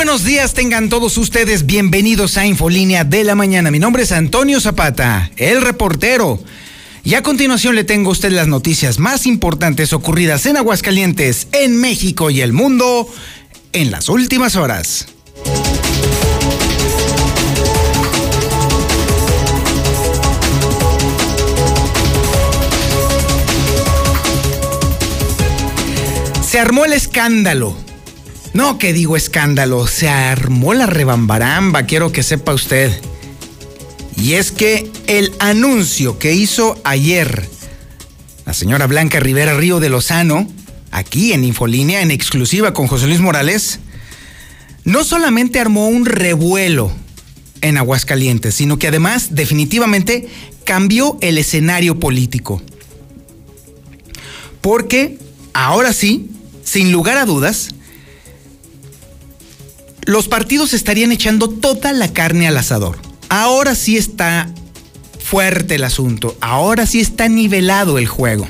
buenos días, tengan todos ustedes bienvenidos a Infolínea de la Mañana. Mi nombre es Antonio Zapata, el reportero. Y a continuación le tengo a usted las noticias más importantes ocurridas en Aguascalientes, en México y el mundo en las últimas horas. Se armó el escándalo. No, que digo escándalo, se armó la rebambaramba, quiero que sepa usted. Y es que el anuncio que hizo ayer la señora Blanca Rivera Río de Lozano, aquí en Infolínea, en exclusiva con José Luis Morales, no solamente armó un revuelo en Aguascalientes, sino que además definitivamente cambió el escenario político. Porque ahora sí, sin lugar a dudas, los partidos estarían echando toda la carne al asador. Ahora sí está fuerte el asunto, ahora sí está nivelado el juego.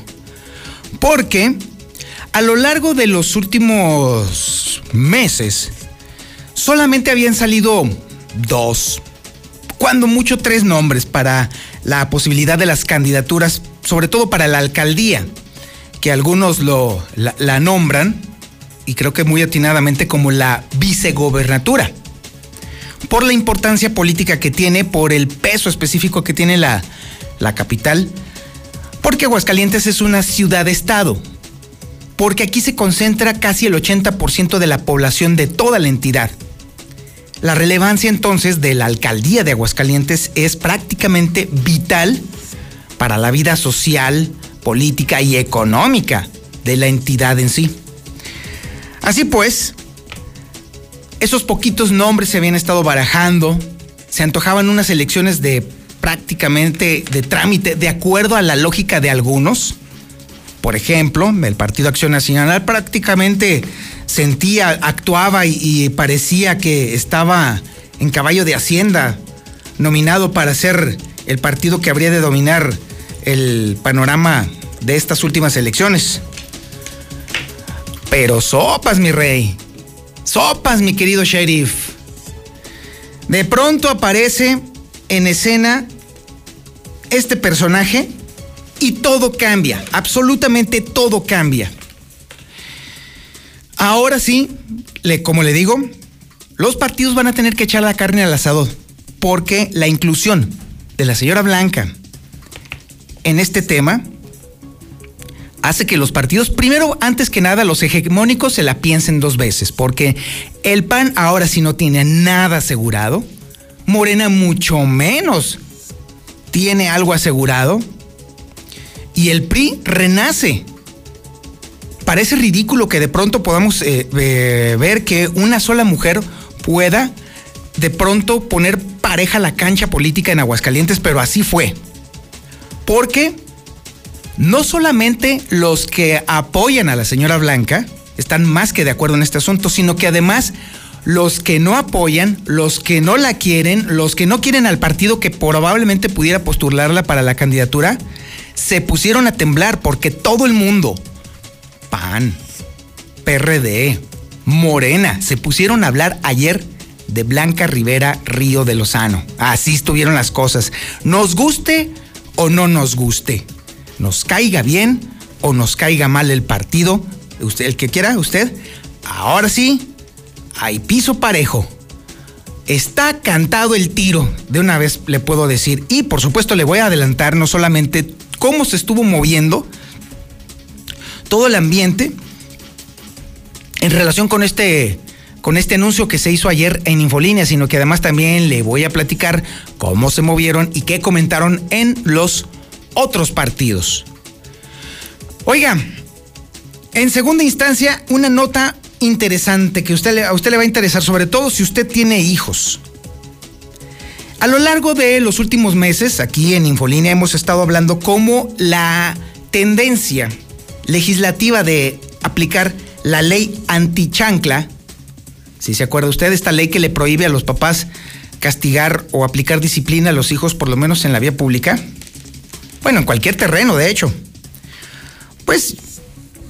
Porque a lo largo de los últimos meses, solamente habían salido dos, cuando mucho tres nombres para la posibilidad de las candidaturas, sobre todo para la alcaldía que algunos lo, la, nombran, y creo que muy atinadamente, como la vicegobernatura, por la importancia política que tiene, por el peso específico que tiene la, la capital, porque Aguascalientes es una ciudad-estado, porque aquí se concentra casi el 80% de la población de toda la entidad. La relevancia entonces de la alcaldía de Aguascalientes es prácticamente vital para la vida social, política y económica de la entidad en sí. Así pues, esos poquitos nombres se habían estado barajando, se antojaban unas elecciones de prácticamente de trámite, de acuerdo a la lógica de algunos. Por ejemplo, el Partido Acción Nacional prácticamente sentía, actuaba y, y parecía que estaba en caballo de Hacienda, nominado para ser el partido que habría de dominar el panorama de estas últimas elecciones. Pero sopas, mi rey. Sopas, mi querido sheriff. De pronto aparece en escena este personaje y todo cambia. Absolutamente todo cambia. Ahora sí, le, como le digo, los partidos van a tener que echar la carne al asado porque la inclusión de la señora Blanca en este tema hace que los partidos, primero, antes que nada, los hegemónicos se la piensen dos veces, porque el PAN ahora sí no tiene nada asegurado, Morena mucho menos tiene algo asegurado, y el PRI renace. Parece ridículo que de pronto podamos eh, ver que una sola mujer pueda de pronto poner pareja a la cancha política en Aguascalientes, pero así fue. Porque no solamente los que apoyan a la señora Blanca están más que de acuerdo en este asunto, sino que además los que no apoyan, los que no la quieren, los que no quieren al partido que probablemente pudiera postularla para la candidatura, se pusieron a temblar porque todo el mundo, PAN, PRD, Morena, se pusieron a hablar ayer de Blanca Rivera Río de Lozano. Así estuvieron las cosas. Nos guste o no nos guste nos caiga bien o nos caiga mal el partido, usted, el que quiera usted, ahora sí, hay piso parejo. Está cantado el tiro, de una vez le puedo decir. Y por supuesto le voy a adelantar no solamente cómo se estuvo moviendo todo el ambiente en relación con este con este anuncio que se hizo ayer en Infolínea, sino que además también le voy a platicar cómo se movieron y qué comentaron en los otros partidos. Oiga, en segunda instancia, una nota interesante que usted, a usted le va a interesar, sobre todo si usted tiene hijos. A lo largo de los últimos meses, aquí en Infolínea hemos estado hablando cómo la tendencia legislativa de aplicar la ley antichancla, si se acuerda usted, esta ley que le prohíbe a los papás castigar o aplicar disciplina a los hijos, por lo menos en la vía pública, bueno, en cualquier terreno, de hecho. Pues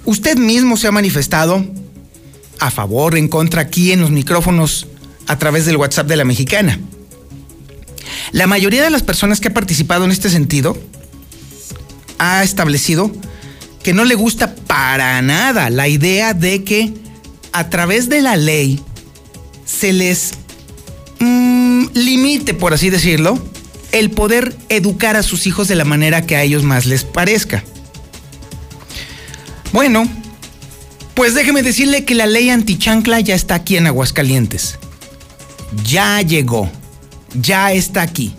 usted mismo se ha manifestado a favor, en contra, aquí en los micrófonos a través del WhatsApp de la mexicana. La mayoría de las personas que ha participado en este sentido ha establecido que no le gusta para nada la idea de que a través de la ley se les mm, limite, por así decirlo, el poder educar a sus hijos de la manera que a ellos más les parezca. Bueno, pues déjeme decirle que la ley antichancla ya está aquí en Aguascalientes. Ya llegó, ya está aquí.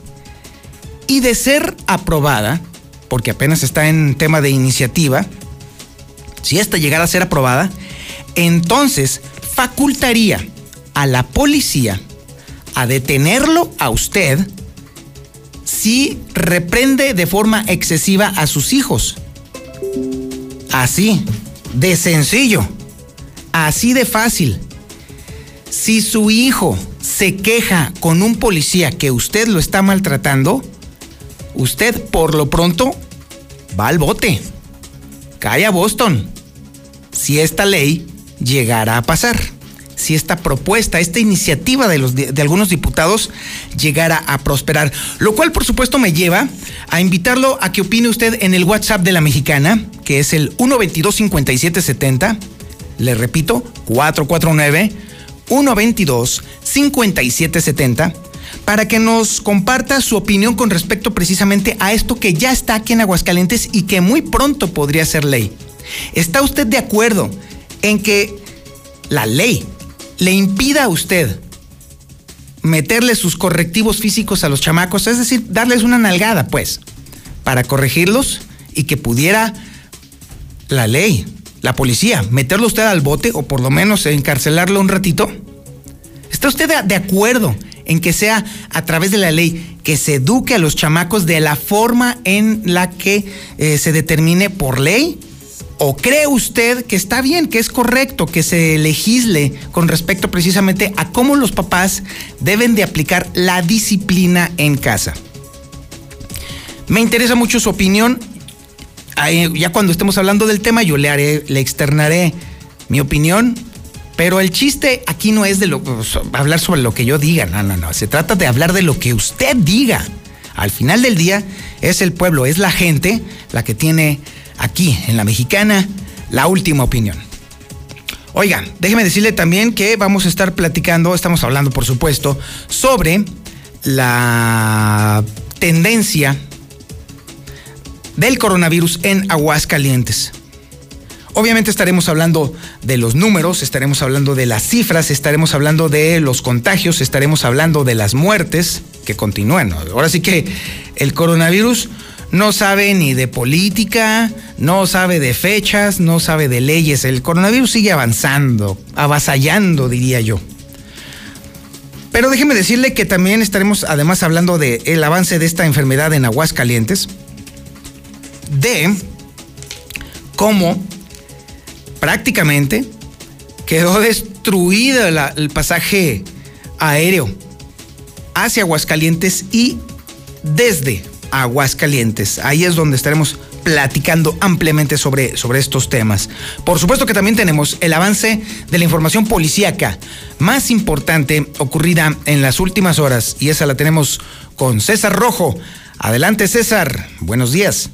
Y de ser aprobada, porque apenas está en tema de iniciativa, si esta llegara a ser aprobada, entonces facultaría a la policía a detenerlo a usted si reprende de forma excesiva a sus hijos. Así, de sencillo, así de fácil. Si su hijo se queja con un policía que usted lo está maltratando, usted por lo pronto va al bote. Cae a Boston. Si esta ley llegara a pasar. Si esta propuesta, esta iniciativa de, los, de, algunos diputados llegara a prosperar. Lo cual, por supuesto, me lleva a invitarlo a que opine usted en el WhatsApp de la mexicana, que es el 122-5770. Le repito, 449 122 5770 para que nos comparta su opinión con respecto precisamente a esto que ya está aquí en Aguascalientes y que muy pronto podría ser ley. ¿Está usted de acuerdo en que la ley le impida a usted meterle sus correctivos físicos a los chamacos, es decir, darles una nalgada, pues, para corregirlos y que pudiera la ley, la policía, meterlo usted al bote o por lo menos encarcelarlo un ratito? ¿Está usted de acuerdo en que sea a través de la ley que se eduque a los chamacos de la forma en la que eh, se determine por ley? ¿O cree usted que está bien, que es correcto que se legisle con respecto precisamente a cómo los papás deben de aplicar la disciplina en casa? Me interesa mucho su opinión. Ya cuando estemos hablando del tema, yo le haré, le externaré mi opinión pero el chiste aquí no es de lo, pues, hablar sobre lo que yo diga, no, no, no. Se trata de hablar de lo que usted diga. Al final del día es el pueblo, es la gente la que tiene aquí en la mexicana la última opinión. Oiga, déjeme decirle también que vamos a estar platicando, estamos hablando por supuesto, sobre la tendencia del coronavirus en Aguascalientes. Obviamente estaremos hablando de los números, estaremos hablando de las cifras, estaremos hablando de los contagios, estaremos hablando de las muertes que continúan. Ahora sí que el coronavirus no sabe ni de política, no sabe de fechas, no sabe de leyes. El coronavirus sigue avanzando, avasallando, diría yo. Pero déjeme decirle que también estaremos además hablando del el avance de esta enfermedad en Aguascalientes, de cómo prácticamente quedó destruido el pasaje aéreo hacia Aguascalientes y desde Aguascalientes. Ahí es donde estaremos platicando ampliamente sobre, sobre estos temas. Por supuesto que también tenemos el avance de la información policíaca más importante ocurrida en las últimas horas y esa la tenemos con César Rojo. Adelante César, buenos días.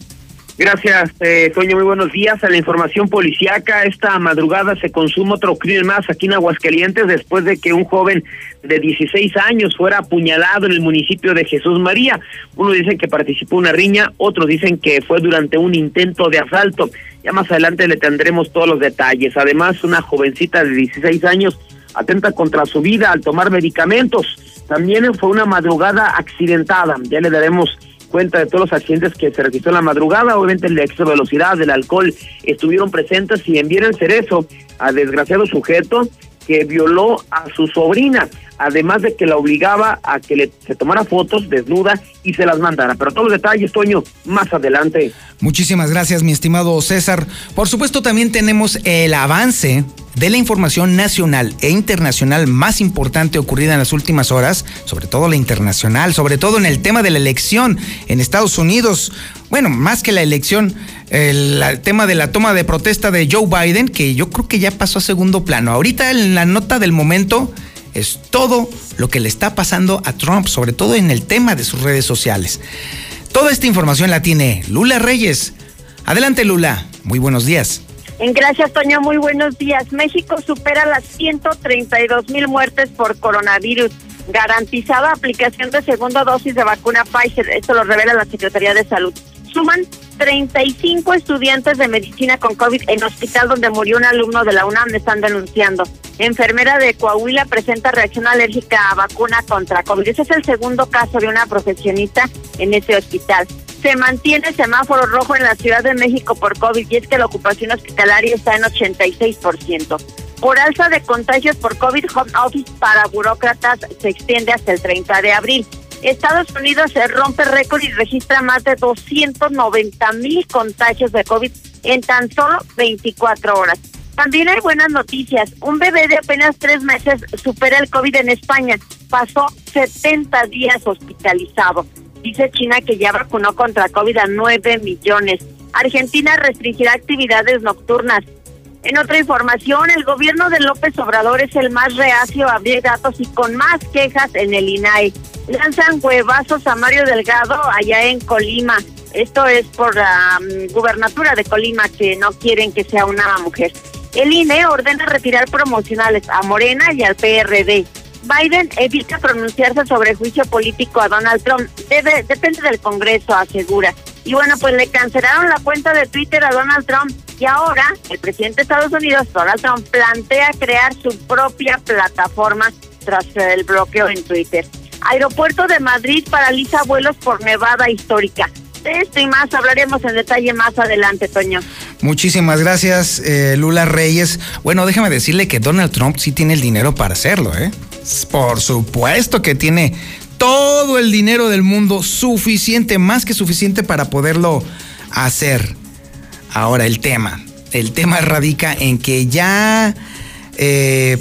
Gracias, eh, Toño. Muy buenos días. A la información policiaca, esta madrugada se consume otro crimen más aquí en Aguascalientes después de que un joven de 16 años fuera apuñalado en el municipio de Jesús María. Uno dice que participó en una riña, otros dicen que fue durante un intento de asalto. Ya más adelante le tendremos todos los detalles. Además, una jovencita de 16 años atenta contra su vida al tomar medicamentos. También fue una madrugada accidentada. Ya le daremos cuenta de todos los accidentes que se registró en la madrugada. Obviamente el exceso de velocidad, del alcohol estuvieron presentes y enviaron el cerezo a desgraciado sujeto que violó a su sobrina, además de que la obligaba a que le, se tomara fotos desnuda y se las mandara. Pero todos los detalles, Toño, más adelante. Muchísimas gracias, mi estimado César. Por supuesto, también tenemos el avance de la información nacional e internacional más importante ocurrida en las últimas horas, sobre todo la internacional, sobre todo en el tema de la elección en Estados Unidos. Bueno, más que la elección, el, tema de la toma de protesta de Joe Biden, que yo creo que ya pasó a segundo plano. Ahorita en la nota del momento es todo lo que le está pasando a Trump, sobre todo en el tema de sus redes sociales. Toda esta información la tiene Lula Reyes. Adelante Lula, muy buenos días. Gracias, Toño. Muy buenos días. México supera las 132 mil muertes por coronavirus. Garantizada aplicación de segunda dosis de vacuna Pfizer. Esto lo revela la Secretaría de Salud. Suman 35 estudiantes de medicina con COVID en hospital donde murió un alumno de la UNAM, están denunciando. Enfermera de Coahuila presenta reacción alérgica a vacuna contra COVID. Ese es el segundo caso de una profesionista en ese hospital. Se mantiene semáforo rojo en la Ciudad de México por COVID y es que la ocupación hospitalaria está en 86%. Por alza de contagios por COVID, home office para burócratas se extiende hasta el 30 de abril. Estados Unidos se rompe récord y registra más de 290 mil contagios de COVID en tan solo 24 horas. También hay buenas noticias. Un bebé de apenas tres meses supera el COVID en España. Pasó 70 días hospitalizado. Dice China que ya vacunó contra COVID a 9 millones. Argentina restringirá actividades nocturnas. En otra información, el gobierno de López Obrador es el más reacio a abrir datos y con más quejas en el INAI. Lanzan huevazos a Mario Delgado allá en Colima. Esto es por la mm, gubernatura de Colima que no quieren que sea una mujer. El INE ordena retirar promocionales a Morena y al PRD. Biden evita pronunciarse sobre juicio político a Donald Trump. Debe, depende del Congreso, asegura. Y bueno, pues le cancelaron la cuenta de Twitter a Donald Trump y ahora el presidente de Estados Unidos, Donald Trump, plantea crear su propia plataforma tras el bloqueo en Twitter. Aeropuerto de Madrid paraliza vuelos por nevada histórica. Esto y más hablaremos en detalle más adelante, Toño. Muchísimas gracias, eh, Lula Reyes. Bueno, déjame decirle que Donald Trump sí tiene el dinero para hacerlo, ¿eh? Por supuesto que tiene todo el dinero del mundo suficiente, más que suficiente para poderlo hacer. Ahora el tema, el tema radica en que ya eh,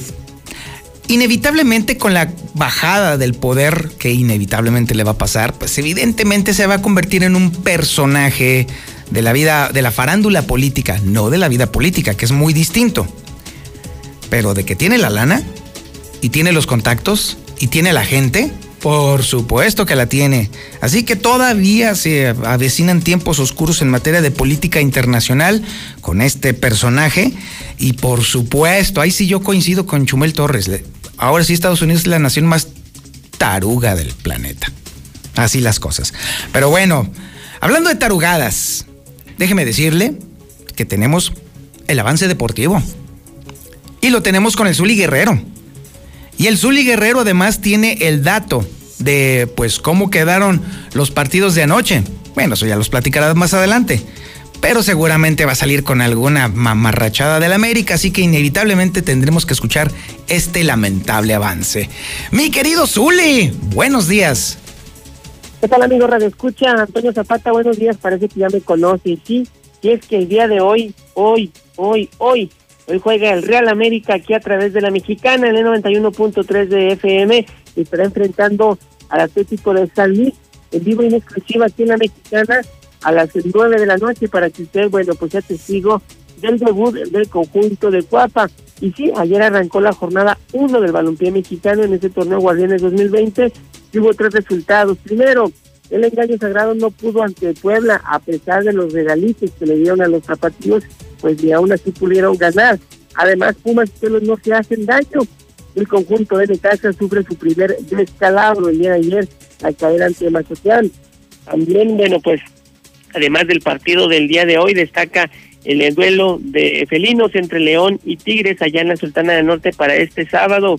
inevitablemente con la bajada del poder que inevitablemente le va a pasar, pues evidentemente se va a convertir en un personaje de la vida, de la farándula política, no de la vida política, que es muy distinto. Pero de que tiene la lana y tiene los contactos y tiene la gente, por supuesto que la tiene. Así que todavía se avecinan tiempos oscuros en materia de política internacional con este personaje. Y por supuesto, ahí sí yo coincido con Chumel Torres. Ahora sí Estados Unidos es la nación más taruga del planeta. Así las cosas. Pero bueno, hablando de tarugadas, déjeme decirle que tenemos el avance deportivo. Y lo tenemos con el Zuli Guerrero. Y el Zuli Guerrero además tiene el dato de pues cómo quedaron los partidos de anoche. Bueno, eso ya los platicarás más adelante. Pero seguramente va a salir con alguna mamarrachada del América, así que inevitablemente tendremos que escuchar este lamentable avance. Mi querido Zuli, buenos días. ¿Qué tal amigo Radio Escucha? Antonio Zapata, buenos días, parece que ya me conoce. Sí, y es que el día de hoy, hoy, hoy, hoy, hoy juega el Real América aquí a través de la Mexicana, en el 91.3 de FM, y estará enfrentando al Atlético de San Luis, en vivo y en exclusiva aquí en la Mexicana, a las nueve de la noche, para que usted, bueno, pues sea testigo del debut del conjunto de Cuapa. Y sí, ayer arrancó la jornada 1 del balompié mexicano en ese torneo Guardianes 2020 y hubo tres resultados. Primero, el engaño sagrado no pudo ante Puebla, a pesar de los regalitos que le dieron a los zapatillos, pues ni aún así pudieron ganar. Además, Pumas y Pelos no se hacen daño. El conjunto de Necaxa sufre su primer descalabro el día de ayer al caer ante Mazatlán. También, bueno, pues, además del partido del día de hoy, destaca el duelo de felinos entre León y Tigres allá en la Sultana del Norte para este sábado.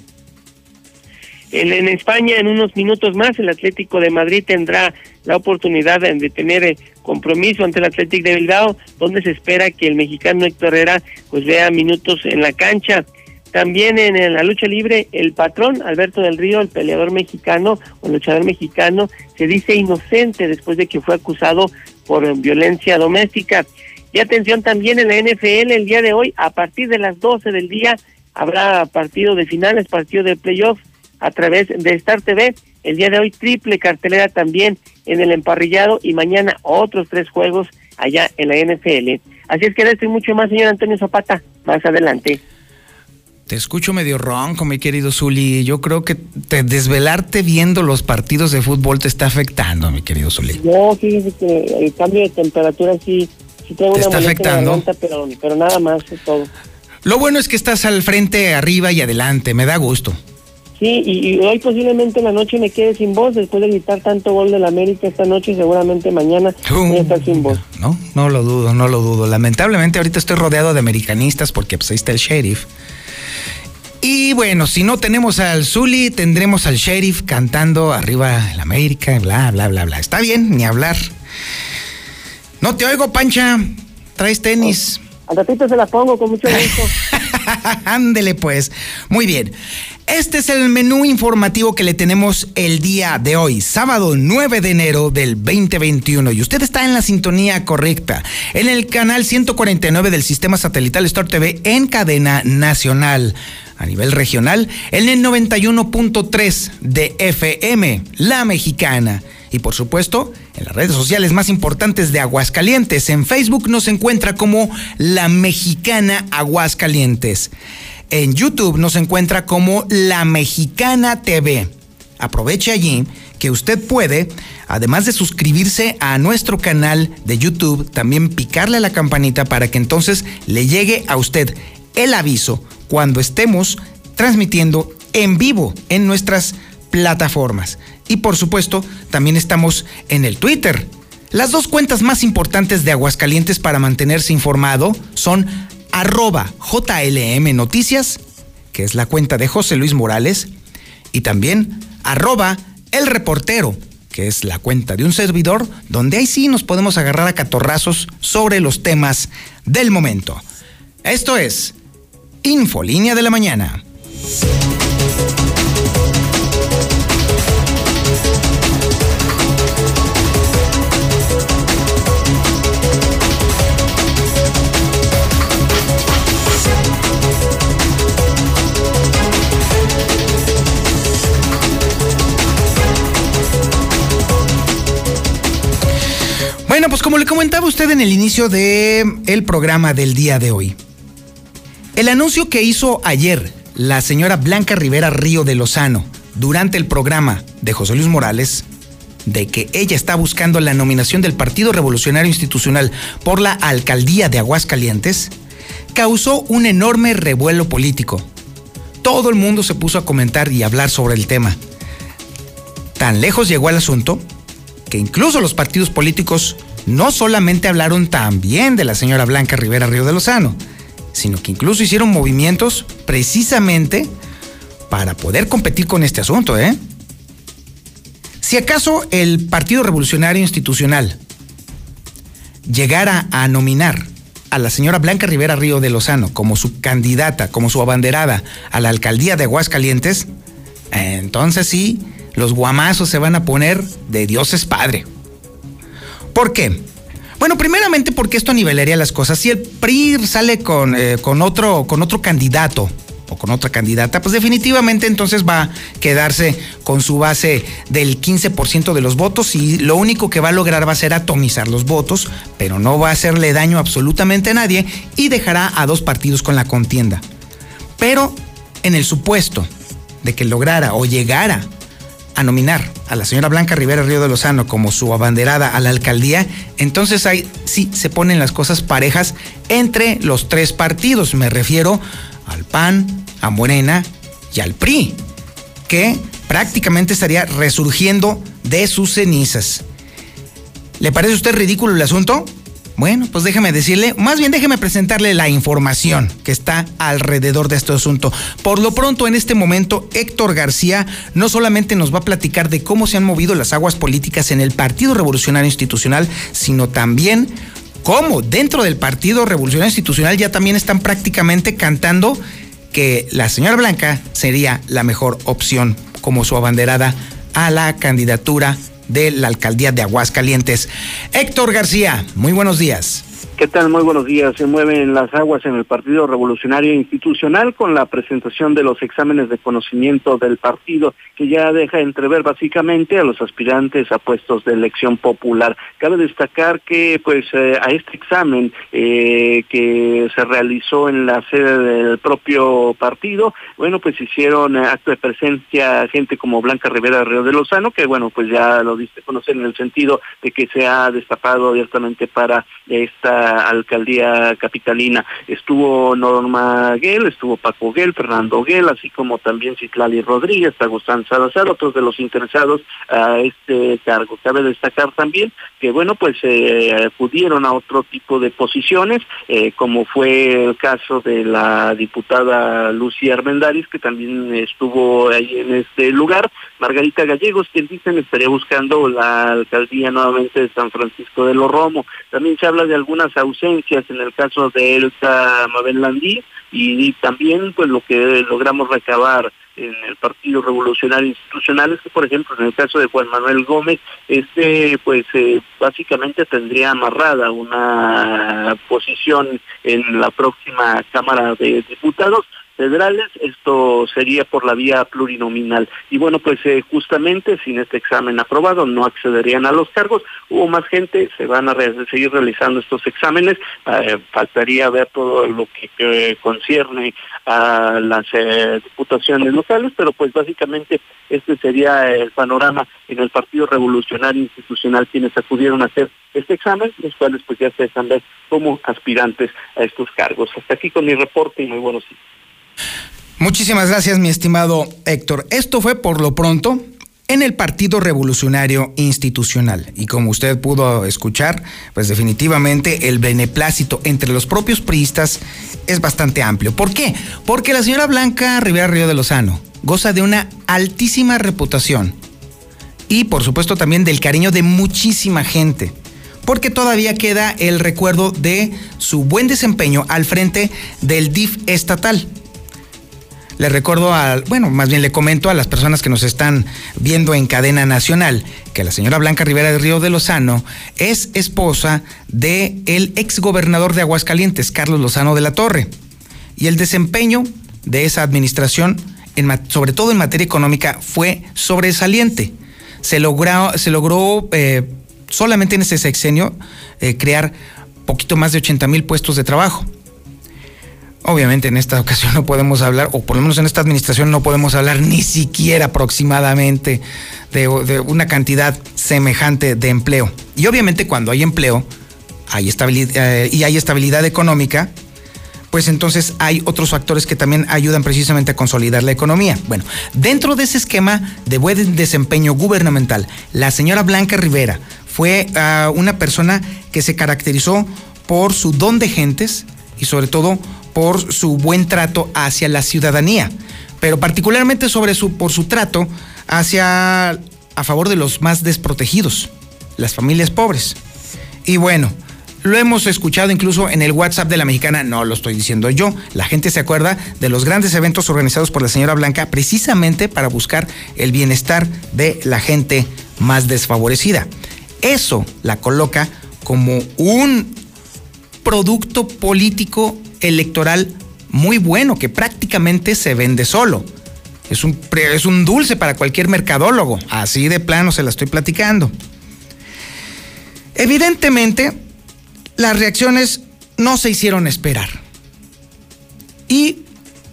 En, España, en unos minutos más, el Atlético de Madrid tendrá la oportunidad de, tener eh, compromiso ante el Atlético de Bilbao, donde se espera que el mexicano Héctor Herrera pues vea minutos en la cancha. También en la lucha libre, el patrón Alberto del Río, el peleador mexicano o luchador mexicano, se dice inocente después de que fue acusado por violencia doméstica. Y atención también en la NFL el día de hoy, a partir de las 12 del día, habrá partido de finales, partido de playoff a través de Star TV. El día de hoy triple cartelera también en el emparrillado y mañana otros tres juegos allá en la NFL. Así es que de esto y mucho más, señor Antonio Zapata, más adelante. Te escucho medio ronco, mi querido Zuli. Yo creo que te desvelarte viendo los partidos de fútbol te está afectando, mi querido Zuli. No, fíjese que el cambio de temperatura sí, sí tengo ¿Te una está molestia en la afectando? garganta, pero, pero nada más, es todo. Lo bueno es que estás al frente, arriba y adelante. Me da gusto. Sí, y, y hoy posiblemente en la noche me quede sin voz después de gritar tanto gol del América esta noche, seguramente mañana voy a estar sin voz. No, no lo dudo, no lo dudo. Lamentablemente ahorita estoy rodeado de americanistas porque pues ahí está el sheriff. Y bueno, si no tenemos al Zuli, tendremos al sheriff cantando arriba el América, bla, bla, bla, bla. Está bien, ni hablar. No te oigo, Pancha. Traes tenis. Al ratito se la pongo con mucho gusto. Ándele pues. Muy bien. Este es el menú informativo que le tenemos el día de hoy, sábado 9 de enero del 2021. Y usted está en la sintonía correcta, en el canal 149 del sistema satelital Star TV en cadena nacional. A nivel regional, en el 91.3 de FM, La Mexicana. Y por supuesto, en las redes sociales más importantes de Aguascalientes. En Facebook nos encuentra como La Mexicana Aguascalientes. En YouTube nos encuentra como La Mexicana TV. Aproveche allí que usted puede, además de suscribirse a nuestro canal de YouTube, también picarle a la campanita para que entonces le llegue a usted el aviso cuando estemos transmitiendo en vivo en nuestras plataformas. Y por supuesto, también estamos en el Twitter. Las dos cuentas más importantes de Aguascalientes para mantenerse informado son arroba JLM Noticias, que es la cuenta de José Luis Morales, y también arroba El Reportero, que es la cuenta de un servidor, donde ahí sí nos podemos agarrar a catorrazos sobre los temas del momento. Esto es Infolínea de la Mañana. Pues como le comentaba usted en el inicio del el programa del día de hoy, el anuncio que hizo ayer la señora Blanca Rivera Río de Lozano durante el programa de José Luis Morales de que ella está buscando la nominación del Partido Revolucionario Institucional por la alcaldía de Aguascalientes causó un enorme revuelo político. Todo el mundo se puso a comentar y hablar sobre el tema. Tan lejos llegó el asunto que incluso los partidos políticos no solamente hablaron también de la señora Blanca Rivera Río de Lozano, sino que incluso hicieron movimientos precisamente para poder competir con este asunto, ¿eh? Si acaso el Partido Revolucionario Institucional llegara a nominar a la señora Blanca Rivera Río de Lozano como su candidata, como su abanderada a la alcaldía de Aguascalientes, entonces sí, los guamazos se van a poner de Dios es Padre. ¿Por qué? Bueno, primeramente porque esto nivelaría las cosas. Si el PRI sale con, eh, con, otro, con otro candidato o con otra candidata, pues definitivamente entonces va a quedarse con su base del 15% de los votos y lo único que va a lograr va a ser atomizar los votos, pero no va a hacerle daño absolutamente a nadie y dejará a dos partidos con la contienda. Pero en el supuesto de que lograra o llegara a nominar a la señora Blanca Rivera Río de Lozano como su abanderada a la alcaldía, entonces ahí sí se ponen las cosas parejas entre los tres partidos. Me refiero al PAN, a Morena y al PRI, que prácticamente estaría resurgiendo de sus cenizas. ¿Le parece a usted ridículo el asunto? Bueno, pues déjeme decirle, más bien déjeme presentarle la información que está alrededor de este asunto. Por lo pronto, en este momento, Héctor García no solamente nos va a platicar de cómo se han movido las aguas políticas en el Partido Revolucionario Institucional, sino también cómo dentro del Partido Revolucionario Institucional ya también están prácticamente cantando que la señora Blanca sería la mejor opción como su abanderada a la candidatura de la alcaldía de Aguascalientes. Héctor García, muy buenos días. ¿Qué tal? Muy buenos días. Se mueven las aguas en el Partido Revolucionario Institucional con la presentación de los exámenes de conocimiento del partido, que ya deja entrever básicamente a los aspirantes a puestos de elección popular. Cabe destacar que, pues, eh, a este examen eh, que se realizó en la sede del propio partido, bueno, pues hicieron acto de presencia gente como Blanca Rivera Río de Lozano, que, bueno, pues ya lo diste conocer en el sentido de que se ha destapado abiertamente para esta alcaldía capitalina. Estuvo Norma Guel, estuvo Paco Guel, Fernando Guel, así como también Citlali Rodríguez, Agustín Salazar, otros de los interesados a este cargo. Cabe destacar también que, bueno, pues eh, acudieron a otro tipo de posiciones, eh, como fue el caso de la diputada Lucía Armendáriz, que también estuvo ahí en este lugar, Margarita Gallegos, quien dicen estaría buscando la alcaldía nuevamente de San Francisco de los Romo. También se habla de algunas ausencias en el caso de Elsa Mabel Landí y, también pues lo que logramos recabar en el Partido Revolucionario Institucional es que, por ejemplo, en el caso de Juan Manuel Gómez, este, pues, eh, básicamente tendría amarrada una posición en la próxima Cámara de Diputados, federales, esto sería por la vía plurinominal. Y bueno, pues eh, justamente sin este examen aprobado no accederían a los cargos, hubo más gente, se van a seguir realizando estos exámenes, eh, faltaría ver todo lo que concierne a las eh, diputaciones locales, pero pues básicamente este sería el panorama en el Partido Revolucionario Institucional quienes acudieron a hacer este examen, los cuales pues ya se dejan ver como aspirantes a estos cargos. Hasta aquí con mi reporte y muy buenos días. Muchísimas gracias, mi estimado Héctor. Esto fue por lo pronto en el Partido Revolucionario Institucional. Y como usted pudo escuchar, pues definitivamente el beneplácito entre los propios priistas es bastante amplio. ¿Por qué? Porque la señora Blanca Rivera Río de Lozano goza de una altísima reputación y por supuesto también del cariño de muchísima gente porque todavía queda el recuerdo de su buen desempeño al frente del DIF estatal. Le recuerdo al, bueno, más bien le comento a las personas que nos están viendo en cadena nacional que la señora Blanca Rivera de Río de Lozano es esposa de el ex gobernador de Aguascalientes, Carlos Lozano de la Torre. Y el desempeño de esa administración, en, sobre todo en materia económica, fue sobresaliente. Se logró, se logró eh, solamente en ese sexenio eh, crear poquito más de 80 mil puestos de trabajo. Obviamente en esta ocasión no podemos hablar, o por lo menos en esta administración no podemos hablar ni siquiera aproximadamente de, una cantidad semejante de empleo. Y obviamente cuando hay empleo hay estabilidad, eh, y hay estabilidad económica, pues entonces hay otros factores que también ayudan precisamente a consolidar la economía. Bueno, dentro de ese esquema de buen desempeño gubernamental, la señora Blanca Rivera fue ah, una persona que se caracterizó por su don de gentes y sobre todo por su buen trato hacia la ciudadanía, pero particularmente sobre su, por su trato hacia a favor de los más desprotegidos, las familias pobres. Y bueno, lo hemos escuchado incluso en el WhatsApp de la mexicana, no lo estoy diciendo yo, la gente se acuerda de los grandes eventos organizados por la señora Blanca precisamente para buscar el bienestar de la gente más desfavorecida. Eso la coloca como un producto político electoral muy bueno que prácticamente se vende solo. Es un, es un dulce para cualquier mercadólogo. Así de plano se la estoy platicando. Evidentemente, las reacciones no se hicieron esperar. Y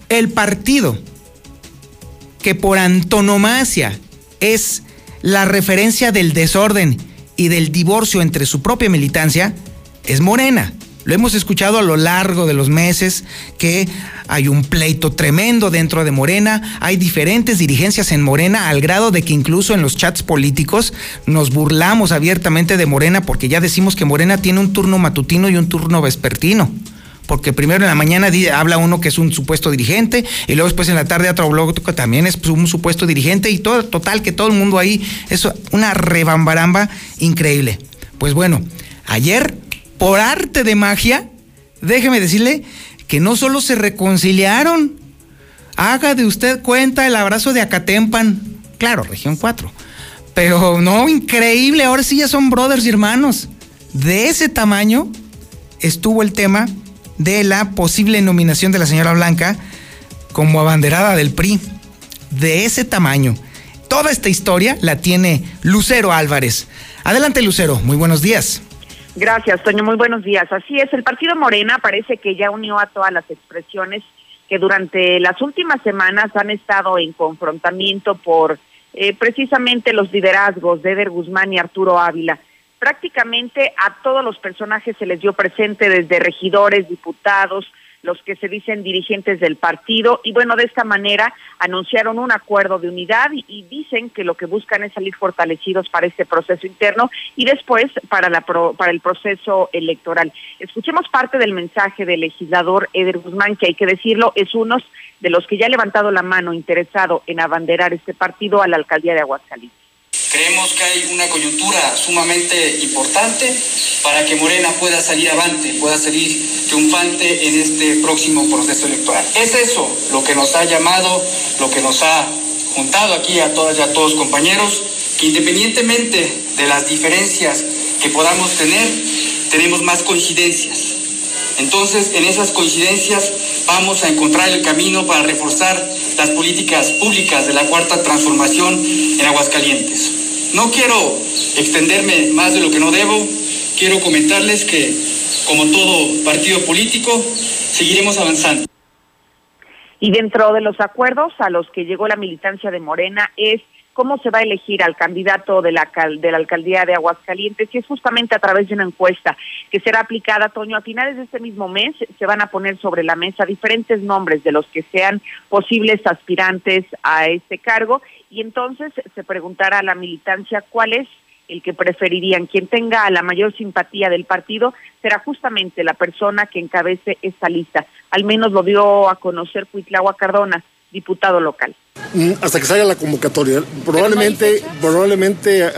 el partido que por antonomasia es la referencia del desorden y del divorcio entre su propia militancia, es Morena. Lo hemos escuchado a lo largo de los meses que hay un pleito tremendo dentro de Morena, hay diferentes dirigencias en Morena al grado de que incluso en los chats políticos nos burlamos abiertamente de Morena porque ya decimos que Morena tiene un turno matutino y un turno vespertino. Porque primero en la mañana habla uno que es un supuesto dirigente y luego después en la tarde otro blog que también es un supuesto dirigente y todo, total, que todo el mundo ahí, es una rebambaramba increíble. Pues bueno, ayer por arte de magia, déjeme decirle que no solo se reconciliaron, haga de usted cuenta el abrazo de Acatempan, claro, región 4, pero no, increíble, ahora sí ya son brothers y hermanos. De ese tamaño estuvo el tema de la posible nominación de la señora Blanca como abanderada del PRI. De ese tamaño. Toda esta historia la tiene Lucero Álvarez. Adelante, Lucero. Muy buenos días. Gracias, Toño. Muy buenos días. Así es, el partido Morena parece que ya unió a todas las expresiones que durante las últimas semanas han estado en confrontamiento por eh, precisamente los liderazgos de Eder Guzmán y Arturo Ávila. Prácticamente a todos los personajes se les dio presente desde regidores, diputados, los que se dicen dirigentes del partido y bueno, de esta manera anunciaron un acuerdo de unidad y, dicen que lo que buscan es salir fortalecidos para este proceso interno y después para, la para el proceso electoral. Escuchemos parte del mensaje del legislador Eder Guzmán, que hay que decirlo, es uno de los que ya ha levantado la mano interesado en abanderar este partido a la alcaldía de Aguascalientes. Creemos que hay una coyuntura sumamente importante para que Morena pueda salir avante, pueda salir triunfante en este próximo proceso electoral. Es eso lo que nos ha llamado, lo que nos ha juntado aquí a todas y a todos compañeros, que independientemente de las diferencias que podamos tener, tenemos más coincidencias. Entonces, en esas coincidencias vamos a encontrar el camino para reforzar las políticas públicas de la cuarta transformación en Aguascalientes. No quiero extenderme más de lo que no debo. Quiero comentarles que, como todo partido político, seguiremos avanzando. Y dentro de los acuerdos a los que llegó la militancia de Morena es cómo se va a elegir al candidato de la, de la alcaldía de Aguascalientes, y es justamente a través de una encuesta que será aplicada, Toño, a finales de este mismo mes se van a poner sobre la mesa diferentes nombres de los que sean posibles aspirantes a este cargo y entonces se preguntará a la militancia cuál es el que preferirían. Quien tenga la mayor simpatía del partido será justamente la persona que encabece esta lista. Al menos lo dio a conocer Cuitlagua Cardona, diputado local. Mm, hasta que salga la convocatoria. Probablemente, probablemente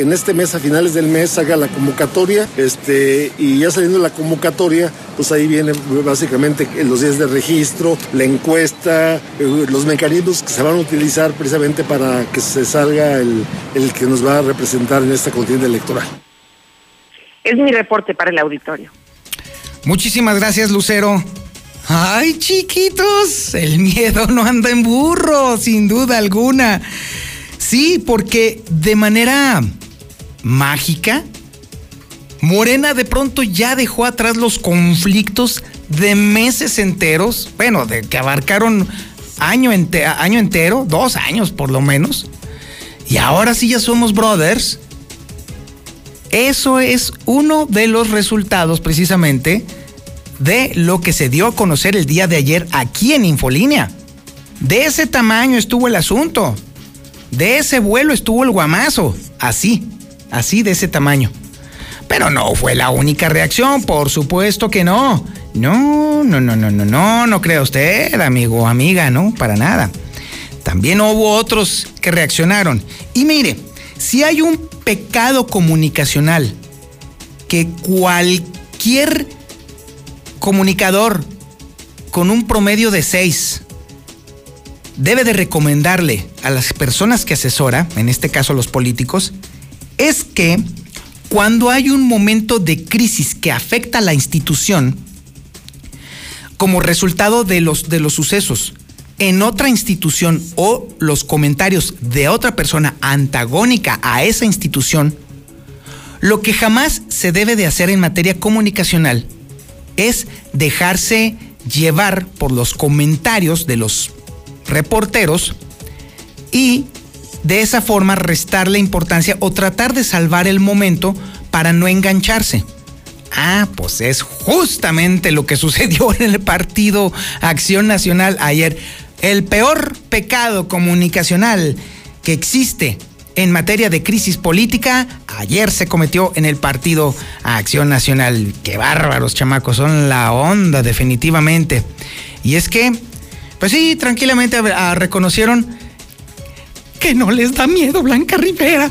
en este mes, a finales del mes, salga la convocatoria, este, y ya saliendo la convocatoria, pues ahí vienen básicamente los días de registro, la encuesta, eh, los mecanismos que se van a utilizar precisamente para que se salga el, el que nos va a representar en esta contienda electoral. Es mi reporte para el auditorio. Muchísimas gracias, Lucero. Ay, chiquitos, el miedo no anda en burro, sin duda alguna. Sí, porque de manera mágica, Morena de pronto ya dejó atrás los conflictos de meses enteros, bueno, de que abarcaron año, año entero, dos años por lo menos, y ahora sí ya somos brothers. Eso es uno de los resultados precisamente de lo que se dio a conocer el día de ayer aquí en Infolínea. De ese tamaño estuvo el asunto. De ese vuelo estuvo el guamazo. Así, así de ese tamaño. Pero no fue la única reacción, por supuesto que no. No, no, no, no, no, no, no crea usted, amigo, amiga, no, para nada. También hubo otros que reaccionaron. Y mire, si hay un pecado comunicacional que cualquier comunicador con un promedio de 6 debe de recomendarle a las personas que asesora, en este caso los políticos, es que cuando hay un momento de crisis que afecta a la institución, como resultado de los, de los sucesos en otra institución o los comentarios de otra persona antagónica a esa institución, lo que jamás se debe de hacer en materia comunicacional es dejarse llevar por los comentarios de los reporteros y de esa forma restarle importancia o tratar de salvar el momento para no engancharse. Ah, pues es justamente lo que sucedió en el partido Acción Nacional ayer. El peor pecado comunicacional que existe en materia de crisis política, ayer se cometió en el partido Acción Nacional. Qué bárbaros, chamacos, son la onda definitivamente. Y es que, pues sí, tranquilamente reconocieron que no les da miedo Blanca Rivera,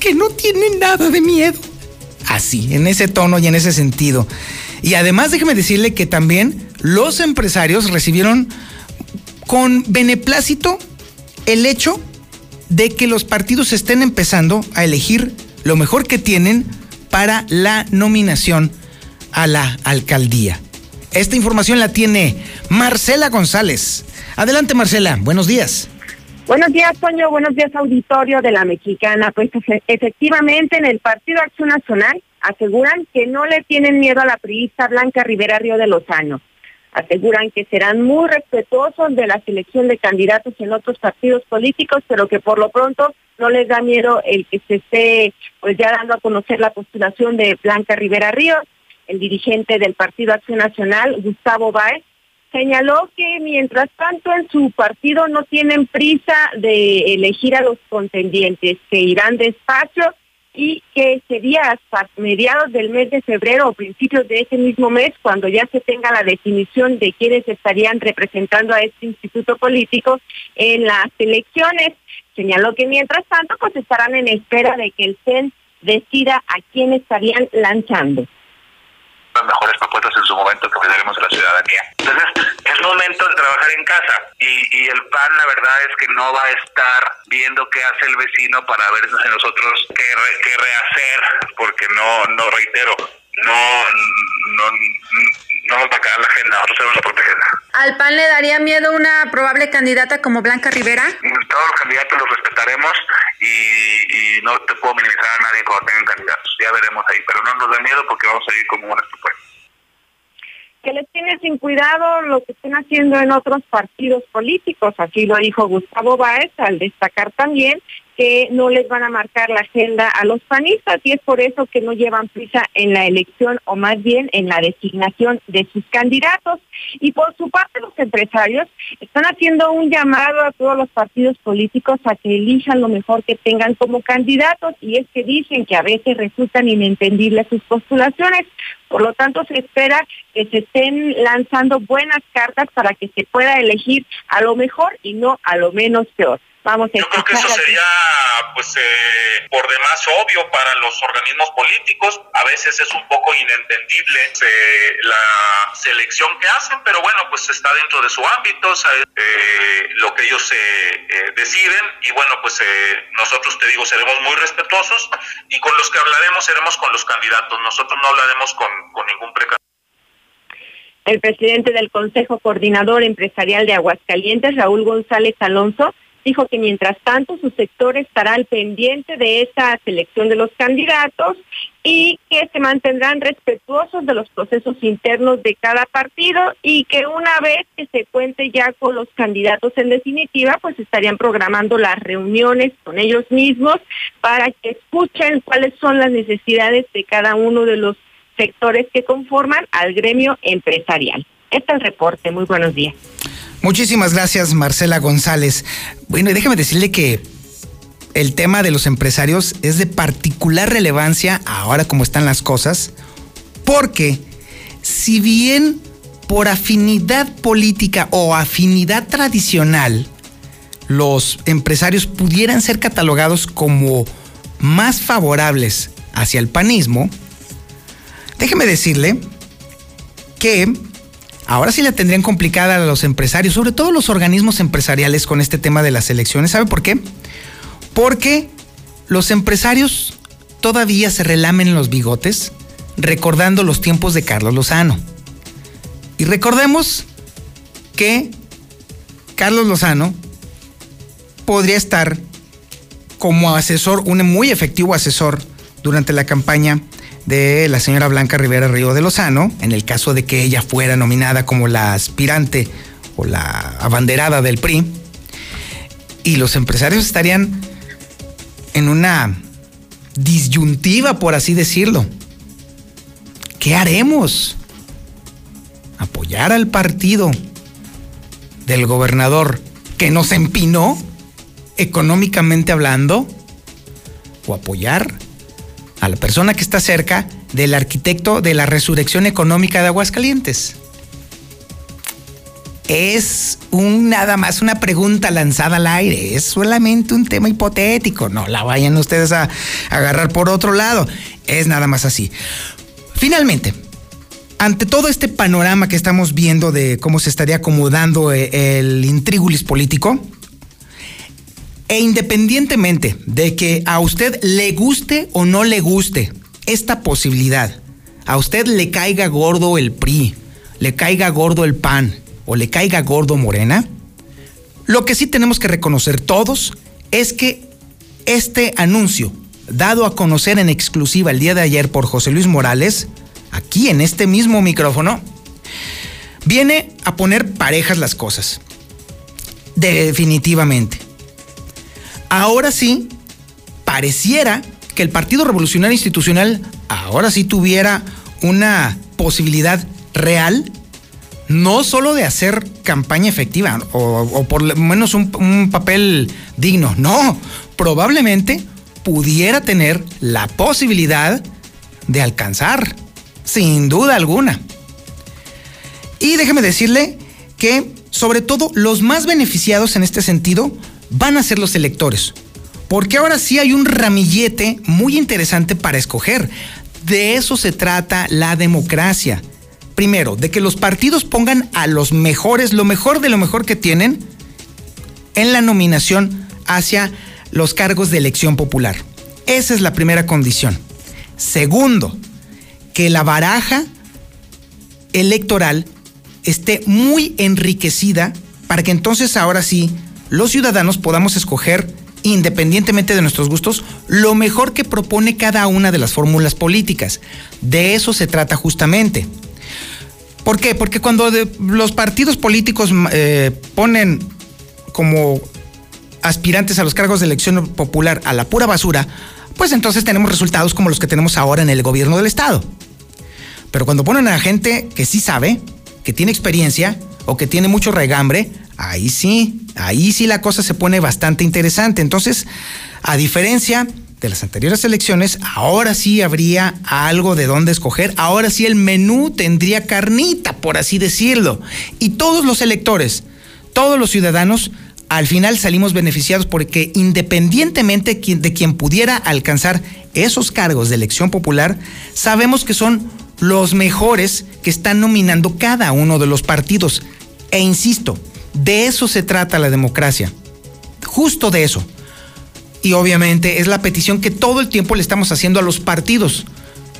que no tienen nada de miedo. Así, en ese tono y en ese sentido. Y además déjeme decirle que también los empresarios recibieron con beneplácito el hecho de que los partidos estén empezando a elegir lo mejor que tienen para la nominación a la alcaldía. Esta información la tiene Marcela González. Adelante, Marcela. Buenos días. Buenos días, Toño. Buenos días, auditorio de la Mexicana. Pues efectivamente, en el Partido Acción Nacional aseguran que no le tienen miedo a la priista Blanca Rivera Río de Lozano. Aseguran que serán muy respetuosos de la selección de candidatos en otros partidos políticos, pero que por lo pronto no les da miedo el que se esté pues ya dando a conocer la postulación de Blanca Rivera Ríos. El dirigente del Partido Acción Nacional, Gustavo Báez, señaló que mientras tanto en su partido no tienen prisa de elegir a los contendientes, que irán despacio y que sería hasta mediados del mes de febrero o principios de ese mismo mes cuando ya se tenga la definición de quiénes estarían representando a este instituto político en las elecciones. Señaló que mientras tanto pues estarán en espera de que el CEN decida a quién estarían lanzando las mejores propuestas en su momento que ofreceremos a la ciudadanía. Entonces, es momento de trabajar en casa y, el PAN la verdad es que no va a estar viendo qué hace el vecino para ver si nosotros qué, qué rehacer, porque no, no reitero, no, no, no nos va a la agenda, nosotros tenemos la propia agenda. ¿Al PAN le daría miedo una probable candidata como Blanca Rivera? Todos los candidatos los respetaremos y, no te puedo minimizar a nadie cuando tengan candidatos. Ya veremos ahí, pero no nos da miedo porque vamos a ir como buenas propuestas que les tiene sin cuidado lo que estén haciendo en otros partidos políticos. Así lo dijo Gustavo Báez al destacar también que no les van a marcar la agenda a los panistas y es por eso que no llevan prisa en la elección o más bien en la designación de sus candidatos. Y por su parte los empresarios están haciendo un llamado a todos los partidos políticos a que elijan lo mejor que tengan como candidatos y es que dicen que a veces resultan inentendibles sus postulaciones. Por lo tanto, se espera que se estén lanzando buenas cartas para que se pueda elegir a lo mejor y no a lo menos peor. Vamos Yo creo que eso sería, pues, eh, por demás obvio para los organismos políticos. A veces es un poco inentendible eh, la selección que hacen, pero bueno, pues está dentro de su ámbito, eh, lo que ellos deciden. Y bueno, pues nosotros, te digo, seremos muy respetuosos y con los que hablaremos seremos con los candidatos. Nosotros no hablaremos con, con ningún precandidato. El presidente del Consejo Coordinador Empresarial de Aguascalientes, Raúl González Alonso, dijo que mientras tanto su sector estará al pendiente de esa selección de los candidatos y que se mantendrán respetuosos de los procesos internos de cada partido y que una vez que se cuente ya con los candidatos en definitiva, pues estarían programando las reuniones con ellos mismos para que escuchen cuáles son las necesidades de cada uno de los sectores que conforman al gremio empresarial. Este es el reporte. Muy buenos días. Muchísimas gracias, Marcela González. Bueno, y déjame decirle que el tema de los empresarios es de particular relevancia ahora como están las cosas, porque si bien por afinidad política o afinidad tradicional, los empresarios pudieran ser catalogados como más favorables hacia el panismo, déjeme decirle que Ahora sí la tendrían complicada a los empresarios, sobre todo los organismos empresariales con este tema de las elecciones. ¿Sabe por qué? Porque los empresarios todavía se relamen los bigotes recordando los tiempos de Carlos Lozano. Y recordemos que Carlos Lozano podría estar como asesor, un muy efectivo asesor durante la campaña de la señora Blanca Rivera Río de Lozano, en el caso de que ella fuera nominada como la aspirante o la abanderada del PRI, y los empresarios estarían en una disyuntiva, por así decirlo. ¿Qué haremos? ¿Apoyar al partido del gobernador que nos empinó económicamente hablando? ¿O apoyar a la persona que está cerca del arquitecto de la resurrección económica de Aguascalientes. Es un nada más una pregunta lanzada al aire, es solamente un tema hipotético, no la vayan ustedes a, agarrar por otro lado, es nada más así. Finalmente, ante todo este panorama que estamos viendo de cómo se estaría acomodando eh, el intrigulis político, e independientemente de que a usted le guste o no le guste esta posibilidad a usted le caiga gordo el PRI, le caiga gordo el PAN o le caiga gordo Morena, lo que sí tenemos que reconocer todos es que este anuncio, dado a conocer en exclusiva el día de ayer por José Luis Morales, aquí en este mismo micrófono, viene a poner parejas las cosas. Definitivamente. Ahora sí, pareciera que el Partido Revolucionario Institucional ahora sí tuviera una posibilidad real, no solo de hacer campaña efectiva o, por lo menos un, un papel digno, no, probablemente pudiera tener la posibilidad de alcanzar, sin duda alguna. Y déjeme decirle que sobre todo los más beneficiados en este sentido van a ser los electores. Porque ahora sí hay un ramillete muy interesante para escoger. De eso se trata la democracia. Primero, de que los partidos pongan a los mejores, lo mejor de lo mejor que tienen, en la nominación hacia los cargos de elección popular. Esa es la primera condición. Segundo, que la baraja electoral esté muy enriquecida para que entonces ahora sí los ciudadanos podamos escoger, independientemente de nuestros gustos, lo mejor que propone cada una de las fórmulas políticas. De eso se trata justamente. ¿Por qué? Porque cuando los partidos políticos eh, ponen como aspirantes a los cargos de elección popular a la pura basura, pues entonces tenemos resultados como los que tenemos ahora en el gobierno del Estado. Pero cuando ponen a gente que sí sabe, que tiene experiencia o que tiene mucho regambre, ahí sí, ahí sí la cosa se pone bastante interesante. Entonces, a diferencia de las anteriores elecciones, ahora sí habría algo de dónde escoger, ahora sí el menú tendría carnita, por así decirlo. Y todos los electores, todos los ciudadanos, al final salimos beneficiados porque independientemente de quien pudiera alcanzar esos cargos de elección popular, sabemos que son los mejores que están nominando cada uno de los partidos. E insisto, de eso se trata la democracia. Justo de eso. Y obviamente es la petición que todo el tiempo le estamos haciendo a los partidos.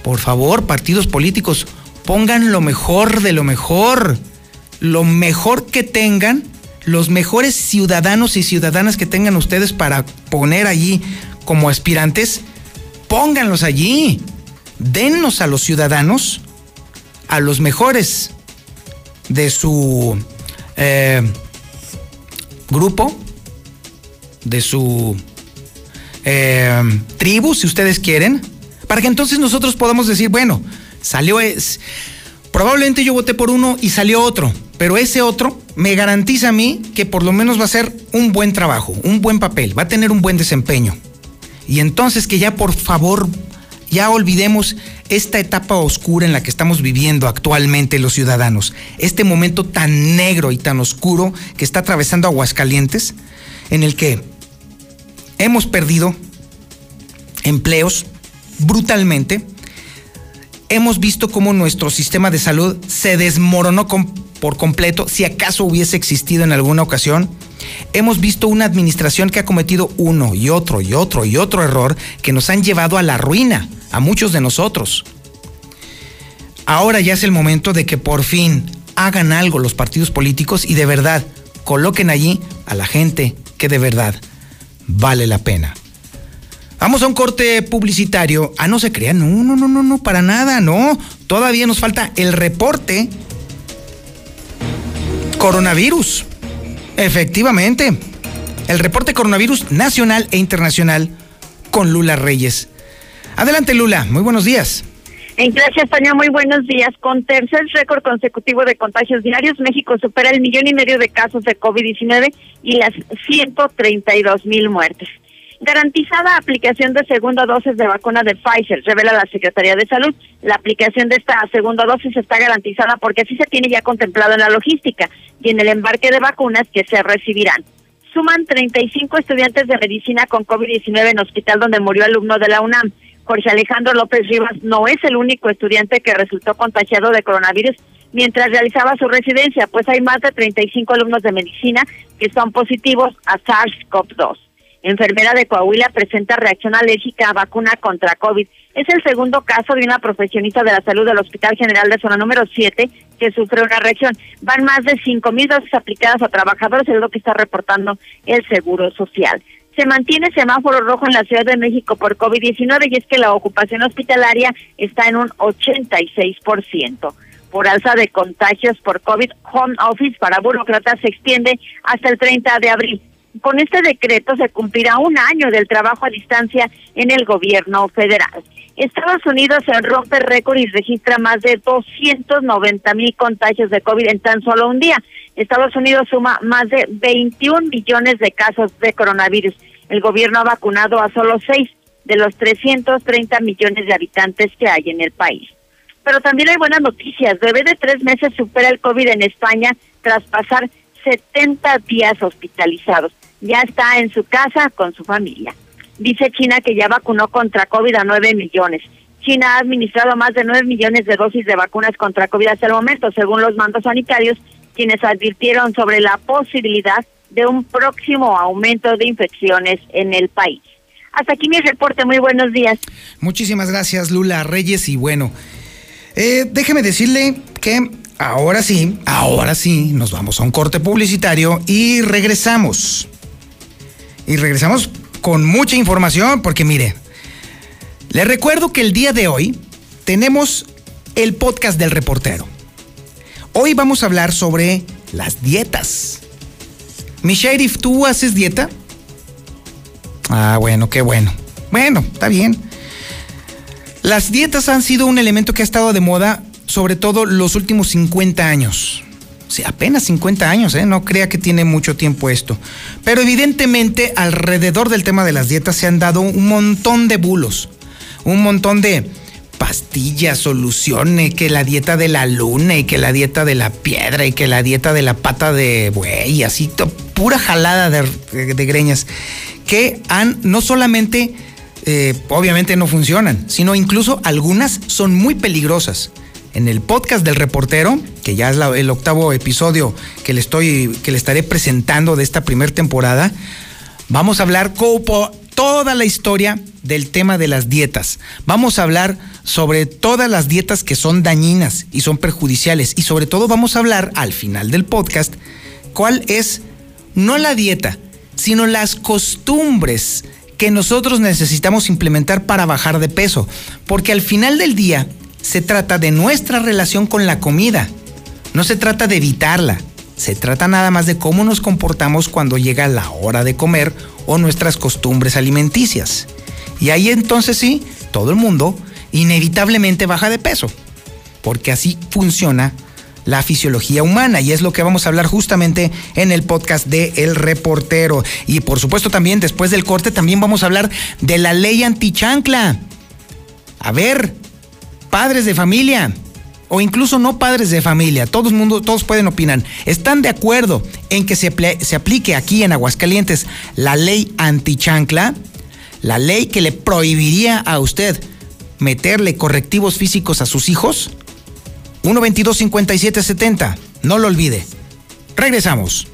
Por favor, partidos políticos, pongan lo mejor de lo mejor. Lo mejor que tengan, los mejores ciudadanos y ciudadanas que tengan ustedes para poner allí como aspirantes, pónganlos allí dennos a los ciudadanos, a los mejores de su eh, grupo, de su eh, tribu, si ustedes quieren, para que entonces nosotros podamos decir, bueno, salió es, probablemente yo voté por uno y salió otro, pero ese otro me garantiza a mí que por lo menos va a ser un buen trabajo, un buen papel, va a tener un buen desempeño. Y entonces que ya por favor ya olvidemos esta etapa oscura en la que estamos viviendo actualmente los ciudadanos, este momento tan negro y tan oscuro que está atravesando Aguascalientes, en el que hemos perdido empleos brutalmente, hemos visto cómo nuestro sistema de salud se desmoronó por completo, si acaso hubiese existido en alguna ocasión, hemos visto una administración que ha cometido uno y otro y otro y otro error que nos han llevado a la ruina a muchos de nosotros. Ahora ya es el momento de que por fin hagan algo los partidos políticos y de verdad coloquen allí a la gente que de verdad vale la pena. Vamos a un corte publicitario. Ah, no se crean. No, no, no, no, no, para nada, no. Todavía nos falta el reporte coronavirus. Efectivamente. El reporte coronavirus nacional e internacional con Lula Reyes. Adelante, Lula. Muy buenos días. Gracias, Tania. Muy buenos días. Con tercer récord consecutivo de contagios diarios, México supera el millón y medio de casos de COVID-19 y las 132 mil muertes. Garantizada aplicación de segunda dosis de vacuna de Pfizer, revela la Secretaría de Salud. La aplicación de esta segunda dosis está garantizada porque así se tiene ya contemplado en la logística y en el embarque de vacunas que se recibirán. Suman 35 estudiantes de medicina con COVID-19 en hospital donde murió alumno de la UNAM. Jorge Alejandro López Rivas no es el único estudiante que resultó contagiado de coronavirus mientras realizaba su residencia, pues hay más de 35 alumnos de medicina que son positivos a SARS-CoV-2. enfermera de Coahuila, presenta reacción alérgica a vacuna contra COVID. Es el segundo caso de una profesionista de la salud del Hospital General de Zona número 7 que sufre una reacción. Van más de cinco mil dosis aplicadas a trabajadores, es lo que está reportando el Seguro Social. Se mantiene semáforo rojo en la Ciudad de México por COVID-19 y es que la ocupación hospitalaria está en un 86%. Por alza de contagios por COVID, Home Office para burócratas se extiende hasta el 30 de abril. Con este decreto se cumplirá un año del trabajo a distancia en el gobierno federal. Estados Unidos rompe récord y registra más de 290 mil contagios de COVID en tan solo un día. Estados Unidos suma más de 21 millones de casos de coronavirus. El gobierno ha vacunado a solo 6 de los 330 millones de habitantes que hay en el país. Pero también hay buenas noticias. Bebé de tres meses supera el COVID en España tras pasar 70 días hospitalizados. Ya está en su casa con su familia. Dice China que ya vacunó contra COVID a 9 millones. China ha administrado más de 9 millones de dosis de vacunas contra COVID hasta el momento, según los mandos sanitarios, quienes advirtieron sobre la posibilidad de un próximo aumento de infecciones en el país. Hasta aquí mi reporte. Muy buenos días. Muchísimas gracias, Lula Reyes. Y bueno, eh, déjeme decirle que ahora sí, ahora sí, nos vamos a un corte publicitario y regresamos. Y regresamos con mucha información porque mire, le recuerdo que el día de hoy tenemos el podcast del reportero. Hoy vamos a hablar sobre las dietas. Mi sheriff, ¿tú haces dieta? Ah, bueno, qué bueno. Bueno, está bien. Las dietas han sido un elemento que ha estado de moda sobre todo los últimos 50 años apenas 50 años, ¿eh? no crea que tiene mucho tiempo esto. Pero evidentemente alrededor del tema de las dietas se han dado un montón de bulos, un montón de pastillas, soluciones, que la dieta de la luna y que la dieta de la piedra y que la dieta de la pata de buey, así, pura jalada de, greñas, que han no solamente... Eh, obviamente no funcionan, sino incluso algunas son muy peligrosas en el podcast del reportero, que ya es el octavo episodio que le, estoy, que le estaré presentando de esta primera temporada, vamos a hablar toda la historia del tema de las dietas. Vamos a hablar sobre todas las dietas que son dañinas y son perjudiciales. Y sobre todo vamos a hablar al final del podcast cuál es no la dieta, sino las costumbres que nosotros necesitamos implementar para bajar de peso. Porque al final del día, se trata de nuestra relación con la comida. No se trata de evitarla. Se trata nada más de cómo nos comportamos cuando llega la hora de comer o nuestras costumbres alimenticias. Y ahí entonces sí, todo el mundo inevitablemente baja de peso. Porque así funciona la fisiología humana y es lo que vamos a hablar justamente en el podcast de El Reportero. Y por supuesto también después del corte también vamos a hablar de la ley antichancla. A ver, padres de familia o incluso no padres de familia, todo el mundo, todos pueden opinar, están de acuerdo en que se, se aplique aquí en Aguascalientes la ley antichancla, la ley que le prohibiría a usted meterle correctivos físicos a sus hijos? 122 5770 no lo olvide. Regresamos.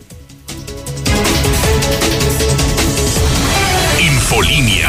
Infolínea.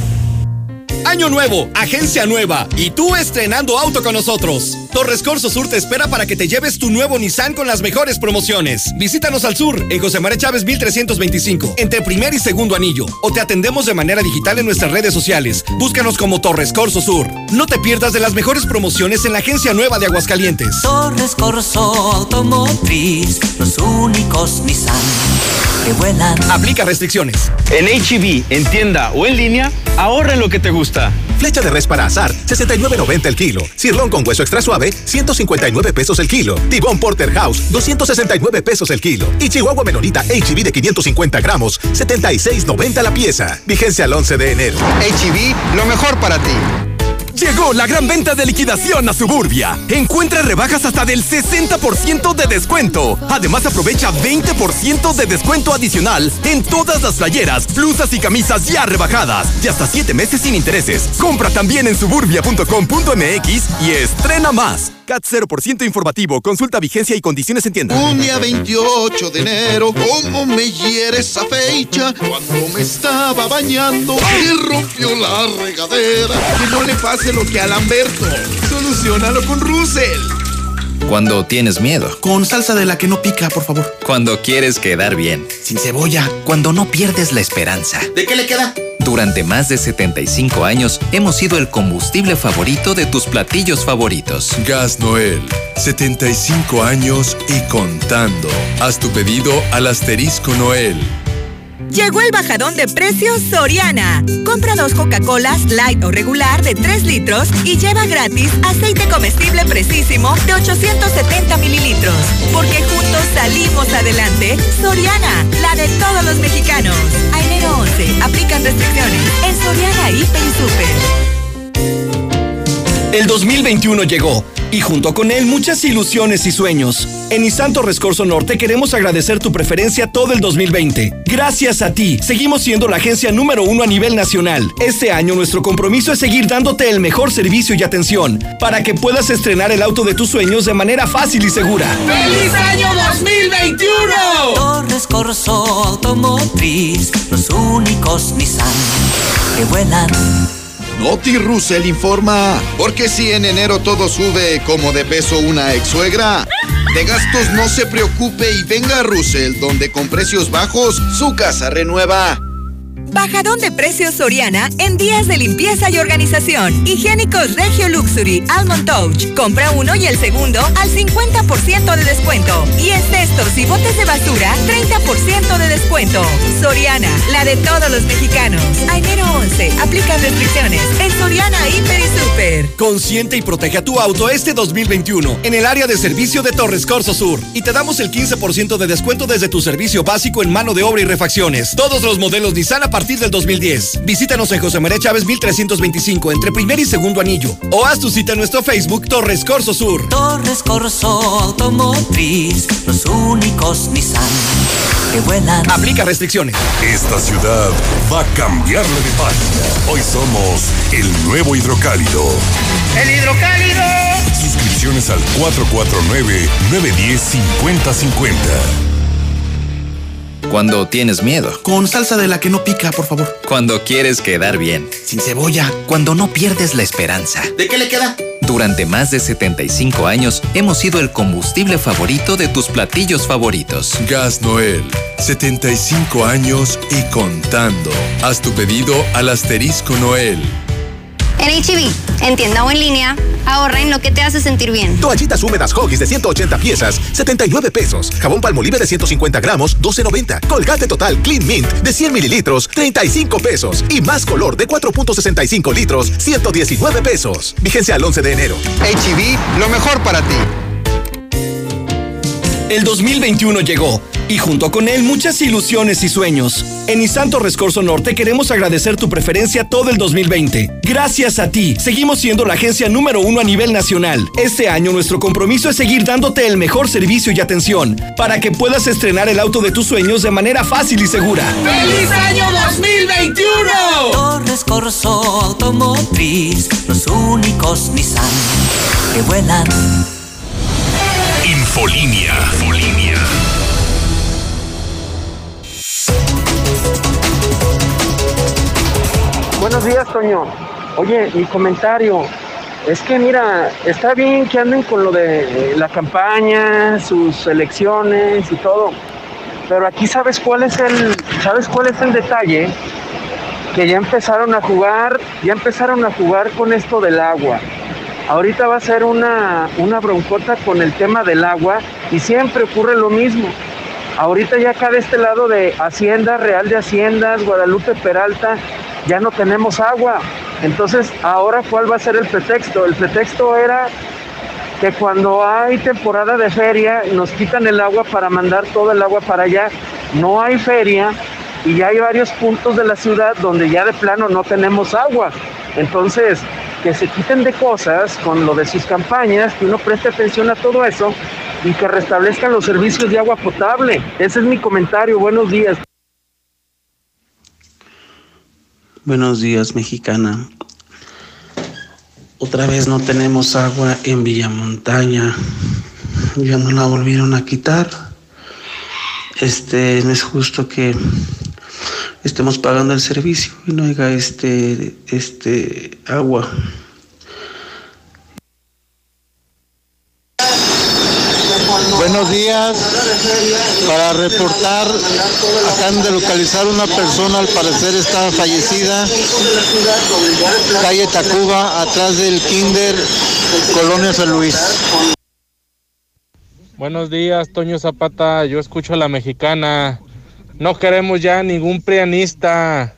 Año nuevo, agencia nueva y tú estrenando auto con nosotros. Torres Corso Sur te espera para que te lleves tu nuevo Nissan con las mejores promociones. Visítanos al sur en José María Chávez 1325, entre primer y segundo anillo, o te atendemos de manera digital en nuestras redes sociales. Búscanos como Torres Corso Sur. No te pierdas de las mejores promociones en la agencia nueva de Aguascalientes. Torres Corso Automotriz, los únicos Nissan que vuelan. Aplica restricciones. En HEV, en tienda o en línea, ahorra en lo que te gusta. Flecha de res para azar, 69.90 el kilo. Cirlón con hueso extra suave, 159 pesos el kilo. Tibón Porter House, 269 pesos el kilo. Y Chihuahua Menonita HB de 550 gramos, 76.90 la pieza. Vigencia al 11 de enero. HB, lo mejor para ti. Llegó la gran venta de liquidación a Suburbia. Encuentra rebajas hasta del 60% de descuento. Además aprovecha 20% de descuento adicional en todas las playeras, blusas y camisas ya rebajadas. Y hasta 7 meses sin intereses. Compra también en suburbia.com.mx y estrena más. CAT 0% informativo. Consulta vigencia y condiciones en tienda. Un día 28 de enero, ¿cómo me hiere esa fecha? Cuando me estaba bañando y rompió la regadera. Que no le pase lo que a Lamberto. Solucionalo con Russell. Cuando tienes miedo. Con salsa de la que no pica, por favor. Cuando quieres quedar bien. Sin cebolla. Cuando no pierdes la esperanza. ¿De qué le queda? Durante más de 75 años hemos sido el combustible favorito de tus platillos favoritos. Gas Noel, 75 años y contando. Haz tu pedido al asterisco Noel. Llegó el bajadón de precios Soriana. Compra dos Coca-Colas light o regular de 3 litros y lleva gratis aceite comestible precisísimo de 870 mililitros. Porque juntos salimos adelante. Soriana, la de todos los mexicanos. A enero 11, aplican restricciones. En Soriana, Hiper y Super. El 2021 llegó y junto con él muchas ilusiones y sueños. En Nissan Torres Norte queremos agradecer tu preferencia todo el 2020. Gracias a ti, seguimos siendo la agencia número uno a nivel nacional. Este año nuestro compromiso es seguir dándote el mejor servicio y atención para que puedas estrenar el auto de tus sueños de manera fácil y segura. ¡Feliz año 2021! Torres Corso Automotriz, los únicos Nissan que vuelan. Noti Russell informa, porque si en enero todo sube como de peso una ex suegra, de gastos no se preocupe y venga a Russell, donde con precios bajos su casa renueva. Bajadón de precios Soriana en días de limpieza y organización. Higiénicos Regio Luxury Almond Touch. Compra uno y el segundo al 50% de descuento. Y en cestos y botes de basura, 30% de descuento. Soriana, la de todos los mexicanos. A enero 11, aplica restricciones. En Soriana, Hiper y Super. Consiente y protege a tu auto este 2021 en el área de servicio de Torres Corso Sur. Y te damos el 15% de descuento desde tu servicio básico en mano de obra y refacciones. Todos los modelos Nissan a partir del 2010. Visítanos en José María Chávez 1325 entre primer y segundo anillo. O haz tu cita en nuestro Facebook Torres Corso Sur. Torres Corso Automotriz, los únicos Nissan que vuelan. Aplica restricciones. Esta ciudad va a cambiarle de página. Hoy somos el nuevo hidrocálido. ¡El hidrocálido! Suscripciones al 449-910-5050. Cuando tienes miedo. Con salsa de la que no pica, por favor. Cuando quieres quedar bien. Sin cebolla. Cuando no pierdes la esperanza. ¿De qué le queda? Durante más de 75 años hemos sido el combustible favorito de tus platillos favoritos. Gas Noel. 75 años y contando. Haz tu pedido al asterisco Noel. En HB, en tienda o en línea, ahorra en lo que te hace sentir bien. Toallitas húmedas Hoggies de 180 piezas, 79 pesos. Jabón Palmolive de 150 gramos, 12.90. Colgate Total Clean Mint de 100 mililitros, 35 pesos. Y más color de 4.65 litros, 119 pesos. Vigencia al 11 de enero. HB, lo mejor para ti. El 2021 llegó y junto con él muchas ilusiones y sueños. En Nissan Torres Norte queremos agradecer tu preferencia todo el 2020. Gracias a ti, seguimos siendo la agencia número uno a nivel nacional. Este año nuestro compromiso es seguir dándote el mejor servicio y atención para que puedas estrenar el auto de tus sueños de manera fácil y segura. ¡Feliz año 2021! Torres Corso Automotriz, los únicos Nissan que vuelan. Infolinia. Buenos días, Toño. Oye, mi comentario. Es que mira, está bien que anden con lo de la campaña, sus elecciones y todo. Pero aquí sabes cuál es el, sabes cuál es el detalle, que ya empezaron a jugar, ya empezaron a jugar con esto del agua. Ahorita va a ser una, una broncota con el tema del agua y siempre ocurre lo mismo. Ahorita ya acá de este lado de Hacienda, Real de Haciendas, Guadalupe Peralta, ya no tenemos agua. Entonces, ahora cuál va a ser el pretexto? El pretexto era que cuando hay temporada de feria nos quitan el agua para mandar todo el agua para allá. No hay feria y ya hay varios puntos de la ciudad donde ya de plano no tenemos agua. Entonces, que se quiten de cosas con lo de sus campañas, que uno preste atención a todo eso y que restablezcan los servicios de agua potable. Ese es mi comentario. Buenos días. Buenos días, mexicana. Otra vez no tenemos agua en Villamontaña. Ya no la volvieron a quitar. Este, no es justo que estemos pagando el servicio y no haya este, este agua. Buenos días. Para reportar, acaban de localizar una persona, al parecer está fallecida. Calle Tacuba, atrás del Kinder, Colonia San Luis. Buenos días, Toño Zapata. Yo escucho a la mexicana. No queremos ya ningún prianista.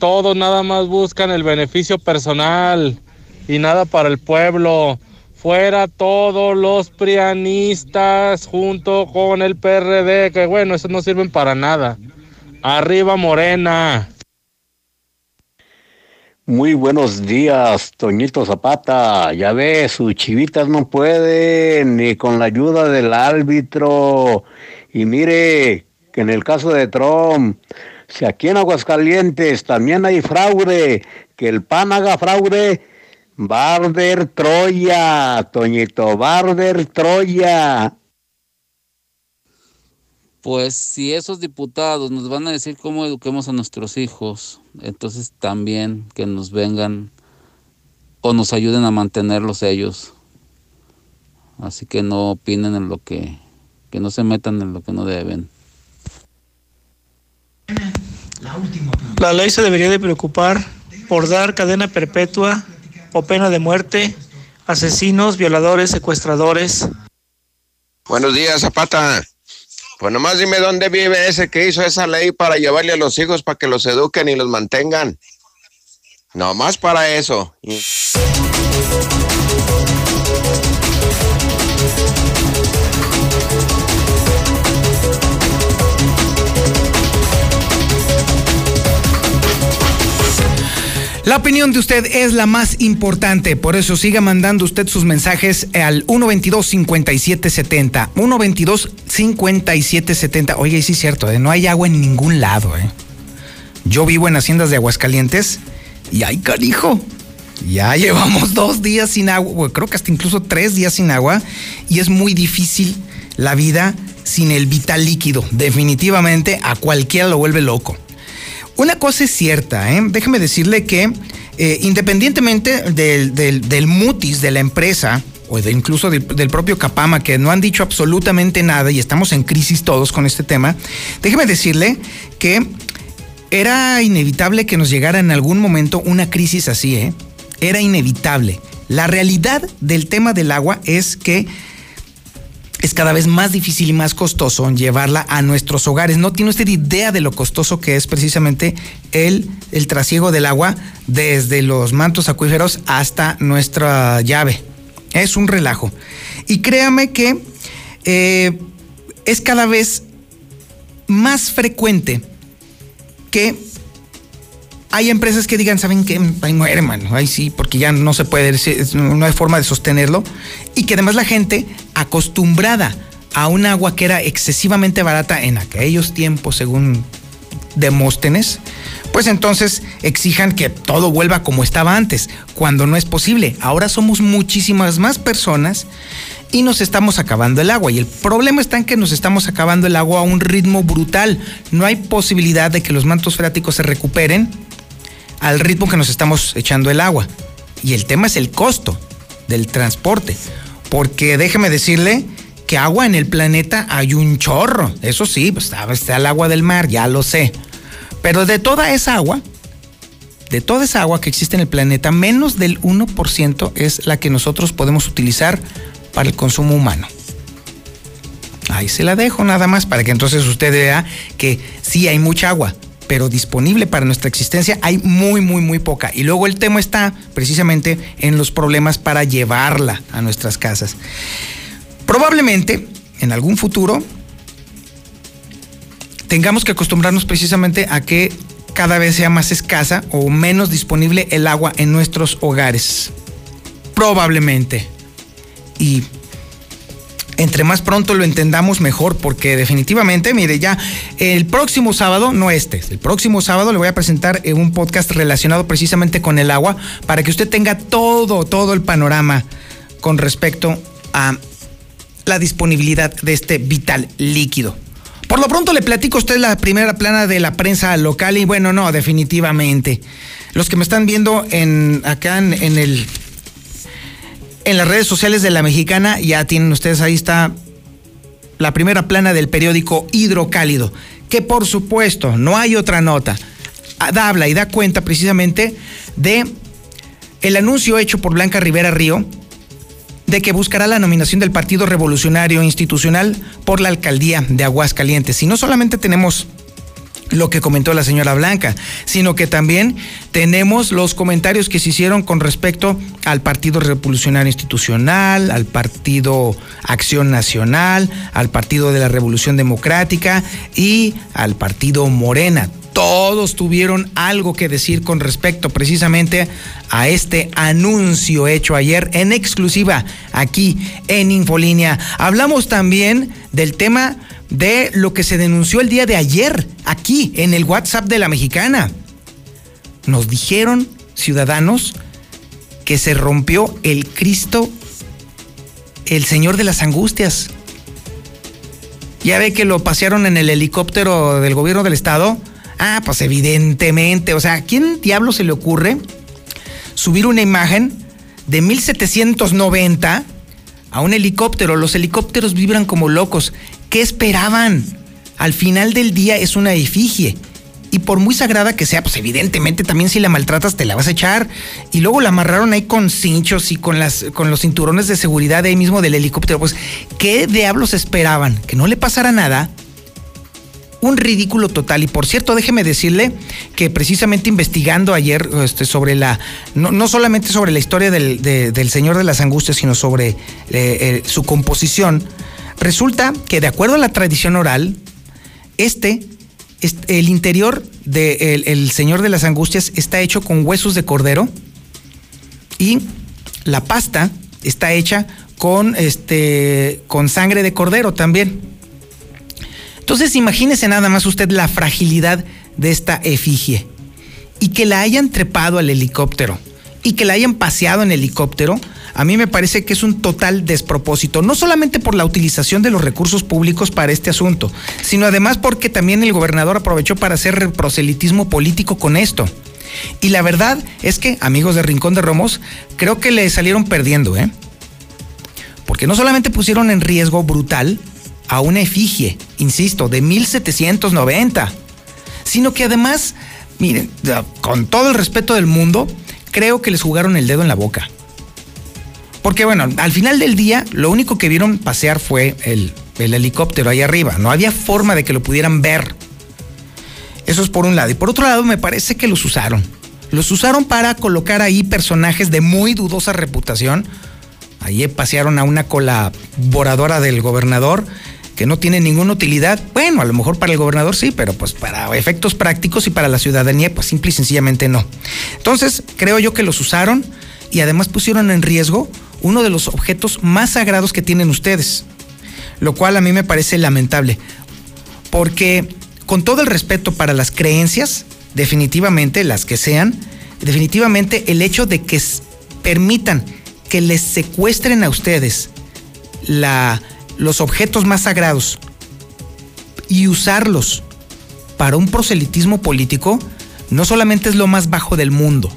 Todos nada más buscan el beneficio personal y nada para el pueblo fuera todos los prianistas junto con el PRD, que bueno, esos no sirven para nada. Arriba Morena. Muy buenos días, Toñito Zapata. Ya ves, sus chivitas no pueden ni con la ayuda del árbitro. Y mire, que en el caso de Trump, si aquí en Aguascalientes también hay fraude, que el PAN haga fraude, Barber Troya, Toñito, Barber Troya. Pues si esos diputados nos van a decir cómo eduquemos a nuestros hijos, entonces también que nos vengan o nos ayuden a mantenerlos ellos. Así que no opinen en lo que, que no se metan en lo que no deben. La ley se debería de preocupar por dar cadena perpetua o pena de muerte a asesinos, violadores, secuestradores. Buenos días, Zapata. Pues nomás dime dónde vive ese que hizo esa ley para llevarle a los hijos para que los eduquen y los mantengan. Nomás para eso. La opinión de usted es la más importante, por eso siga mandando usted sus mensajes al 122-5770. 122-5770. Oye, sí es cierto, ¿eh? no hay agua en ningún lado. ¿eh? Yo vivo en haciendas de Aguascalientes y hay carijo. Ya llevamos dos días sin agua, creo que hasta incluso tres días sin agua, y es muy difícil la vida sin el vital líquido. Definitivamente a cualquiera lo vuelve loco. Una cosa es cierta, ¿eh? déjeme decirle que eh, independientemente del, mutis de la empresa, o incluso del, propio Capama, que no han dicho absolutamente nada y estamos en crisis todos con este tema, déjeme decirle que era inevitable que nos llegara en algún momento una crisis así, ¿eh? Era inevitable. La realidad del tema del agua es que es cada vez más difícil y más costoso llevarla a nuestros hogares. No tiene usted idea de lo costoso que es precisamente el, el trasiego del agua desde los mantos acuíferos hasta nuestra llave. Es un relajo. Y créame que eh, es cada vez más frecuente que hay empresas que digan, ¿saben qué? Ay, muere. Ay, sí, porque ya no se puede, no hay forma de sostenerlo. Y que además la gente acostumbrada a un agua que era excesivamente barata en aquellos tiempos, según Demóstenes, pues entonces exijan que todo vuelva como estaba antes, cuando no es posible. Ahora somos muchísimas más personas y nos estamos acabando el agua. Y el problema está en que nos estamos acabando el agua a un ritmo brutal. No hay posibilidad de que los mantos freáticos se recuperen al ritmo que nos estamos echando el agua. Y el tema es el costo del transporte. Porque déjeme decirle que agua en el planeta hay un chorro. Eso sí, pues está el agua del mar, ya lo sé. Pero de toda esa agua, de toda esa agua que existe en el planeta, menos del 1% es la que nosotros podemos utilizar para el consumo humano. Ahí se la dejo nada más para que entonces usted vea que sí hay mucha agua, pero disponible para nuestra existencia hay muy, muy, muy poca. Y luego el tema está precisamente en los problemas para llevarla a nuestras casas. Probablemente en algún futuro tengamos que acostumbrarnos precisamente a que cada vez sea más escasa o menos disponible el agua en nuestros hogares. Probablemente. Y entre más pronto lo entendamos mejor, porque definitivamente, mire, ya el próximo sábado, no este, el próximo sábado le voy a presentar eh, un podcast relacionado precisamente con el agua, para que usted tenga todo, todo el panorama con respecto a la disponibilidad de este vital líquido. Por lo pronto le platico a usted la primera plana de la prensa local y bueno, no, definitivamente. Los que me están viendo en acá en el en las redes sociales de la mexicana, ya tienen ustedes ahí está la primera plana del periódico Hidrocálido, que por supuesto no hay otra nota. Da, habla y da cuenta precisamente de el anuncio hecho por Blanca Rivera Río de que buscará la nominación del Partido Revolucionario Institucional por la alcaldía de Aguascalientes. Y no solamente tenemos lo que comentó la señora Blanca, sino que también tenemos los comentarios que se hicieron con respecto al Partido Revolucionario Institucional, al Partido Acción Nacional, al Partido de la Revolución Democrática y al Partido Morena. Todos tuvieron algo que decir con respecto precisamente a este anuncio hecho ayer en exclusiva aquí en Infolínea. Hablamos también del tema de lo que se denunció el día de ayer aquí en el WhatsApp de la mexicana. Nos dijeron, ciudadanos, que se rompió el Cristo, el Señor de las Angustias. Ya ve que lo pasearon en el helicóptero del gobierno del estado. Ah, pues evidentemente, o sea, ¿a quién diablo se le ocurre subir una imagen de 1790 a un helicóptero? Los helicópteros vibran como locos. ¿Qué esperaban? Al final del día es una efigie. Y por muy sagrada que sea, pues evidentemente también si la maltratas te la vas a echar. Y luego la amarraron ahí con cinchos y con, las, con los cinturones de seguridad ahí mismo del helicóptero. Pues, ¿qué diablos esperaban? ¿Que no le pasara nada? Un ridículo total. Y por cierto, déjeme decirle que precisamente investigando ayer este, sobre la, no, solamente sobre la historia del, Señor de las Angustias, sino sobre eh, eh, su composición, Resulta que de acuerdo a la tradición oral, este, el interior del Señor de las Angustias está hecho con huesos de cordero y la pasta está hecha con, este, con sangre de cordero también. Entonces imagínese nada más usted la fragilidad de esta efigie y que la hayan trepado al helicóptero y que la hayan paseado en helicóptero a mí me parece que es un total despropósito, no solamente por la utilización de los recursos públicos para este asunto, sino además porque también el gobernador aprovechó para hacer proselitismo político con esto. Y la verdad es que, amigos de Rincón de Romos, creo que le salieron perdiendo, ¿eh? Porque no solamente pusieron en riesgo brutal a una efigie, insisto, de 1790, sino que además, miren, con todo el respeto del mundo, creo que les jugaron el dedo en la boca. Porque bueno, al final del día, lo único que vieron pasear fue el, helicóptero ahí arriba. No había forma de que lo pudieran ver. Eso es por un lado. Y por otro lado, me parece que los usaron. Los usaron para colocar ahí personajes de muy dudosa reputación. Ahí pasearon a una colaboradora del gobernador que no tiene ninguna utilidad. Bueno, a lo mejor para el gobernador sí, pero pues para efectos prácticos y para la ciudadanía, pues simple y sencillamente no. Entonces, creo yo que los usaron y además pusieron en riesgo uno de los objetos más sagrados que tienen ustedes, lo cual a mí me parece lamentable, porque con todo el respeto para las creencias, definitivamente las que sean, definitivamente el hecho de que permitan que les secuestren a ustedes la, los objetos más sagrados y usarlos para un proselitismo político, no solamente es lo más bajo del mundo,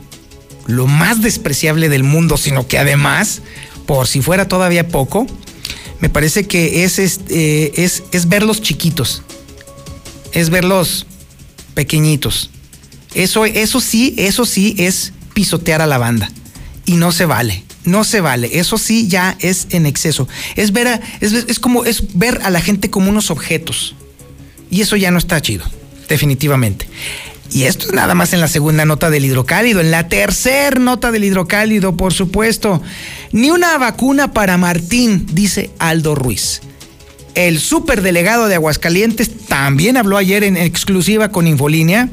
lo más despreciable del mundo, sino que además, por si fuera todavía poco, me parece que es, eh, es, es verlos chiquitos, es verlos pequeñitos. Eso, eso sí, eso sí es pisotear a la banda. Y no se vale, no se vale. Eso sí ya es en exceso. Es ver a, es, es como es ver a la gente como unos objetos. Y eso ya no está chido, definitivamente. Y esto es nada más en la segunda nota del hidrocálido. En la tercera nota del hidrocálido, por supuesto, ni una vacuna para Martín, dice Aldo Ruiz. El superdelegado de Aguascalientes también habló ayer en exclusiva con Infolínea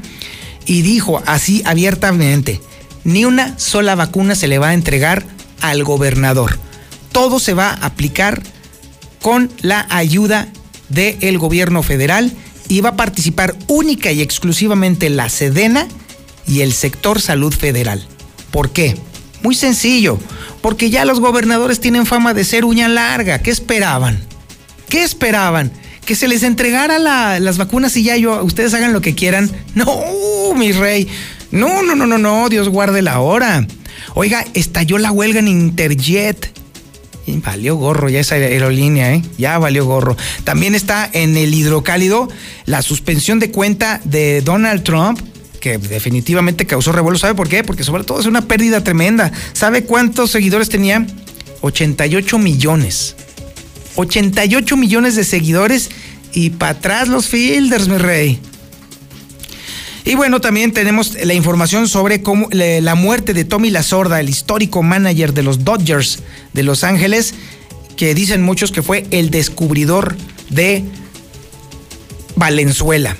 y dijo así abiertamente, ni una sola vacuna se le va a entregar al gobernador. Todo se va a aplicar con la ayuda del gobierno federal y va a participar única y exclusivamente la Sedena y el sector salud federal. ¿Por qué? Muy sencillo, porque ya los gobernadores tienen fama de ser uña larga. ¿Qué esperaban? ¿Qué esperaban? Que se les entregara las vacunas y ya yo, ustedes hagan lo que quieran. No, mi rey. No, no, no, no, no, Dios guarde la hora. Oiga, estalló la huelga en Interjet. Valió gorro ya esa aerolínea, ¿eh? Ya valió gorro. También está en el hidrocálido la suspensión de cuenta de Donald Trump que definitivamente causó revuelo. ¿Sabe por qué? Porque sobre todo es una pérdida tremenda. ¿Sabe cuántos seguidores tenía? 88 millones. 88 millones de seguidores y para atrás los fielders, mi rey. Y bueno, también tenemos la información sobre la muerte de Tommy La Sorda, el histórico manager de los Dodgers de Los Ángeles, que dicen muchos que fue el descubridor de Valenzuela.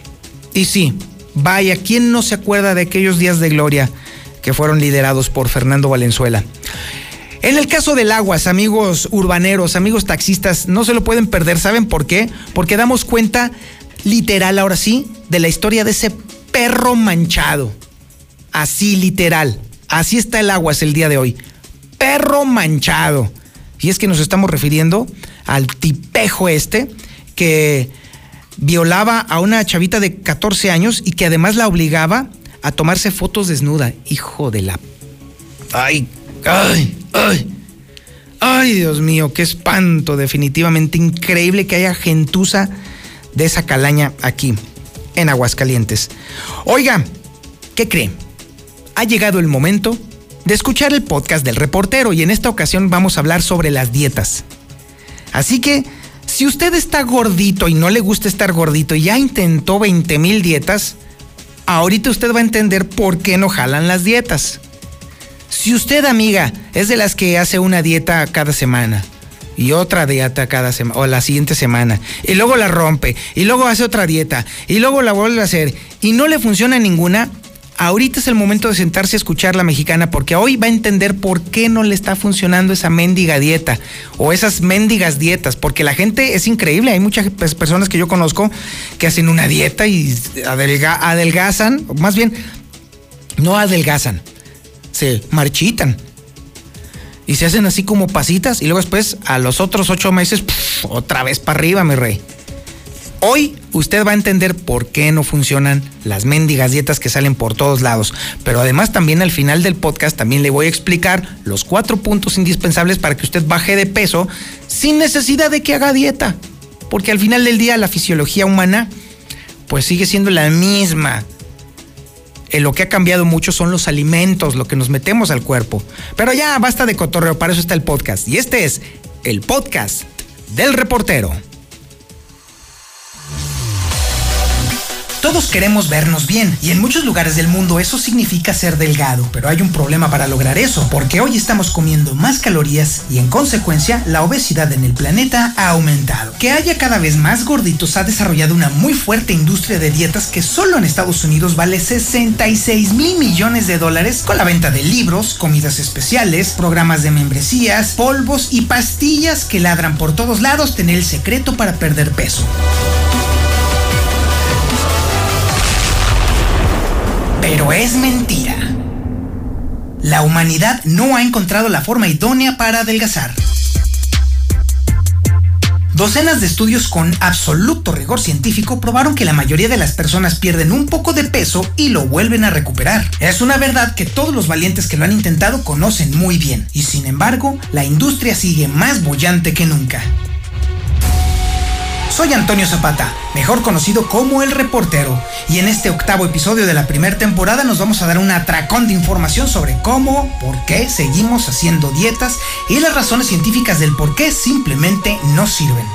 Y sí, vaya, ¿quién no se acuerda de aquellos días de gloria que fueron liderados por Fernando Valenzuela? En el caso del aguas, amigos urbaneros, amigos taxistas, no se lo pueden perder. ¿Saben por qué? Porque damos cuenta literal, ahora sí, de la historia de ese perro manchado. Así, literal. Así está el aguas el día de hoy. Perro manchado. Y es que nos estamos refiriendo al tipejo este que violaba a una chavita de 14 años y que además la obligaba a tomarse fotos desnuda. Hijo de la... Ay, ay, ay. Ay, Dios mío, qué espanto. Definitivamente increíble que haya gentuza de esa calaña aquí, en Aguascalientes. Oiga, ¿qué cree? Ha llegado el momento de escuchar el podcast del reportero y en esta ocasión vamos a hablar sobre las dietas. Así que, si usted está gordito y no le gusta estar gordito y ya intentó 20 mil dietas, ahorita usted va a entender por qué no jalan las dietas. Si usted, amiga, es de las que hace una dieta cada semana, y otra dieta cada semana o la siguiente semana y luego la rompe y luego hace otra dieta y luego la vuelve a hacer y no le funciona ninguna, ahorita es el momento de sentarse a escuchar la mexicana porque hoy va a entender por qué no le está funcionando esa mendiga dieta o esas mendigas dietas, porque la gente es increíble, hay muchas personas que yo conozco que hacen una dieta y adelgazan, más bien no adelgazan, se marchitan y se hacen así como pasitas y luego después a los otros ocho meses otra vez para arriba, mi rey. Hoy usted va a entender por qué no funcionan las mendigas dietas que salen por todos lados. Pero además también al final del podcast también le voy a explicar los cuatro puntos indispensables para que usted baje de peso sin necesidad de que haga dieta. Porque al final del día la fisiología humana pues sigue siendo la misma. Eh, lo que ha cambiado mucho son los alimentos, lo que nos metemos al cuerpo. Pero ya basta de cotorreo, para eso está el podcast. Y este es el podcast del reportero. Todos queremos vernos bien y en muchos lugares del mundo eso significa ser delgado, pero hay un problema para lograr eso, porque hoy estamos comiendo más calorías y en consecuencia la obesidad en el planeta ha aumentado. Que haya cada vez más gorditos ha desarrollado una muy fuerte industria de dietas que solo en Estados Unidos vale 66 mil millones de dólares con la venta de libros, comidas especiales, programas de membresías, polvos y pastillas que ladran por todos lados tener el secreto para perder peso. Pero es mentira. La humanidad no ha encontrado la forma idónea para adelgazar. Docenas de estudios con absoluto rigor científico probaron que la mayoría de las personas pierden un poco de peso y lo vuelven a recuperar. Es una verdad que todos los valientes que lo han intentado conocen muy bien, y sin embargo, la industria sigue más bollante que nunca. Soy Antonio Zapata, mejor conocido como El Reportero, y en este octavo episodio de la primera temporada nos vamos a dar un atracón de información sobre cómo, por qué seguimos haciendo dietas y las razones científicas del por qué simplemente no sirven.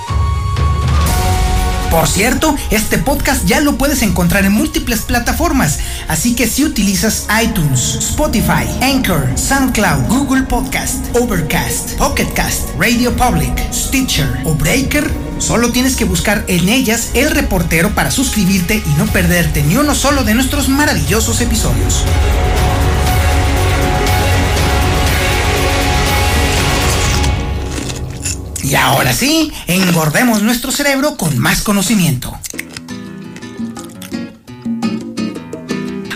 Por cierto, este podcast ya lo puedes encontrar en múltiples plataformas, así que si utilizas iTunes, Spotify, Anchor, SoundCloud, Google Podcast, Overcast, Pocketcast, Radio Public, Stitcher o Breaker, solo tienes que buscar en ellas el reportero para suscribirte y no perderte ni uno solo de nuestros maravillosos episodios. Y ahora sí, engordemos nuestro cerebro con más conocimiento.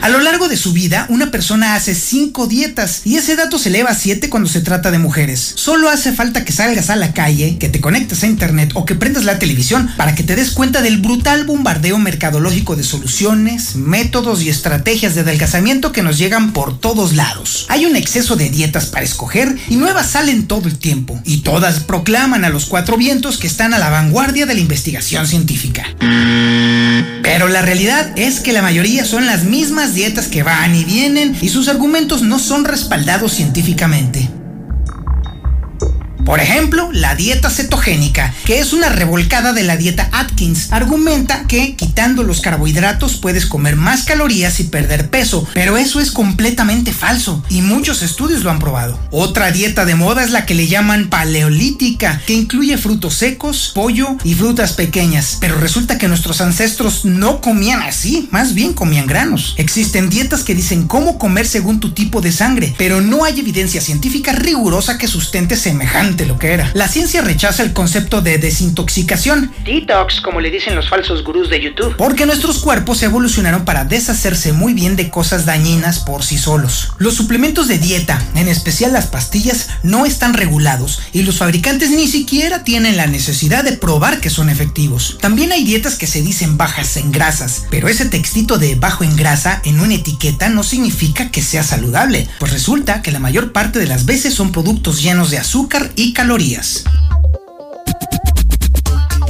A lo largo de su vida, una persona hace 5 dietas y ese dato se eleva a 7 cuando se trata de mujeres. Solo hace falta que salgas a la calle, que te conectes a internet o que prendas la televisión para que te des cuenta del brutal bombardeo mercadológico de soluciones, métodos y estrategias de adelgazamiento que nos llegan por todos lados. Hay un exceso de dietas para escoger y nuevas salen todo el tiempo y todas proclaman a los cuatro vientos que están a la vanguardia de la investigación científica. Pero la realidad es que la mayoría son las mismas dietas que van y vienen y sus argumentos no son respaldados científicamente. Por ejemplo, la dieta cetogénica, que es una revolcada de la dieta Atkins, argumenta que quitando los carbohidratos puedes comer más calorías y perder peso, pero eso es completamente falso y muchos estudios lo han probado. Otra dieta de moda es la que le llaman paleolítica, que incluye frutos secos, pollo y frutas pequeñas, pero resulta que nuestros ancestros no comían así, más bien comían granos. Existen dietas que dicen cómo comer según tu tipo de sangre, pero no hay evidencia científica rigurosa que sustente semejante lo que era. La ciencia rechaza el concepto de desintoxicación, detox como le dicen los falsos gurús de YouTube, porque nuestros cuerpos evolucionaron para deshacerse muy bien de cosas dañinas por sí solos. Los suplementos de dieta, en especial las pastillas, no están regulados y los fabricantes ni siquiera tienen la necesidad de probar que son efectivos. También hay dietas que se dicen bajas en grasas, pero ese textito de bajo en grasa en una etiqueta no significa que sea saludable, pues resulta que la mayor parte de las veces son productos llenos de azúcar y calorías.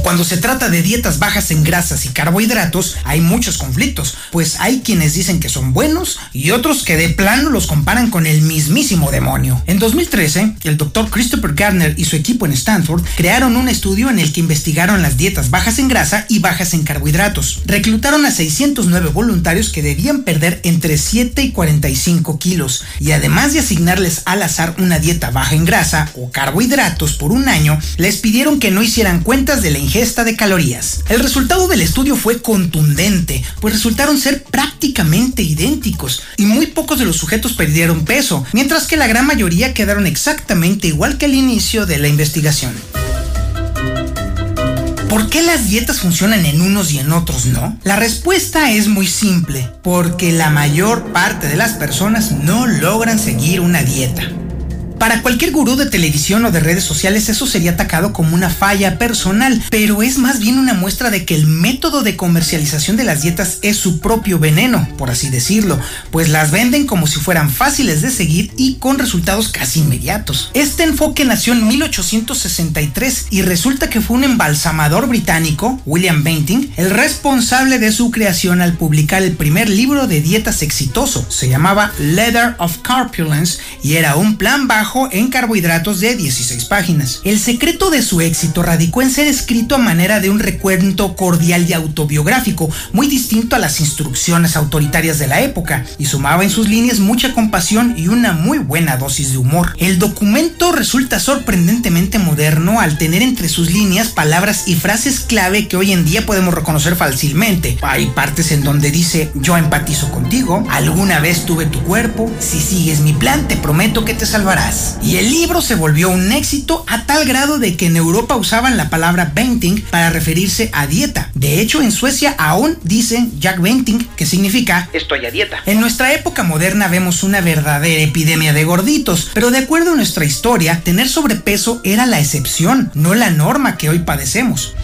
Cuando se trata de dietas bajas en grasas y carbohidratos, hay muchos conflictos, pues hay quienes dicen que son buenos y otros que de plano los comparan con el mismísimo demonio. En 2013, el doctor Christopher Gardner y su equipo en Stanford crearon un estudio en el que investigaron las dietas bajas en grasa y bajas en carbohidratos. Reclutaron a 609 voluntarios que debían perder entre 7 y 45 kilos y además de asignarles al azar una dieta baja en grasa o carbohidratos por un año, les pidieron que no hicieran cuentas de la ingesta de calorías. El resultado del estudio fue contundente, pues resultaron ser prácticamente idénticos y muy pocos de los sujetos perdieron peso, mientras que la gran mayoría quedaron exactamente igual que al inicio de la investigación. ¿Por qué las dietas funcionan en unos y en otros no? La respuesta es muy simple, porque la mayor parte de las personas no logran seguir una dieta. Para cualquier gurú de televisión o de redes sociales eso sería atacado como una falla personal, pero es más bien una muestra de que el método de comercialización de las dietas es su propio veneno, por así decirlo, pues las venden como si fueran fáciles de seguir y con resultados casi inmediatos. Este enfoque nació en 1863 y resulta que fue un embalsamador británico, William Banting, el responsable de su creación al publicar el primer libro de dietas exitoso. Se llamaba Leather of Corpulence y era un plan bajo en carbohidratos de 16 páginas. El secreto de su éxito radicó en ser escrito a manera de un recuento cordial y autobiográfico, muy distinto a las instrucciones autoritarias de la época, y sumaba en sus líneas mucha compasión y una muy buena dosis de humor. El documento resulta sorprendentemente moderno al tener entre sus líneas palabras y frases clave que hoy en día podemos reconocer fácilmente. Hay partes en donde dice yo empatizo contigo, alguna vez tuve tu cuerpo, si sigues mi plan te prometo que te salvarás. Y el libro se volvió un éxito a tal grado de que en Europa usaban la palabra Benting para referirse a dieta. De hecho, en Suecia aún dicen Jack Benting, que significa estoy a dieta. En nuestra época moderna vemos una verdadera epidemia de gorditos, pero de acuerdo a nuestra historia, tener sobrepeso era la excepción, no la norma que hoy padecemos.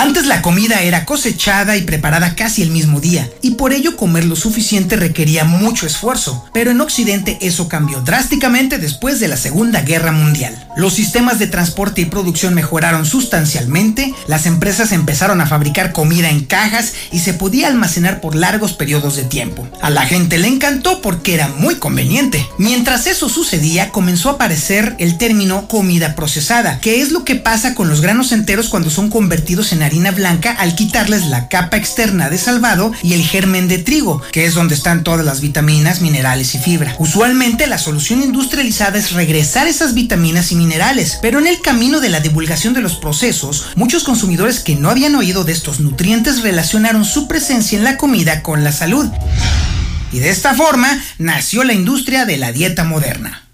Antes la comida era cosechada y preparada casi el mismo día, y por ello comer lo suficiente requería mucho esfuerzo, pero en Occidente eso cambió drásticamente después de la Segunda Guerra Mundial. Los sistemas de transporte y producción mejoraron sustancialmente, las empresas empezaron a fabricar comida en cajas y se podía almacenar por largos periodos de tiempo. A la gente le encantó porque era muy conveniente. Mientras eso sucedía, comenzó a aparecer el término comida procesada, que es lo que pasa con los granos enteros cuando son convertidos en harina blanca al quitarles la capa externa de salvado y el germen de trigo, que es donde están todas las vitaminas, minerales y fibra. Usualmente la solución industrializada es regresar esas vitaminas y minerales, pero en el camino de la divulgación de los procesos, muchos consumidores que no habían oído de estos nutrientes relacionaron su presencia en la comida con la salud. Y de esta forma nació la industria de la dieta moderna.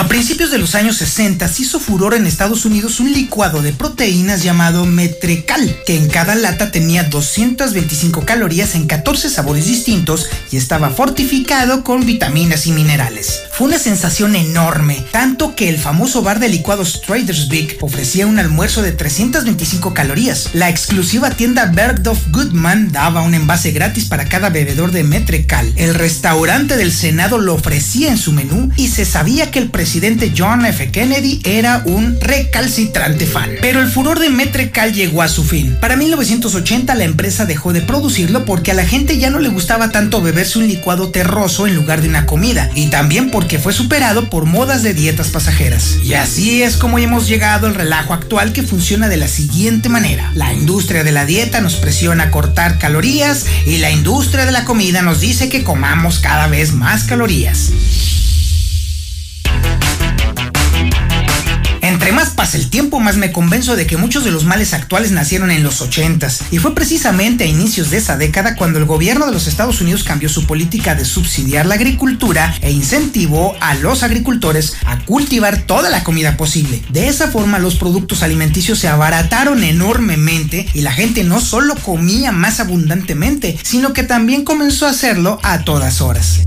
A principios de los años 60 se hizo furor en Estados Unidos un licuado de proteínas llamado Metrecal, que en cada lata tenía 225 calorías en 14 sabores distintos y estaba fortificado con vitaminas y minerales. fue una sensación enorme, tanto que el famoso bar de licuados Traders Big ofrecía un almuerzo de 325 calorías. La exclusiva tienda Bergdorf Goodman daba un envase gratis para cada bebedor de Metrecal. El restaurante del Senado lo ofrecía en su menú y se sabía que el presidente John F. Kennedy era un recalcitrante fan. Pero el furor de Metrecal llegó a su fin. Para 1980 la empresa dejó de producirlo porque a la gente ya no le gustaba tanto beberse un licuado terroso en lugar de una comida y también porque fue superado por modas de dietas pasajeras. Y así es como hemos llegado al relajo actual que funciona de la siguiente manera. La industria de la dieta nos presiona a cortar calorías y la industria de la comida nos dice que comamos cada vez más calorías. Entre más pasa el tiempo, más me convenzo de que muchos de los males actuales nacieron en los 80s. Y fue precisamente a inicios de esa década cuando el gobierno de los Estados Unidos cambió su política de subsidiar la agricultura e incentivó a los agricultores a cultivar toda la comida posible. De esa forma los productos alimenticios se abarataron enormemente y la gente no solo comía más abundantemente, sino que también comenzó a hacerlo a todas horas.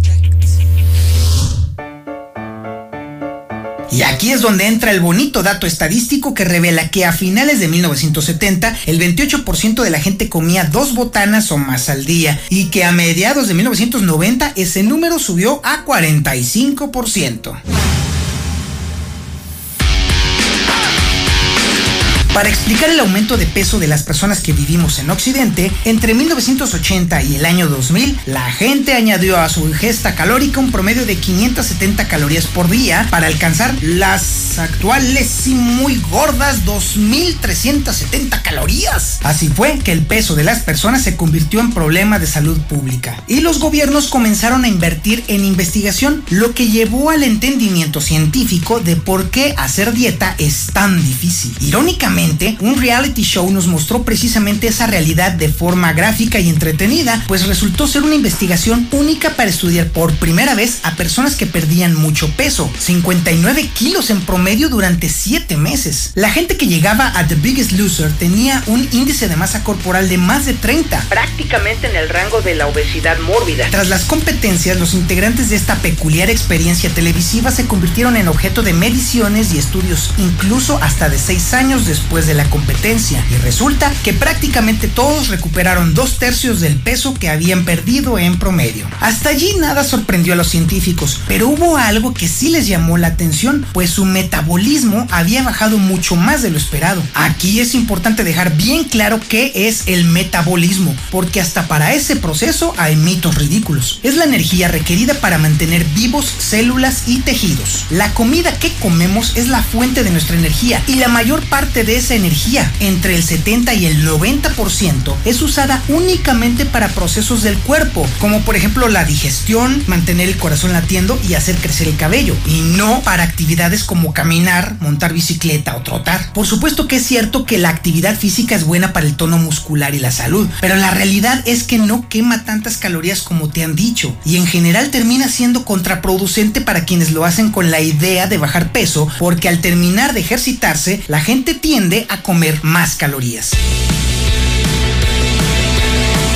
Y aquí es donde entra el bonito dato estadístico que revela que a finales de 1970 el 28% de la gente comía dos botanas o más al día y que a mediados de 1990 ese número subió a 45%. Para explicar el aumento de peso de las personas que vivimos en Occidente, entre 1980 y el año 2000, la gente añadió a su ingesta calórica un promedio de 570 calorías por día para alcanzar las actuales y muy gordas 2370 calorías. Así fue que el peso de las personas se convirtió en problema de salud pública y los gobiernos comenzaron a invertir en investigación, lo que llevó al entendimiento científico de por qué hacer dieta es tan difícil. Irónicamente, un reality show nos mostró precisamente esa realidad de forma gráfica y entretenida, pues resultó ser una investigación única para estudiar por primera vez a personas que perdían mucho peso, 59 kilos en promedio durante 7 meses. La gente que llegaba a The Biggest Loser tenía un índice de masa corporal de más de 30, prácticamente en el rango de la obesidad mórbida. Tras las competencias, los integrantes de esta peculiar experiencia televisiva se convirtieron en objeto de mediciones y estudios, incluso hasta de 6 años después de la competencia y resulta que prácticamente todos recuperaron dos tercios del peso que habían perdido en promedio. Hasta allí nada sorprendió a los científicos, pero hubo algo que sí les llamó la atención, pues su metabolismo había bajado mucho más de lo esperado. Aquí es importante dejar bien claro qué es el metabolismo, porque hasta para ese proceso hay mitos ridículos. Es la energía requerida para mantener vivos células y tejidos. La comida que comemos es la fuente de nuestra energía y la mayor parte de esa energía, entre el 70 y el 90%, es usada únicamente para procesos del cuerpo, como por ejemplo la digestión, mantener el corazón latiendo y hacer crecer el cabello, y no para actividades como caminar, montar bicicleta o trotar. Por supuesto que es cierto que la actividad física es buena para el tono muscular y la salud, pero la realidad es que no quema tantas calorías como te han dicho, y en general termina siendo contraproducente para quienes lo hacen con la idea de bajar peso, porque al terminar de ejercitarse, la gente tiende a comer más calorías.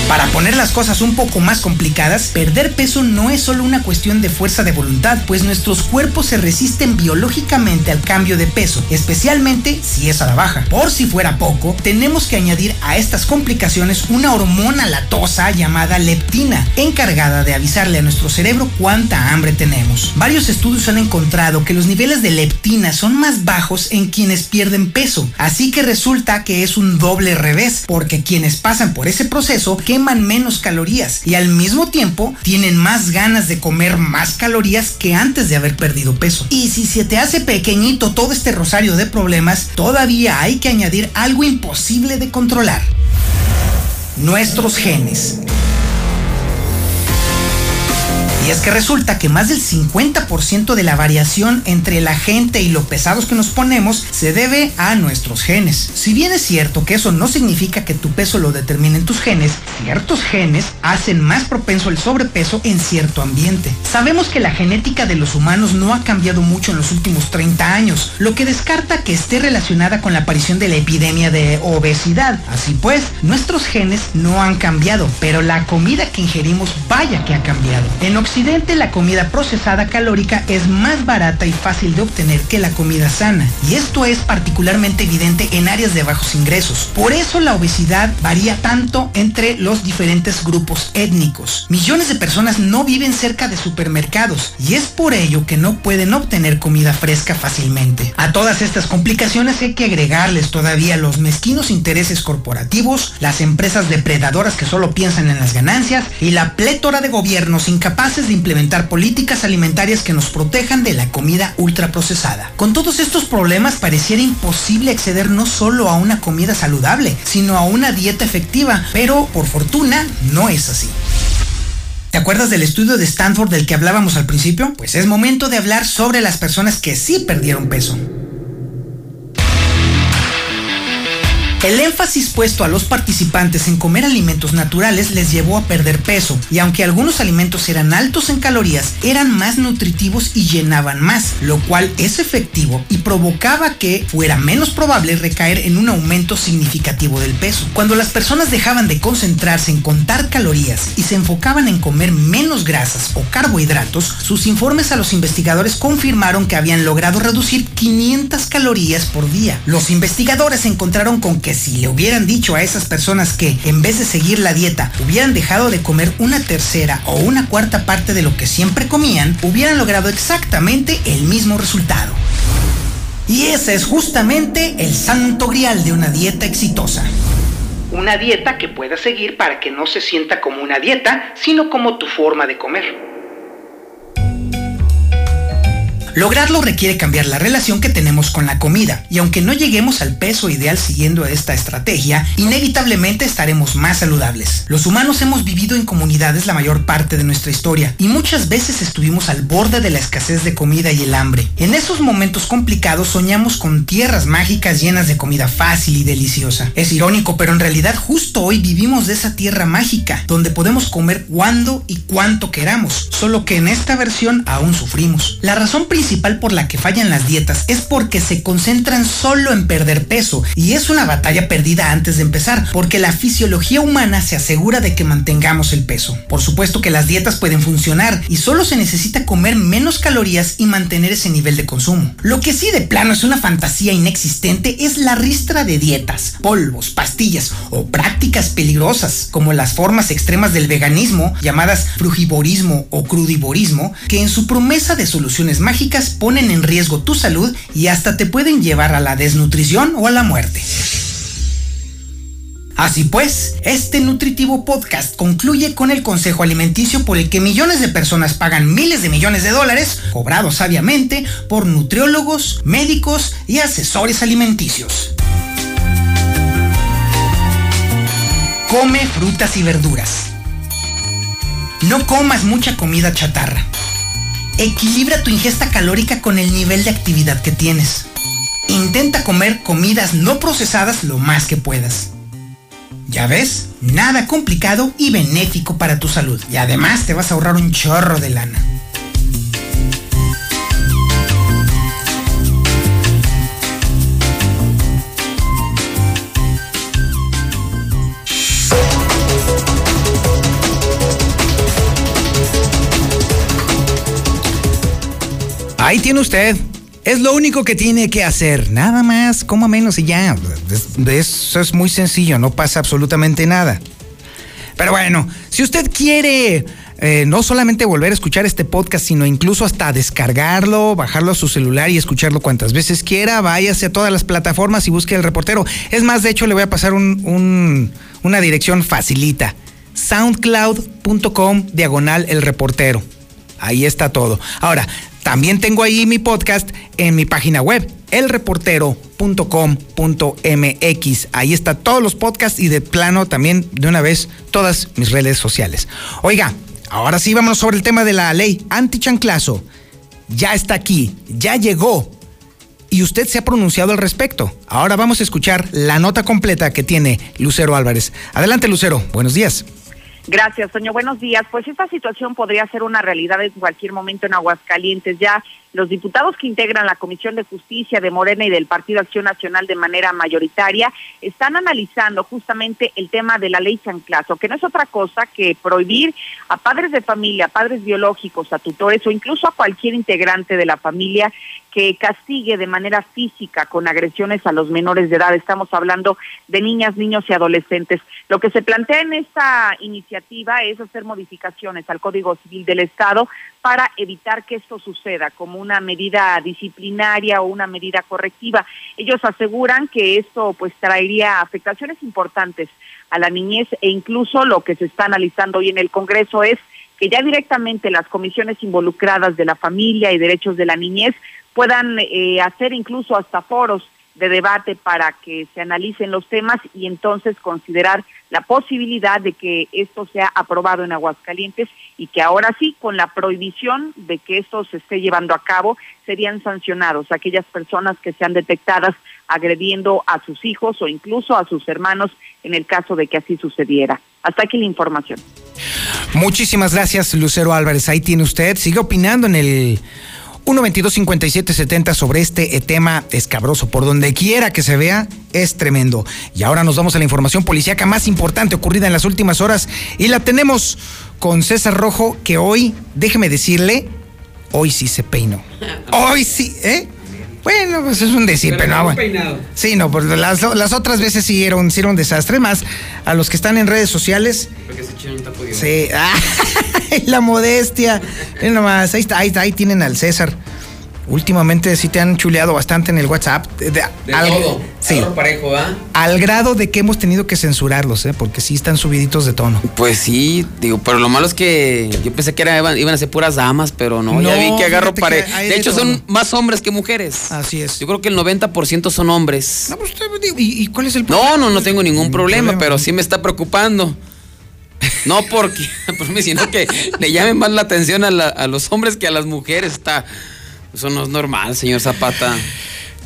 Para poner las cosas un poco más complicadas, perder peso no es solo una cuestión de fuerza de voluntad, pues nuestros cuerpos se resisten biológicamente al cambio de peso, especialmente si es a la baja. Por si fuera poco, tenemos que añadir a estas complicaciones una hormona latosa llamada leptina, encargada de avisarle a nuestro cerebro cuánta hambre tenemos. Varios estudios han encontrado que los niveles de leptina son más bajos en quienes pierden peso, así que resulta que es un doble revés, porque quienes pasan por ese proceso que queman menos calorías y al mismo tiempo tienen más ganas de comer más calorías que antes de haber perdido peso. Y si se te hace pequeñito todo este rosario de problemas, todavía hay que añadir algo imposible de controlar. Nuestros genes. Y es que resulta que más del 50% de la variación entre la gente y lo pesados que nos ponemos se debe a nuestros genes. Si bien es cierto que eso no significa que tu peso lo determinen tus genes, ciertos genes hacen más propenso el sobrepeso en cierto ambiente. Sabemos que la genética de los humanos no ha cambiado mucho en los últimos 30 años, lo que descarta que esté relacionada con la aparición de la epidemia de obesidad. Así pues, nuestros genes no han cambiado, pero la comida que ingerimos vaya que ha cambiado. La comida procesada calórica es más barata y fácil de obtener que la comida sana, y esto es particularmente evidente en áreas de bajos ingresos. Por eso la obesidad varía tanto entre los diferentes grupos étnicos. Millones de personas no viven cerca de supermercados y es por ello que no pueden obtener comida fresca fácilmente. A todas estas complicaciones hay que agregarles todavía los mezquinos intereses corporativos, las empresas depredadoras que solo piensan en las ganancias y la plétora de gobiernos incapaces de implementar políticas alimentarias que nos protejan de la comida ultraprocesada. Con todos estos problemas pareciera imposible acceder no solo a una comida saludable, sino a una dieta efectiva, pero por fortuna no es así. ¿Te acuerdas del estudio de Stanford del que hablábamos al principio? Pues es momento de hablar sobre las personas que sí perdieron peso. El énfasis puesto a los participantes en comer alimentos naturales les llevó a perder peso, y aunque algunos alimentos eran altos en calorías, eran más nutritivos y llenaban más, lo cual es efectivo y provocaba que fuera menos probable recaer en un aumento significativo del peso. Cuando las personas dejaban de concentrarse en contar calorías y se enfocaban en comer menos grasas o carbohidratos, sus informes a los investigadores confirmaron que habían logrado reducir 500 calorías por día. Los investigadores encontraron con que si le hubieran dicho a esas personas que en vez de seguir la dieta hubieran dejado de comer una tercera o una cuarta parte de lo que siempre comían, hubieran logrado exactamente el mismo resultado. Y ese es justamente el santo grial de una dieta exitosa. Una dieta que puedas seguir para que no se sienta como una dieta, sino como tu forma de comer. Lograrlo requiere cambiar la relación que tenemos con la comida, y aunque no lleguemos al peso ideal siguiendo esta estrategia, inevitablemente estaremos más saludables. Los humanos hemos vivido en comunidades la mayor parte de nuestra historia, y muchas veces estuvimos al borde de la escasez de comida y el hambre. En esos momentos complicados soñamos con tierras mágicas llenas de comida fácil y deliciosa. Es irónico, pero en realidad justo hoy vivimos de esa tierra mágica, donde podemos comer cuando y cuánto queramos, solo que en esta versión aún sufrimos. La razón principal principal por la que fallan las dietas es porque se concentran solo en perder peso y es una batalla perdida antes de empezar porque la fisiología humana se asegura de que mantengamos el peso. Por supuesto que las dietas pueden funcionar y solo se necesita comer menos calorías y mantener ese nivel de consumo. Lo que sí de plano es una fantasía inexistente es la ristra de dietas, polvos, pastillas o prácticas peligrosas como las formas extremas del veganismo llamadas frugivorismo o crudivorismo que en su promesa de soluciones mágicas ponen en riesgo tu salud y hasta te pueden llevar a la desnutrición o a la muerte. Así pues, este nutritivo podcast concluye con el consejo alimenticio por el que millones de personas pagan miles de millones de dólares, cobrados sabiamente por nutriólogos, médicos y asesores alimenticios. Come frutas y verduras. No comas mucha comida chatarra. Equilibra tu ingesta calórica con el nivel de actividad que tienes. Intenta comer comidas no procesadas lo más que puedas. Ya ves, nada complicado y benéfico para tu salud. Y además te vas a ahorrar un chorro de lana. Ahí tiene usted. Es lo único que tiene que hacer. Nada más, coma menos y ya. Eso es muy sencillo, no pasa absolutamente nada. Pero bueno, si usted quiere eh, no solamente volver a escuchar este podcast, sino incluso hasta descargarlo, bajarlo a su celular y escucharlo cuantas veces quiera, váyase a todas las plataformas y busque el reportero. Es más, de hecho, le voy a pasar una dirección facilita. soundcloud.com diagonal el reportero. Ahí está todo. Ahora, también tengo ahí mi podcast en mi página web, elreportero.com.mx. Ahí está todos los podcasts y de plano también de una vez todas mis redes sociales. Oiga, ahora sí vamos sobre el tema de la ley antichanclazo. Ya está aquí, ya llegó. Y usted se ha pronunciado al respecto. Ahora vamos a escuchar la nota completa que tiene Lucero Álvarez. Adelante, Lucero. Buenos días. Gracias, Toño. Buenos días. Pues esta situación podría ser una realidad en cualquier momento en Aguascalientes. Ya los diputados que integran la Comisión de Justicia de Morena y del Partido Acción Nacional de manera mayoritaria están analizando justamente el tema de la ley Chanclazo, que no es otra cosa que prohibir a padres de familia, a padres biológicos, a tutores o incluso a cualquier integrante de la familia que castigue de manera física con agresiones a los menores de edad. Estamos hablando de niñas, niños y adolescentes. Lo que se plantea en esta iniciativa es hacer modificaciones al Código Civil del Estado para evitar que esto suceda como una medida disciplinaria o una medida correctiva. Ellos aseguran que esto pues traería afectaciones importantes a la niñez e incluso lo que se está analizando hoy en el Congreso es que ya directamente las comisiones involucradas de la familia y derechos de la niñez puedan eh, hacer incluso hasta foros de debate para que se analicen los temas y entonces considerar la posibilidad de que esto sea aprobado en Aguascalientes y que ahora sí, con la prohibición de que esto se esté llevando a cabo, serían sancionados aquellas personas que sean detectadas agrediendo a sus hijos o incluso a sus hermanos en el caso de que así sucediera. Hasta aquí la información. Muchísimas gracias, Lucero Álvarez. Ahí tiene usted. Sigue opinando en el 122-5770 sobre este eh, tema escabroso. Por donde quiera que se vea, es tremendo. Y ahora nos vamos a la información policíaca más importante ocurrida en las últimas horas. Y la tenemos con César Rojo, que hoy, déjeme decirle, hoy sí se peinó. Hoy sí, ¿eh? Bueno, pues es un decir, pero, no, bueno. Sí, no, pues las, las, otras veces sí era, un, sí era un desastre. Más a los que están en redes sociales. Porque se Sí, ah, la modestia. Nomás, ahí, está, ahí, ahí tienen al César. Últimamente sí te han chuleado bastante en el WhatsApp. De, al, todo. Sí. Parejo, ¿ah? Al grado de que hemos tenido que censurarlos, ¿eh? Porque sí están subiditos de tono. Pues sí, digo, pero lo malo es que yo pensé que era, iban, a ser puras damas, pero no, ya vi que agarro parejo. De, hecho, son más hombres que mujeres. Así es. Yo creo que el 90% son hombres. No, pues, ¿y, cuál es el problema? No, no, no tengo ningún, problema, pero sí me está preocupando. No porque, por mí, sino que le llamen más la atención a, a los hombres que a las mujeres. Está. Eso no es normal, señor Zapata.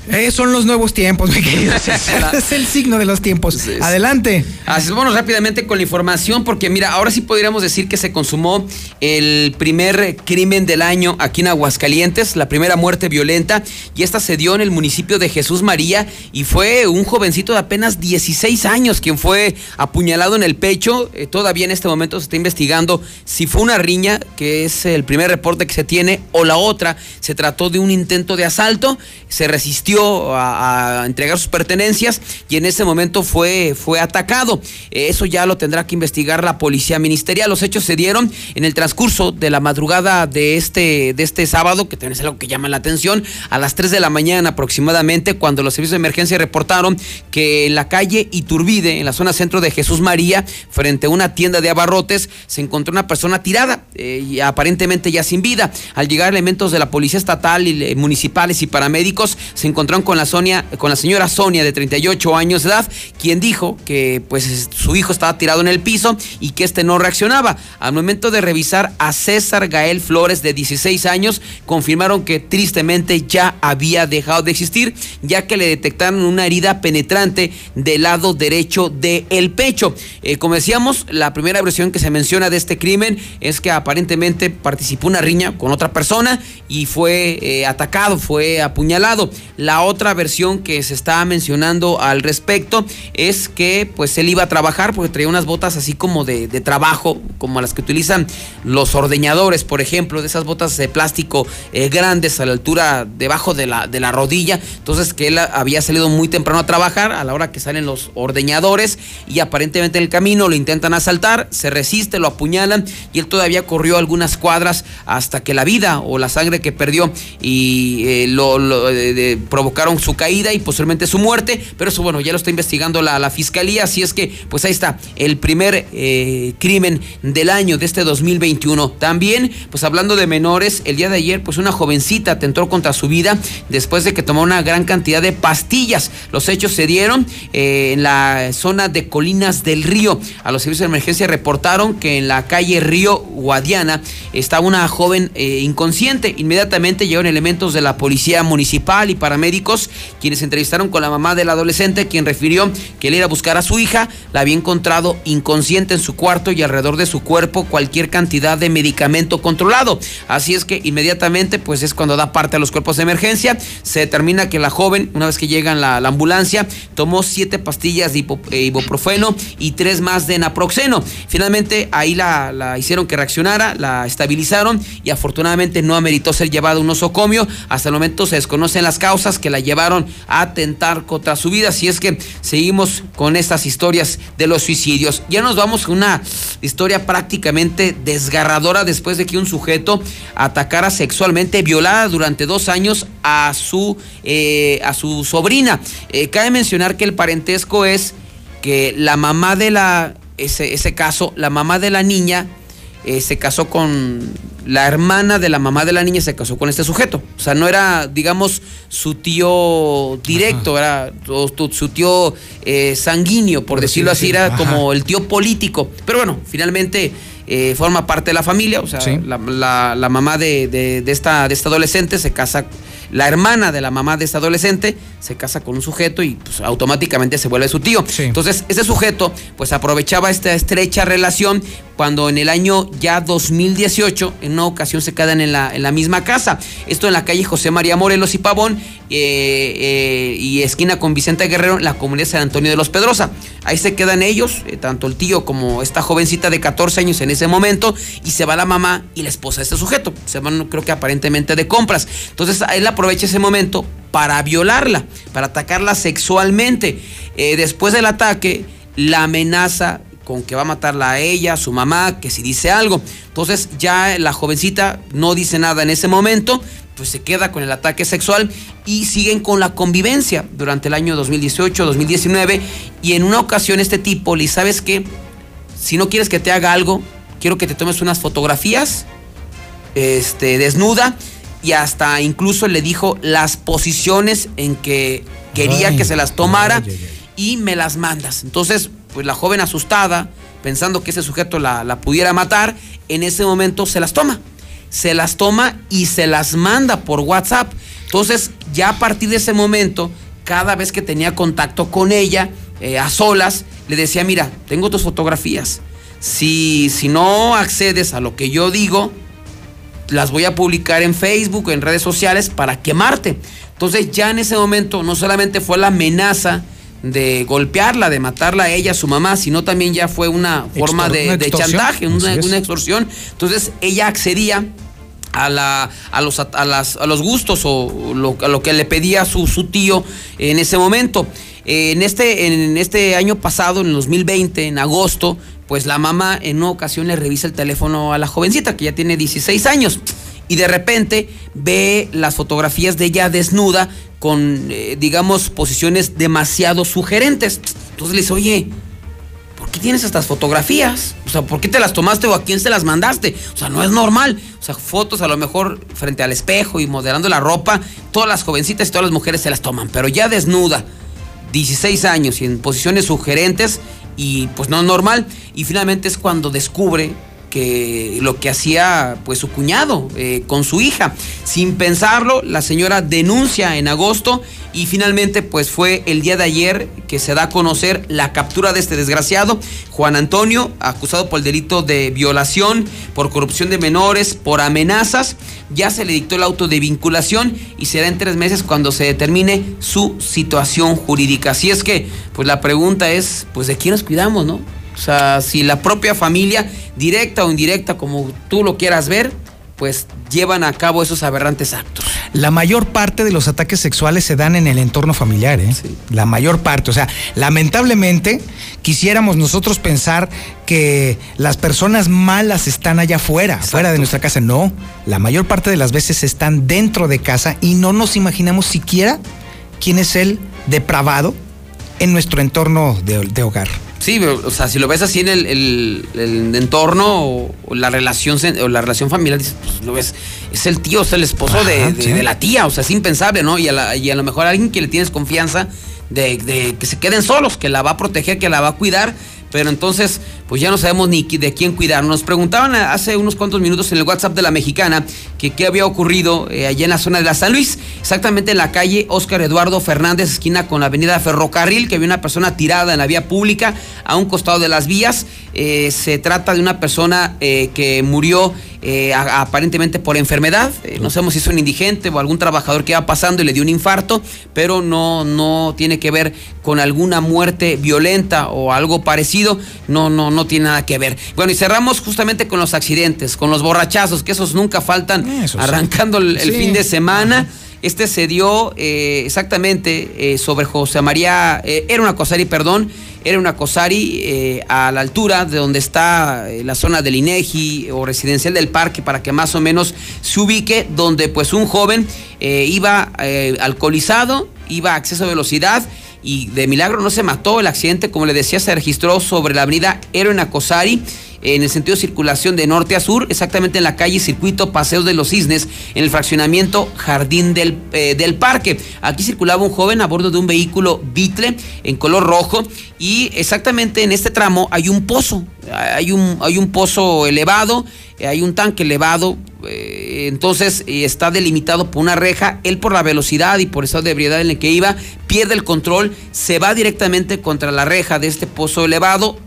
Eh, son los nuevos tiempos, mi querido es el signo de los tiempos. Adelante. Así bueno, rápidamente con la información, porque mira, ahora sí podríamos decir que se consumó el primer crimen del año aquí en Aguascalientes, la primera muerte violenta, y esta se dio en el municipio de Jesús María, y fue un jovencito de apenas 16 años quien fue apuñalado en el pecho. Eh, todavía en este momento se está investigando si fue una riña, que es el primer reporte que se tiene, o la otra, se trató de un intento de asalto, se resistió a, entregar sus pertenencias y en ese momento fue, fue atacado. Eso ya lo tendrá que investigar la policía ministerial. Los hechos se dieron en el transcurso de la madrugada de este, de este sábado, que también es algo que llama la atención, a las 3 de la mañana aproximadamente, cuando los servicios de emergencia reportaron que en la calle Iturbide, en la zona centro de Jesús María, frente a una tienda de abarrotes, se encontró una persona tirada eh, y aparentemente ya sin vida. Al llegar elementos de la policía estatal y eh, municipales y paramédicos, se encontró encontraron con la Sonia, con la señora Sonia de 38 años de edad, quien dijo que pues su hijo estaba tirado en el piso y que este no reaccionaba. Al momento de revisar a César Gael Flores de 16 años, confirmaron que tristemente ya había dejado de existir, ya que le detectaron una herida penetrante del lado derecho del pecho. Eh, como decíamos, la primera versión que se menciona de este crimen es que aparentemente participó una riña con otra persona y fue eh, atacado, fue apuñalado. La otra versión que se está mencionando al respecto es que pues él iba a trabajar porque traía unas botas así como de, trabajo, como las que utilizan los ordeñadores, por ejemplo, de esas botas de plástico eh, grandes a la altura debajo de la, de la rodilla. Entonces que él había salido muy temprano a trabajar a la hora que salen los ordeñadores y aparentemente en el camino lo intentan asaltar, se resiste, lo apuñalan y él todavía corrió algunas cuadras hasta que la vida o la sangre que perdió y eh, lo, eh, provocaron su caída y posteriormente su muerte, pero eso bueno, ya lo está investigando la, fiscalía, así es que pues ahí está el primer eh, crimen del año de este 2021. También, pues hablando de menores, el día de ayer pues una jovencita atentó contra su vida después de que tomó una gran cantidad de pastillas. Los hechos se dieron eh, en la zona de Colinas del Río. A los servicios de emergencia reportaron que en la calle Río Guadiana estaba una joven eh, inconsciente. Inmediatamente llegaron elementos de la policía municipal y paramédicos médicos, quienes entrevistaron con la mamá del adolescente, quien refirió que él iba a buscar a su hija, la había encontrado inconsciente en su cuarto y alrededor de su cuerpo cualquier cantidad de medicamento controlado. Así es que inmediatamente, pues es cuando da parte a los cuerpos de emergencia. Se determina que la joven, una vez que llega en la, la ambulancia, tomó siete pastillas de eh, ibuprofeno y tres más de naproxeno. Finalmente, ahí la, hicieron que reaccionara, la estabilizaron y afortunadamente no ameritó ser llevada a un nosocomio. Hasta el momento se desconocen las causas que la llevaron a atentar contra su vida. Así es que seguimos con estas historias de los suicidios. Ya nos vamos con una historia prácticamente desgarradora después de que un sujeto atacara sexualmente, violara durante dos años a su, eh, a su sobrina. Eh, cabe mencionar que el parentesco es que la mamá de la, ese, ese caso, la mamá de la niña eh, se casó con la hermana de la mamá de la niña se casó con este sujeto. O sea, no era, digamos, su tío directo, era o tu- su tío eh, sanguíneo, por, Por decirlo así, era como el tío político. Pero bueno, finalmente eh, forma parte de la familia. O sea, Sí. la, la- la mamá de, de- de esta, de esta adolescente se casa. La hermana de la mamá de esta adolescente se casa con un sujeto y pues, automáticamente se vuelve su tío. Entonces, ese sujeto pues aprovechaba esta estrecha relación cuando en el año ya 2018, en una ocasión se quedan en la, en la misma casa. Esto en la calle José María Morelos y Pavón eh, eh, y esquina con Vicente Guerrero, en la comunidad de San Antonio de los Pedrosa. Ahí se quedan ellos, eh, tanto el tío como esta jovencita de 14 años en ese momento, y se va la mamá y la esposa de este sujeto. Se van, creo que aparentemente de compras. Entonces, él aprovecha ese momento para violarla, para atacarla sexualmente. Eh, después del ataque, la amenaza con que va a matarla a ella, a su mamá, que si dice algo. Entonces ya la jovencita no dice nada en ese momento, pues se queda con el ataque sexual y siguen con la convivencia durante el año 2018, 2019 y en una ocasión este tipo le ¿sabes qué? Si no quieres que te haga algo, quiero que te tomes unas fotografías este, desnuda y hasta incluso le dijo las posiciones en que quería Ay, que se las tomara ay, ay, y me las mandas. Entonces, pues la joven asustada, pensando que ese sujeto la, la pudiera matar, en ese momento se las toma. Se las toma y se las manda por WhatsApp. Entonces, ya a partir de ese momento, cada vez que tenía contacto con ella, eh, a solas, le decía, mira, tengo tus fotografías. Si, si no accedes a lo que yo digo, las voy a publicar en Facebook, en redes sociales, para quemarte. Entonces ya en ese momento no solamente fue la amenaza de golpearla, de matarla a ella, a su mamá, sino también ya fue una forma Extor- de, una de extorsión. chantaje, una extorsión. Entonces ella accedía a, la, a, los, a, las- a los gustos o lo, a lo que le pedía su, su tío en ese momento. Eh, en, este, en este año pasado, en el 2020, en agosto, pues la mamá en una ocasión le revisa el teléfono a la jovencita, que ya tiene 16 años, y de repente ve las fotografías de ella desnuda con, eh, digamos, posiciones demasiado sugerentes. Entonces le dice, oye, ¿por qué tienes estas fotografías? O sea, ¿por qué te las tomaste o a quién se las mandaste? O sea, no es normal. O sea, fotos a lo mejor frente al espejo y modelando la ropa, todas las jovencitas y todas las mujeres se las toman, pero ya desnuda, 16 años y en posiciones sugerentes y pues no normal. Y finalmente es cuando descubre que lo que hacía pues su cuñado eh, con su hija. Sin pensarlo, la señora denuncia en agosto y finalmente pues fue el día de ayer que se da a conocer la captura de este desgraciado, Juan Antonio, acusado por el delito de violación, por corrupción de menores, por amenazas. Ya se le dictó el auto de vinculación y será en tres meses cuando se determine su situación jurídica. Así es que, pues la pregunta es, pues de quién nos cuidamos, ¿no? O sea, si la propia familia, directa o indirecta, como tú lo quieras ver, pues llevan a cabo esos aberrantes actos. La mayor parte de los ataques sexuales se dan en el entorno familiar, ¿eh? La mayor parte. O sea, lamentablemente quisiéramos nosotros pensar que las personas malas están allá afuera, fuera de nuestra casa. No, la mayor parte de las veces están dentro de casa y no nos imaginamos siquiera quién es el depravado en nuestro entorno de, de hogar. Sí, o sea, si lo ves así en el, el- el entorno o, o la relación o la relación familiar, dices, pues lo ves, es el tío, es el esposo de, Ajá, de- sí. de la tía, o sea, es impensable, ¿no? Y a, la- y a lo mejor alguien que le tienes confianza de, de que se queden solos, que la va a proteger, que la va a cuidar, pero entonces, pues ya no sabemos ni de quién cuidar. Nos preguntaban hace unos cuantos minutos en el WhatsApp de la mexicana que qué había ocurrido eh, allá en la zona de la San Luis, exactamente en la calle Óscar Eduardo Fernández, esquina con la avenida Ferrocarril, que había una persona tirada en la vía pública a un costado de las vías. Eh, se trata de una persona eh, que murió eh, aparentemente por enfermedad. no sabemos si es un indigente o algún trabajador que iba pasando y le dio un infarto, pero no, no tiene que ver con alguna muerte violenta o algo parecido. No, no, no tiene nada que ver. Bueno, y cerramos justamente con los accidentes, con los borrachazos, que esos nunca faltan arrancando el, fin de semana. Este se dio exactamente sobre José María, era una Cosari, perdón, era una Cosari eh, a la altura de donde está eh, la zona del INEGI o residencial del parque para que más o menos se ubique, donde pues un joven eh, iba alcoholizado, iba a exceso de velocidad y de milagro no se mató. El accidente, como le decía, se registró sobre la avenida Héroe Cosari en el sentido de circulación de norte a sur, exactamente en la calle Circuito Paseos de los Cisnes, en el fraccionamiento Jardín del, eh, del Parque. Aquí circulaba un joven a bordo de un vehículo Bitle en color rojo y exactamente en este tramo hay un pozo, hay un, hay un pozo elevado, hay un tanque elevado, eh, entonces está delimitado por una reja, él por la velocidad y por estado de ebriedad en el que iba, pierde el control, se va directamente contra la reja de este pozo elevado,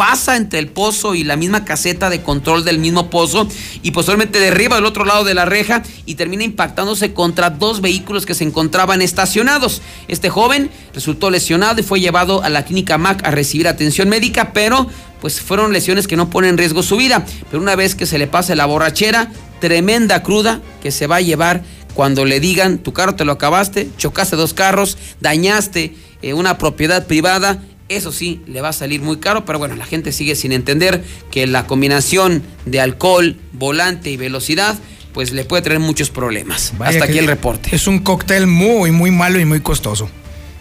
pasa entre el pozo y la misma caseta de control del mismo pozo y posteriormente derriba del otro lado de la reja y termina impactándose contra dos vehículos que se encontraban estacionados. Este joven resultó lesionado y fue llevado a la clínica MAC a recibir atención médica, pero pues fueron lesiones que no ponen en riesgo su vida. Pero una vez que se le pase la borrachera, tremenda cruda que se va a llevar cuando le digan tu carro te lo acabaste, chocaste dos carros, dañaste eh, una propiedad privada eso sí, le va a salir muy caro, pero bueno, la gente sigue sin entender que la combinación de alcohol, volante y velocidad pues le puede traer muchos problemas. Hasta aquí el reporte. Es un cóctel muy, muy malo y muy costoso.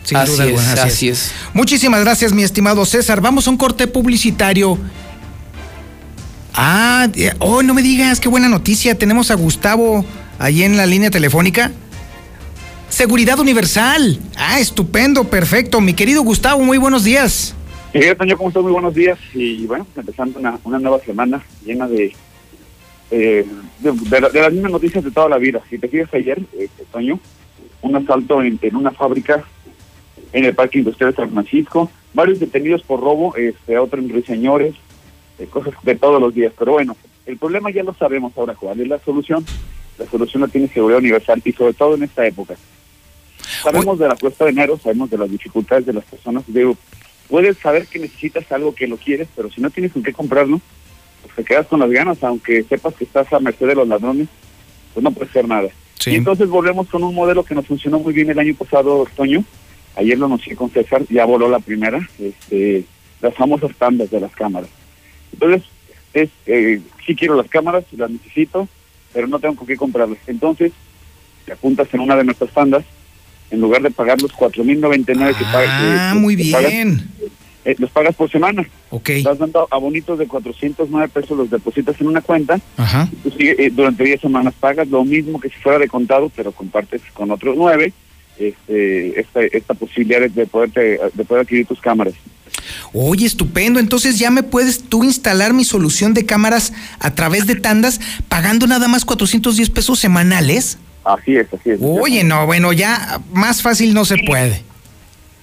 Sin así duda es, Así, es. Muchísimas gracias, mi estimado César. Vamos a un corte publicitario. Ah, oh, no me digas, qué buena noticia. Tenemos a Gustavo ahí en la línea telefónica. Seguridad Universal. Ah, estupendo, perfecto. Mi querido Gustavo, muy buenos días. Miguel Toño, ¿cómo estás? Muy buenos días. Y bueno, empezando una, nueva semana llena de, eh, de, las mismas noticias de toda la vida. Si te fijas ayer, eh, Toño, un asalto en, una fábrica en el Parque Industrial de San Francisco, varios detenidos por robo, este, otros señores, eh, cosas de todos los días. Pero bueno, el problema ya lo sabemos ahora, ¿cuál es la solución? La solución la tiene Seguridad Universal y sobre todo en esta época. Sabemos de la cuesta de enero, sabemos de las dificultades de las personas. Digo, puedes saber que necesitas algo que lo quieres, pero si no tienes con qué comprarlo, pues te quedas con las ganas, aunque sepas que estás a merced de los ladrones, pues no puede ser nada. Y entonces volvemos con un modelo que nos funcionó muy bien el año pasado, otoño. Ayer lo anuncié con César, ya voló la primera, este, las famosas tandas de las cámaras. Entonces, es, eh, sí quiero las cámaras, las necesito, pero no tengo con qué comprarlas. Entonces, te apuntas en una de nuestras tandas en lugar de pagar los 4.099 que pagas. Ah, muy bien. Eh, los pagas por semana. Ok. Estás dando abonitos de 409 pesos, los depositas en una cuenta. Ajá. Eh, durante 10 semanas pagas lo mismo que si fuera de contado, pero compartes con otros 9 este, esta, esta posibilidad de, poderte, de poder adquirir tus cámaras. Oye, estupendo. Entonces ya me puedes tú instalar mi solución de cámaras a través de tandas pagando nada más 410 pesos semanales. Así es, así es. Oye, no, bueno, ya más fácil no se puede.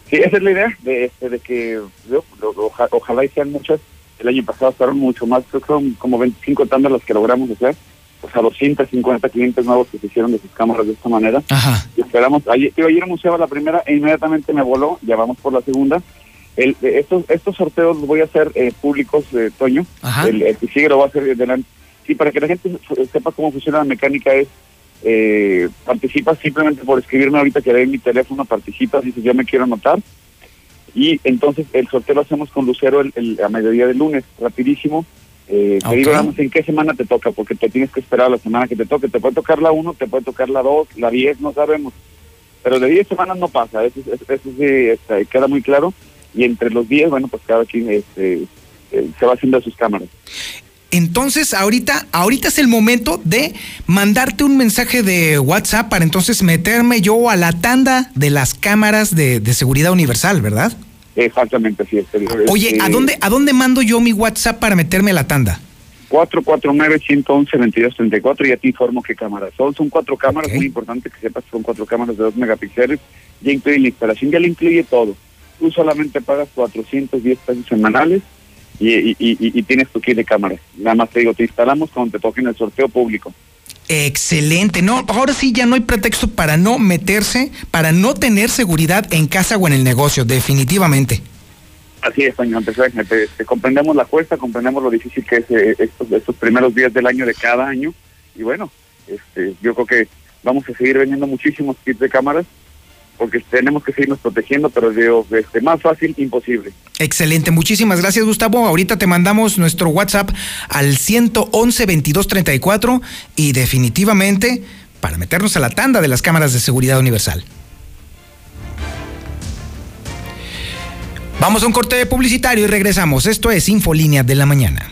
Sí, esa es la idea, de, este, de que ojalá y sean muchas. El año pasado fueron mucho más, creo que son como 25 tandas las que logramos hacer. O sea, 250 clientes nuevos que se hicieron de sus cámaras de esta manera. Ajá. Y esperamos, ayer, ayer anunciaba la primera e inmediatamente me voló, ya vamos por la segunda. El, estos, estos sorteos los voy a hacer eh, públicos, eh, Toño. Ajá. El, el, que sigue lo va a hacer delante. Sí, para que la gente sepa cómo funciona la mecánica es eh, participas simplemente por escribirme ahorita que de mi teléfono, participas, dices yo me quiero anotar. Y entonces el sorteo lo hacemos con Lucero el, a mediodía del lunes, rapidísimo. Eh, Te digo, vamos, en qué semana te toca, porque te tienes que esperar la semana que te toque. Te puede tocar la 1, te puede tocar la 2, la 10, no sabemos. Pero de 10 semanas no pasa, eso, eso, sí este, queda muy claro. Y entre los 10, bueno, pues cada quien este, eh, se va haciendo sus cámaras. Entonces, ahorita, ahorita es el momento de mandarte un mensaje de WhatsApp para entonces meterme yo a la tanda de las cámaras de, seguridad universal, ¿verdad? Exactamente, así es. Oye, ¿a Eh, dónde, ¿a dónde mando yo mi WhatsApp para meterme a la tanda? 449-111-2234 ya te informo qué cámaras son. Son cuatro cámaras, muy importante que sepas que son cuatro cámaras de 2 megapíxeles. Ya incluye la instalación, ya le incluye todo. Tú solamente pagas 410 pesos semanales y, y, y- y tienes tu kit de cámaras. Nada más te digo, te instalamos cuando te toque en el sorteo público. Excelente. No, ahora sí ya no hay pretexto para no meterse, para no tener seguridad en casa o en el negocio, definitivamente. Así es, este, este, comprendemos la cuesta, comprendemos lo difícil que es eh, estos, estos primeros días del año de cada año. Y bueno, este, yo creo que vamos a seguir vendiendo muchísimos kits de cámaras porque tenemos que seguirnos protegiendo, pero digo, este, más fácil, imposible. Excelente, muchísimas gracias Gustavo. Ahorita te mandamos nuestro WhatsApp al 111 2234 y definitivamente para meternos a la tanda de las cámaras de seguridad universal. Vamos a un corte publicitario y regresamos. Esto es Infolínea de la Mañana.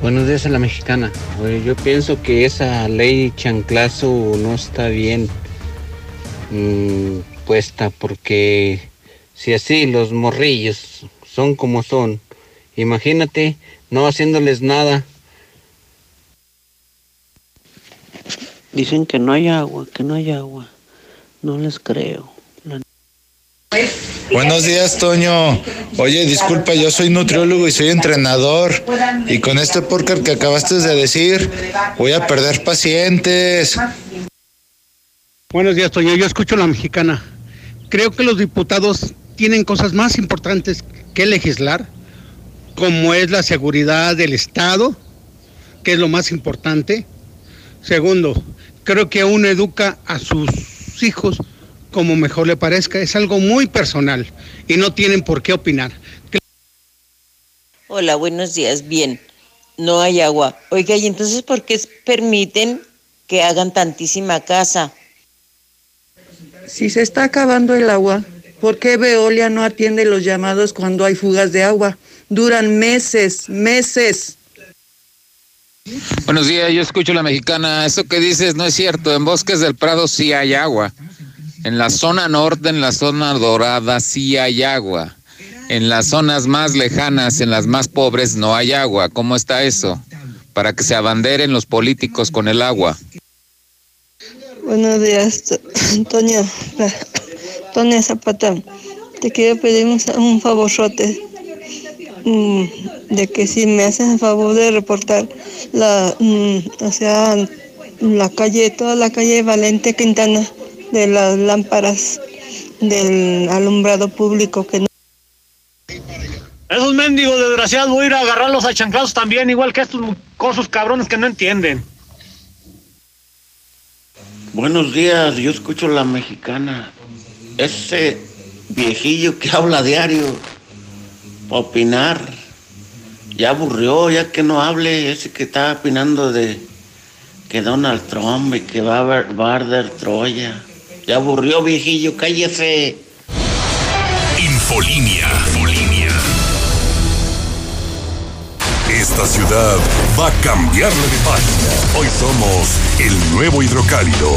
Buenos días a la mexicana. Oye, yo pienso que esa ley chanclazo no está bien mm, puesta porque si así los morrillos son como son, imagínate no haciéndoles nada. Dicen que no hay agua, que no hay agua. No les creo. La- Buenos días, Toño. Oye, disculpa, yo soy nutriólogo y soy entrenador. Y con este póker que acabaste de decir, voy a perder pacientes. Buenos días, Toño. Yo escucho la mexicana. Creo que los diputados tienen cosas más importantes que legislar, como es la seguridad del Estado, que es lo más importante. Segundo, creo que uno educa a sus hijos como mejor le parezca. Es algo muy personal y no tienen por qué opinar. Hola, buenos días. Bien, no hay agua. Oiga, ¿y entonces por qué permiten que hagan tantísima casa? Si se está acabando el agua, ¿por qué Veolia no atiende los llamados cuando hay fugas de agua? Duran meses, meses. Buenos días, yo escucho la mexicana. Eso que dices no es cierto. En Bosques del Prado sí hay agua. En la zona norte, en la zona dorada, sí hay agua. En las zonas más lejanas, en las más pobres, no hay agua. ¿Cómo está eso? Para que se abanderen los políticos con el agua. Buenos días, To- Toño. Toño Zapata. Te quiero pedir un, un mm, de que si me haces el favor de reportar la, mm, o sea, la calle, toda la calle Valente Quintana de las lámparas del alumbrado público que no Esos mendigos desgraciados voy a ir a agarrarlos a chanclazos también, igual que estos cosos cabrones que no entienden. Buenos días, yo escucho la mexicana. Ese viejillo que habla diario opinar, ya aburrió, ya que no hable, ese que está opinando de que Donald Trump y que va a haber va a arder Troya. Ya aburrió, viejillo, cállese. Infolínea. Infolínea. Esta ciudad va a cambiarle de página. Hoy somos el nuevo hidrocálido.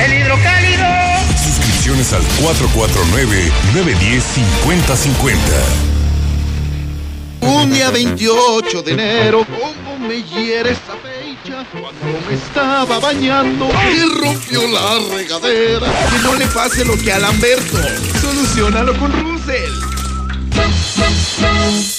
¡El hidrocálido! Suscripciones al 449-910-5050. Un día 28 de enero, cómo me hiere esa fecha, cuando me estaba bañando y rompió la regadera. Que no le pase lo que a Lamberto, solucionalo con Russell.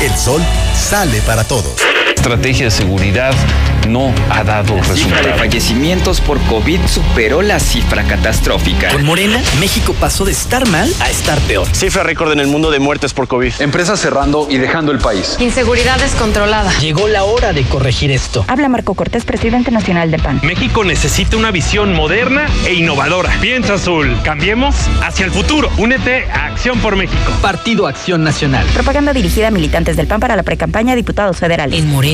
El sol sale para todos. Estrategia de seguridad no ha dado La cifra de resultados. fallecimientos por COVID superó la cifra catastrófica. Con Morena, México pasó de estar mal a estar peor. Cifra récord en el mundo de muertes por COVID. Empresas cerrando y dejando el país. Inseguridad descontrolada. Llegó la hora de corregir esto. Habla Marco Cortés, presidente nacional de PAN. México necesita una visión moderna e innovadora. Piensa azul. Cambiemos hacia el futuro. Únete a Acción por México. Partido Acción Nacional. Propaganda dirigida a militantes del PAN para la precampaña a diputados federales. En Morena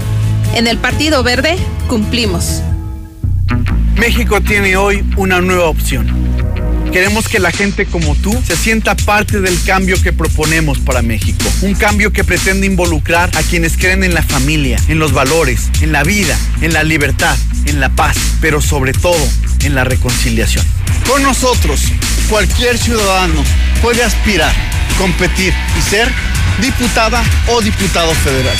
En el Partido Verde cumplimos. México tiene hoy una nueva opción. Queremos que la gente como tú se sienta parte del cambio que proponemos para México. Un cambio que pretende involucrar a quienes creen en la familia, en los valores, en la vida, en la libertad, en la paz, pero sobre todo en la reconciliación. Con nosotros, cualquier ciudadano puede aspirar, competir y ser diputada o diputado federal.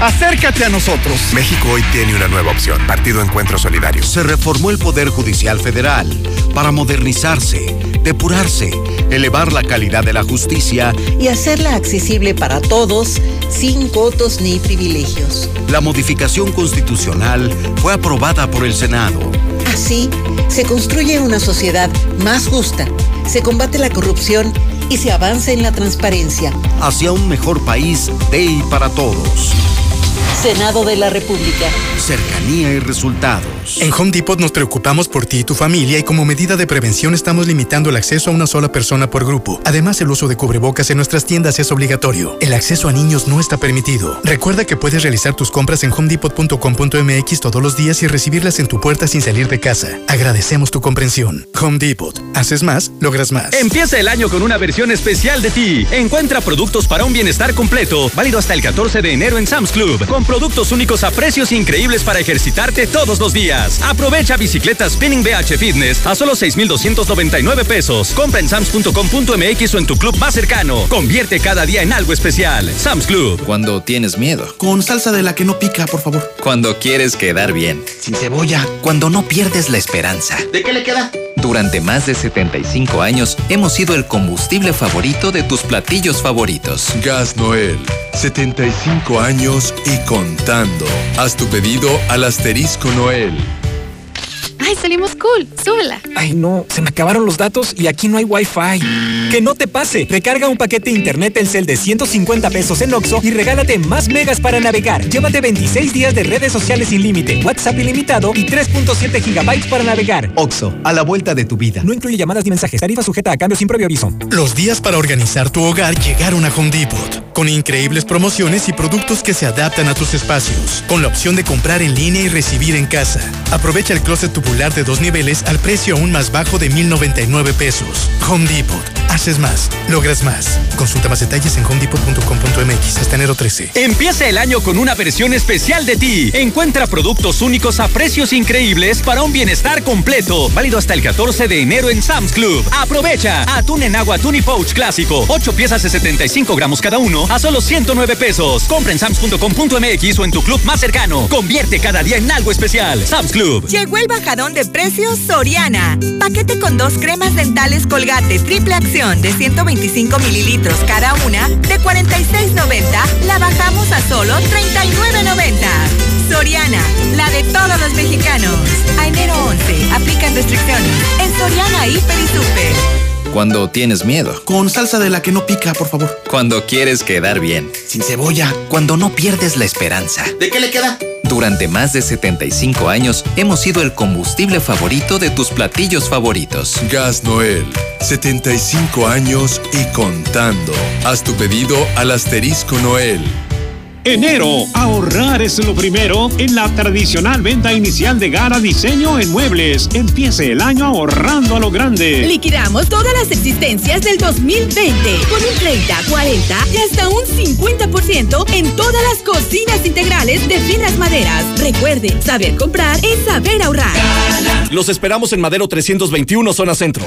Acércate a nosotros. México hoy tiene una nueva opción. Partido Encuentro Solidario. Se reformó el Poder Judicial Federal para modernizarse, depurarse, elevar la calidad de la justicia y hacerla accesible para todos sin cotos ni privilegios. La modificación constitucional fue aprobada por el Senado. Así, se construye una sociedad más justa, se combate la corrupción y se avanza en la transparencia. Hacia un mejor país de y para todos. Senado de la República. Cercanía y resultados. En Home Depot nos preocupamos por ti y tu familia y como medida de prevención estamos limitando el acceso a una sola persona por grupo. Además, el uso de cubrebocas en nuestras tiendas es obligatorio. El acceso a niños no está permitido. Recuerda que puedes realizar tus compras en homedepot.com.mx todos los días y recibirlas en tu puerta sin salir de casa. Agradecemos tu comprensión. Home Depot. Haces más, logras más. Empieza el año con una versión especial de ti. Encuentra productos para un bienestar completo, válido hasta el 14 de enero en Sam's Club, con productos únicos a precios increíbles para ejercitarte todos los días. Aprovecha bicicleta Spinning BH Fitness a solo 6,299 pesos. Compra en sams.com.mx o en tu club más cercano. Convierte cada día en algo especial. Sam's Club. Cuando tienes miedo. Con salsa de la que no pica, por favor. Cuando quieres quedar bien. Sin cebolla. Cuando no pierdes la esperanza. ¿De qué le queda? Durante más de 75 años hemos sido el combustible favorito de tus platillos favoritos. Gas Noel, 75 años y contando. Haz tu pedido al asterisco Noel. ¡Ay, salimos cool! ¡Súbela! Ay, no, se me acabaron los datos y aquí no hay Wi-Fi. Que no te pase. Recarga un paquete de internet Telcel de 150 pesos en Oxo y regálate más megas para navegar. Llévate 26 días de redes sociales sin límite, WhatsApp ilimitado y 3.7 gigabytes para navegar. Oxo, a la vuelta de tu vida. No incluye llamadas ni mensajes. Tarifa sujeta a cambio sin previo aviso. Los días para organizar tu hogar llegaron a Home Depot. Con increíbles promociones y productos que se adaptan a tus espacios. Con la opción de comprar en línea y recibir en casa. Aprovecha el closet tu tubular de dos niveles al precio aún más bajo de 1,099 pesos. Home Depot. Haces más, logras más. Consulta más detalles en homedepot.com.mx hasta enero 13. Empieza el año con una versión especial de ti. Encuentra productos únicos a precios increíbles para un bienestar completo. Válido hasta el 14 de enero en Sam's Club. Aprovecha. Atún en agua Tuni Pouch clásico. 8 piezas de 75 gramos cada uno a solo 109 pesos. Compra en sams.com.mx o en tu club más cercano. Convierte cada día en algo especial. Sam's Club. Llegó el de precios Soriana. Paquete con dos cremas dentales Colgate triple acción de 125 mililitros cada una de 46.90 la bajamos a solo 39.90. Soriana, la de todos los mexicanos. A enero 11, aplican restricciones. En Soriana, Hiper y Super. Cuando tienes miedo. Con salsa de la que no pica, por favor. Cuando quieres quedar bien. Sin cebolla. Cuando no pierdes la esperanza. ¿De qué le queda? Durante más de 75 años hemos sido el combustible favorito de tus platillos favoritos. Gas Noel, 75 años y contando. Haz tu pedido al asterisco Noel. Enero, ahorrar es lo primero en la tradicional venta inicial de Gara Diseño en Muebles. Empiece el año ahorrando a lo grande. Liquidamos todas las existencias del 2020 con un 30, 40 y hasta un 50% en todas las cocinas integrales de finas maderas. Recuerde, saber comprar es saber ahorrar. Los esperamos en Madero 321, zona centro.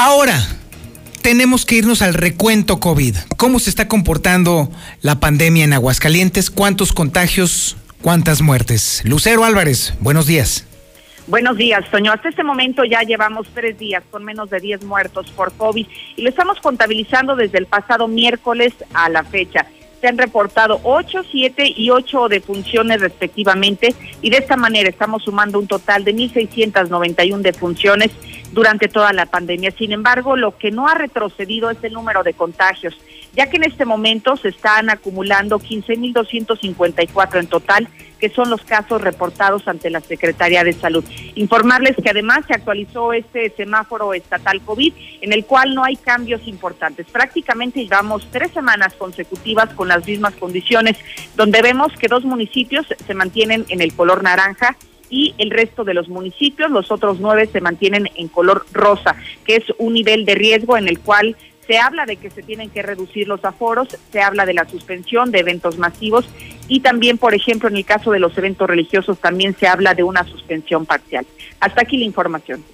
Ahora, tenemos que irnos al recuento COVID. ¿Cómo se está comportando la pandemia en Aguascalientes? ¿Cuántos contagios? ¿Cuántas muertes? Lucero Álvarez, buenos días. Buenos días, Toño. Hasta este momento ya llevamos tres días con menos de 10 muertos por COVID y lo estamos contabilizando desde el pasado miércoles a la fecha se han reportado 8, 7 y 8 defunciones respectivamente y de esta manera estamos sumando un total de 1.691 defunciones durante toda la pandemia. Sin embargo, lo que no ha retrocedido es el número de contagios, ya que en este momento se están acumulando 15.254 en total que son los casos reportados ante la Secretaría de Salud. Informarles que además se actualizó este semáforo estatal COVID, en el cual no hay cambios importantes. Prácticamente llevamos tres semanas consecutivas con las mismas condiciones, donde vemos que dos municipios se mantienen en el color naranja y el resto de los municipios, los otros nueve, se mantienen en color rosa, que es un nivel de riesgo en el cual se habla de que se tienen que reducir los aforos, se habla de la suspensión de eventos masivos y también, por ejemplo, en el caso de los eventos religiosos también se habla de una suspensión parcial. Hasta aquí la información.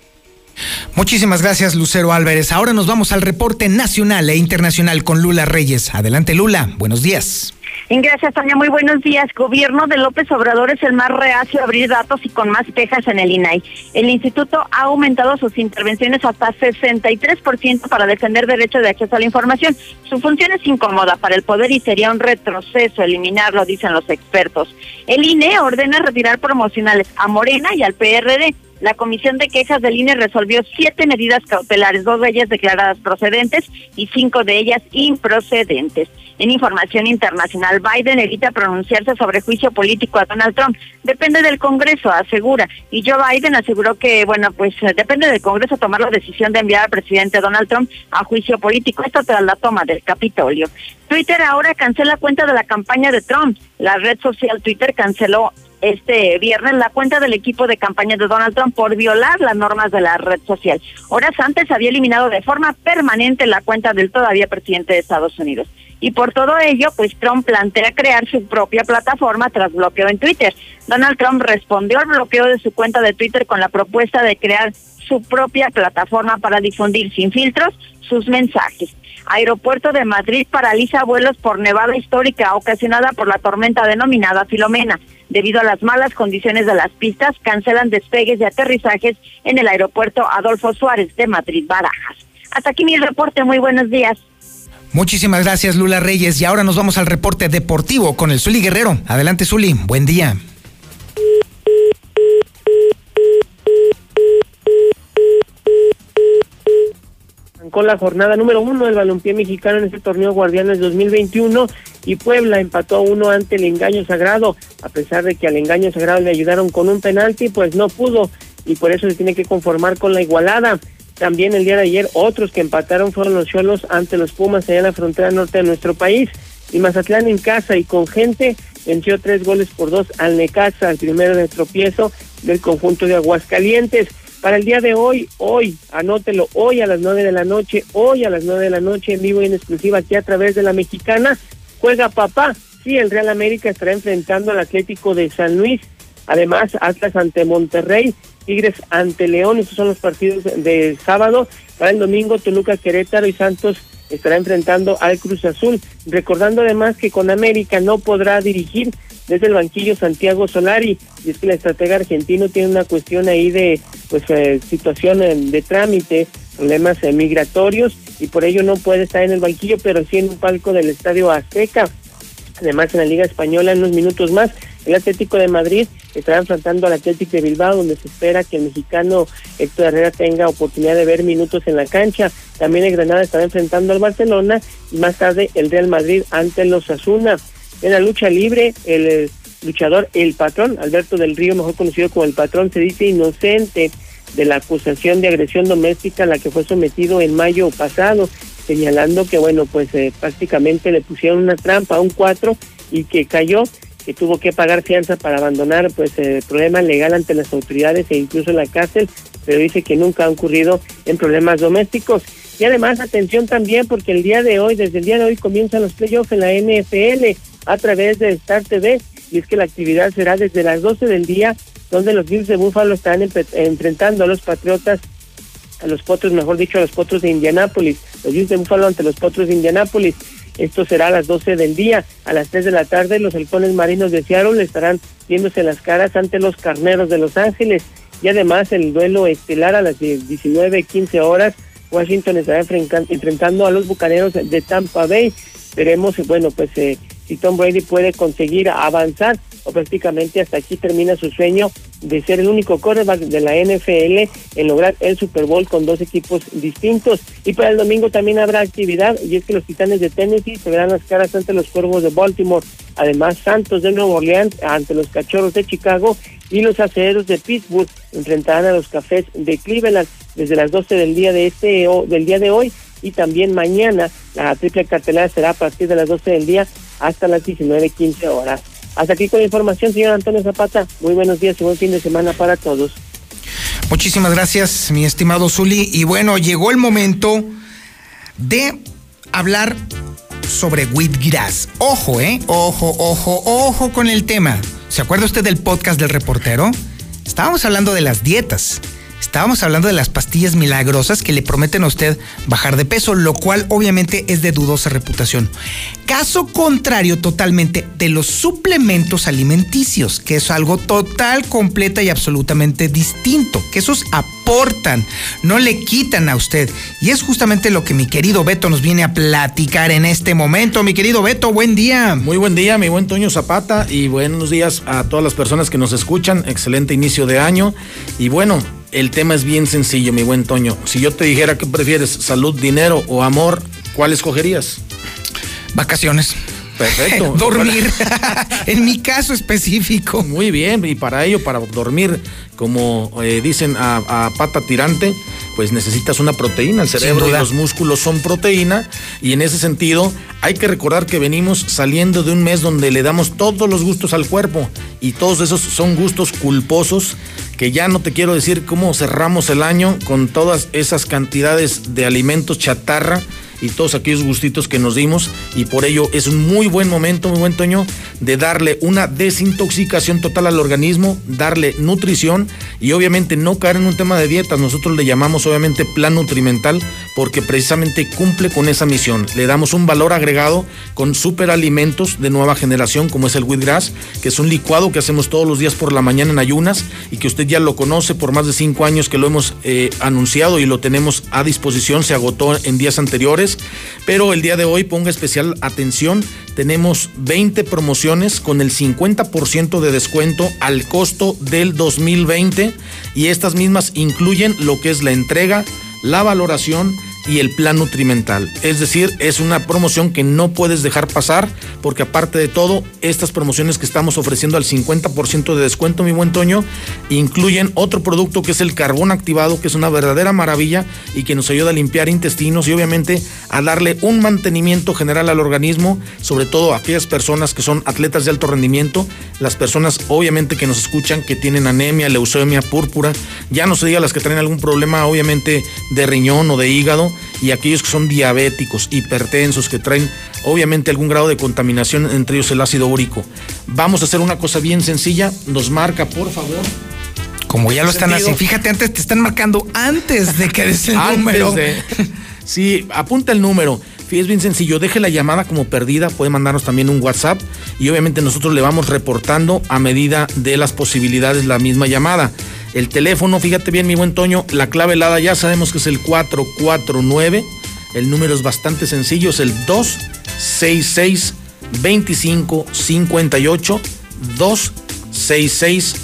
Muchísimas gracias, Lucero Álvarez. Ahora nos vamos al reporte nacional e internacional con Lula Reyes. Adelante, Lula. Buenos días. Gracias, Tania. Muy buenos días. Gobierno de López Obrador es el más reacio a abrir datos y con más quejas en el INAI. El instituto ha aumentado sus intervenciones hasta 63% para defender derecho de acceso a la información. Su función es incómoda para el poder y sería un retroceso eliminarlo, dicen los expertos. El INE ordena retirar promocionales a Morena y al PRD. La Comisión de Quejas del INE resolvió siete medidas cautelares, dos de ellas declaradas procedentes y cinco de ellas improcedentes. En información internacional, Biden evita pronunciarse sobre juicio político a Donald Trump. Depende del Congreso, asegura. Y Joe Biden aseguró que, bueno, pues depende del Congreso tomar la decisión de enviar al presidente Donald Trump a juicio político. Esto tras la toma del Capitolio. Twitter ahora cancela cuenta de la campaña de Trump. La red social Twitter canceló este viernes la cuenta del equipo de campaña de Donald Trump por violar las normas de la red social. Horas antes había eliminado de forma permanente la cuenta del todavía presidente de Estados Unidos. Y por todo ello, pues Trump plantea crear su propia plataforma tras bloqueo en Twitter. Donald Trump respondió al bloqueo de su cuenta de Twitter con la propuesta de crear su propia plataforma para difundir sin filtros sus mensajes. Aeropuerto de Madrid paraliza vuelos por nevada histórica ocasionada por la tormenta denominada Filomena. Debido a las malas condiciones de las pistas, cancelan despegues y aterrizajes en el aeropuerto Adolfo Suárez de Madrid Barajas. Hasta aquí mi reporte, muy buenos días. Muchísimas gracias Lula Reyes y ahora nos vamos al reporte deportivo con el Zuli Guerrero. Adelante Zuli, buen día. Arrancó la jornada número uno del balompié mexicano en este torneo Guardianes 2021 y Puebla empató a uno ante el engaño sagrado. A pesar de que al engaño sagrado le ayudaron con un penalti, pues no pudo y por eso se tiene que conformar con la igualada. También el día de ayer otros que empataron fueron los Cholos ante los Pumas allá en la frontera norte de nuestro país. Y Mazatlán en casa y con gente venció tres goles por dos al Necaxa, el primero de tropiezo del conjunto de Aguascalientes. Para el día de hoy, hoy, anótelo, hoy a las nueve de la noche, hoy a las nueve de la noche en vivo y en exclusiva aquí a través de la mexicana, juega papá. Sí, el Real América estará enfrentando al Atlético de San Luis. Además, Atlas ante Monterrey, Tigres ante León, esos son los partidos de sábado. Para el domingo, Toluca, Querétaro y Santos estará enfrentando al Cruz Azul. Recordando además que con América no podrá dirigir desde el banquillo Santiago Solari, y es que la estratega argentino tiene una cuestión ahí de pues eh, situación de trámite, problemas eh, migratorios, y por ello no puede estar en el banquillo, pero sí en un palco del Estadio Azteca. Además, en la Liga Española, en unos minutos más, el Atlético de Madrid estará enfrentando al Atlético de Bilbao, donde se espera que el mexicano Héctor Herrera tenga oportunidad de ver minutos en la cancha. También el Granada estará enfrentando al Barcelona y más tarde el Real Madrid ante los Asuna. En la lucha libre, el luchador El Patrón, Alberto del Río, mejor conocido como El Patrón, se dice inocente de la acusación de agresión doméstica a la que fue sometido en mayo pasado, señalando que, bueno, pues eh, prácticamente le pusieron una trampa un cuatro y que cayó que tuvo que pagar fianza para abandonar pues el problema legal ante las autoridades e incluso la cárcel, pero dice que nunca ha ocurrido en problemas domésticos. Y además, atención también, porque el día de hoy, desde el día de hoy, comienzan los playoffs en la NFL a través de Star TV, y es que la actividad será desde las 12 del día, donde los Bills de Buffalo están enfrentando a los Patriotas, a los Potros, mejor dicho, a los Potros de Indianápolis, los Bills de Buffalo ante los Potros de Indianápolis. Esto será a las 12 del día. A las 3 de la tarde, los halcones marinos de Seattle estarán viéndose las caras ante los carneros de Los Ángeles. Y además, el duelo estelar a las 19, 15 horas, Washington estará enfrentando a los bucaneros de Tampa Bay. Veremos, bueno, pues eh, si Tom Brady puede conseguir avanzar o prácticamente hasta aquí termina su sueño de ser el único quarterback de la NFL en lograr el Super Bowl con dos equipos distintos. Y para el domingo también habrá actividad y es que los Titanes de Tennessee se verán las caras ante los Cuervos de Baltimore, además Santos de Nueva Orleans ante los Cachorros de Chicago y los Acereros de Pittsburgh enfrentarán a los Cafés de Cleveland desde las 12 del día de este del día de hoy y también mañana la triple cartelera será a partir de las 12 del día hasta las 19.15 horas. Hasta aquí con la información, señor Antonio Zapata. Muy buenos días y buen fin de semana para todos. Muchísimas gracias, mi estimado Zuli. Y bueno, llegó el momento de hablar sobre wheatgrass. Ojo, ¿eh? Ojo, ojo, ojo con el tema. ¿Se acuerda usted del podcast del reportero? Estábamos hablando de las dietas. Estábamos hablando de las pastillas milagrosas que le prometen a usted bajar de peso, lo cual obviamente es de dudosa reputación. Caso contrario totalmente de los suplementos alimenticios, que es algo total, completa y absolutamente distinto, que esos aportan, no le quitan a usted. Y es justamente lo que mi querido Beto nos viene a platicar en este momento. Mi querido Beto, buen día. Muy buen día, mi buen Toño Zapata, y buenos días a todas las personas que nos escuchan. Excelente inicio de año. Y bueno, el tema es bien sencillo, mi buen Toño. Si yo te dijera que prefieres, salud, dinero o amor, ¿cuál escogerías? Vacaciones. Perfecto. dormir. en mi caso específico. Muy bien, y para ello, para dormir, como eh, dicen a, pata tirante, pues necesitas una proteína. El cerebro y los músculos son proteína, y en ese sentido hay que recordar que venimos saliendo de un mes donde le damos todos los gustos al cuerpo, y todos esos son gustos culposos que ya no te quiero decir cómo cerramos el año con todas esas cantidades de alimentos chatarra y todos aquellos gustitos que nos dimos y por ello es un muy buen momento, muy buen Toño, de darle una desintoxicación total al organismo, darle nutrición y obviamente no caer en un tema de dietas. Nosotros le llamamos obviamente plan nutrimental porque precisamente cumple con esa misión. Le damos un valor agregado con superalimentos de nueva generación como es el wheatgrass, que es un licuado que hacemos todos los días por la mañana en ayunas y que usted ya lo conoce por más de cinco años que lo hemos eh, anunciado y lo tenemos a disposición. Se agotó en días anteriores pero el día de hoy ponga especial atención, tenemos 20 promociones con el 50% de descuento al costo del 2020 y estas mismas incluyen lo que es la entrega, la valoración, y el plan nutrimental. Es decir, es una promoción que no puedes dejar pasar porque aparte de todo, estas promociones que estamos ofreciendo al 50% de descuento, mi buen Toño, incluyen otro producto que es el carbón activado, que es una verdadera maravilla y que nos ayuda a limpiar intestinos y obviamente a darle un mantenimiento general al organismo, sobre todo a aquellas personas que son atletas de alto rendimiento, las personas obviamente que nos escuchan que tienen anemia, leucemia, púrpura, ya no se diga las que traen algún problema obviamente de riñón o de hígado y aquellos que son diabéticos, hipertensos, que traen obviamente algún grado de contaminación, entre ellos el ácido úrico. Vamos a hacer una cosa bien sencilla, nos marca por favor. Como ya lo están haciendo, fíjate, antes te están marcando antes de que des el número. sí, apunta el número. Es bien sencillo, deje la llamada como perdida, puede mandarnos también un WhatsApp y obviamente nosotros le vamos reportando a medida de las posibilidades la misma llamada. El teléfono, fíjate bien mi buen Toño, la clave helada ya sabemos que es el 449, el número es bastante sencillo, es el 266 2558 266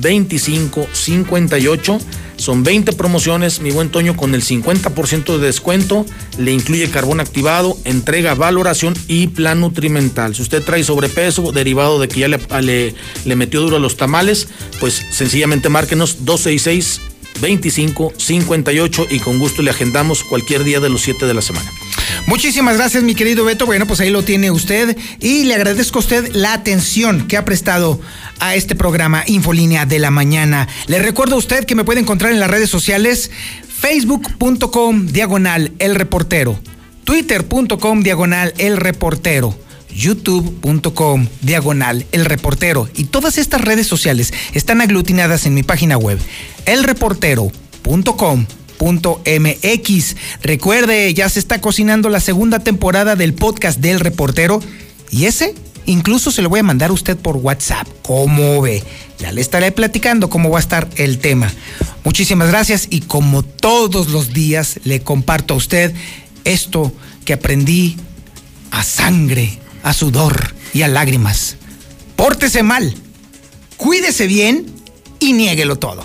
2558 son 20 promociones, mi buen Toño, con el 50% de descuento. Le incluye carbón activado, entrega, valoración y plan nutrimental. Si usted trae sobrepeso derivado de que ya le, metió duro a los tamales, pues sencillamente márquenos 266 25 58 y con gusto le agendamos cualquier día de los 7 de la semana. Muchísimas gracias, mi querido Beto. Bueno, pues ahí lo tiene usted. Y le agradezco a usted la atención que ha prestado a este programa Infolínea de la Mañana. Le recuerdo a usted que me puede encontrar en las redes sociales facebook.com diagonal el reportero, twitter.com diagonal el reportero. youtube.com diagonal el reportero. Y todas estas redes sociales están aglutinadas en mi página web elreportero.com.mx recuerde ya se está cocinando la segunda temporada del podcast del reportero y ese Incluso se lo voy a mandar a usted por WhatsApp. ¿Cómo ve? Ya le estaré platicando cómo va a estar el tema. Muchísimas gracias y como todos los días le comparto a usted esto que aprendí a sangre, a sudor y a lágrimas. Pórtese mal, cuídese bien y niéguelo todo.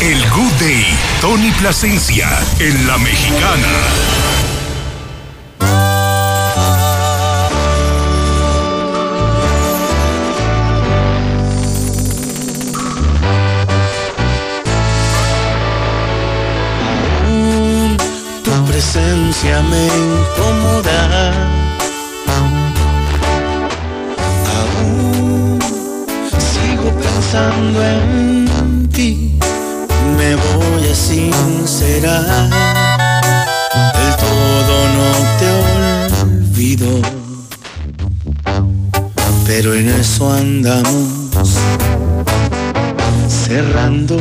El Good Day, Tony Plasencia, en La Mexicana. presencia me incomoda. Aún sigo pensando en ti me voy a sincerar. Del todo no te olvido, pero en eso andamos cerrando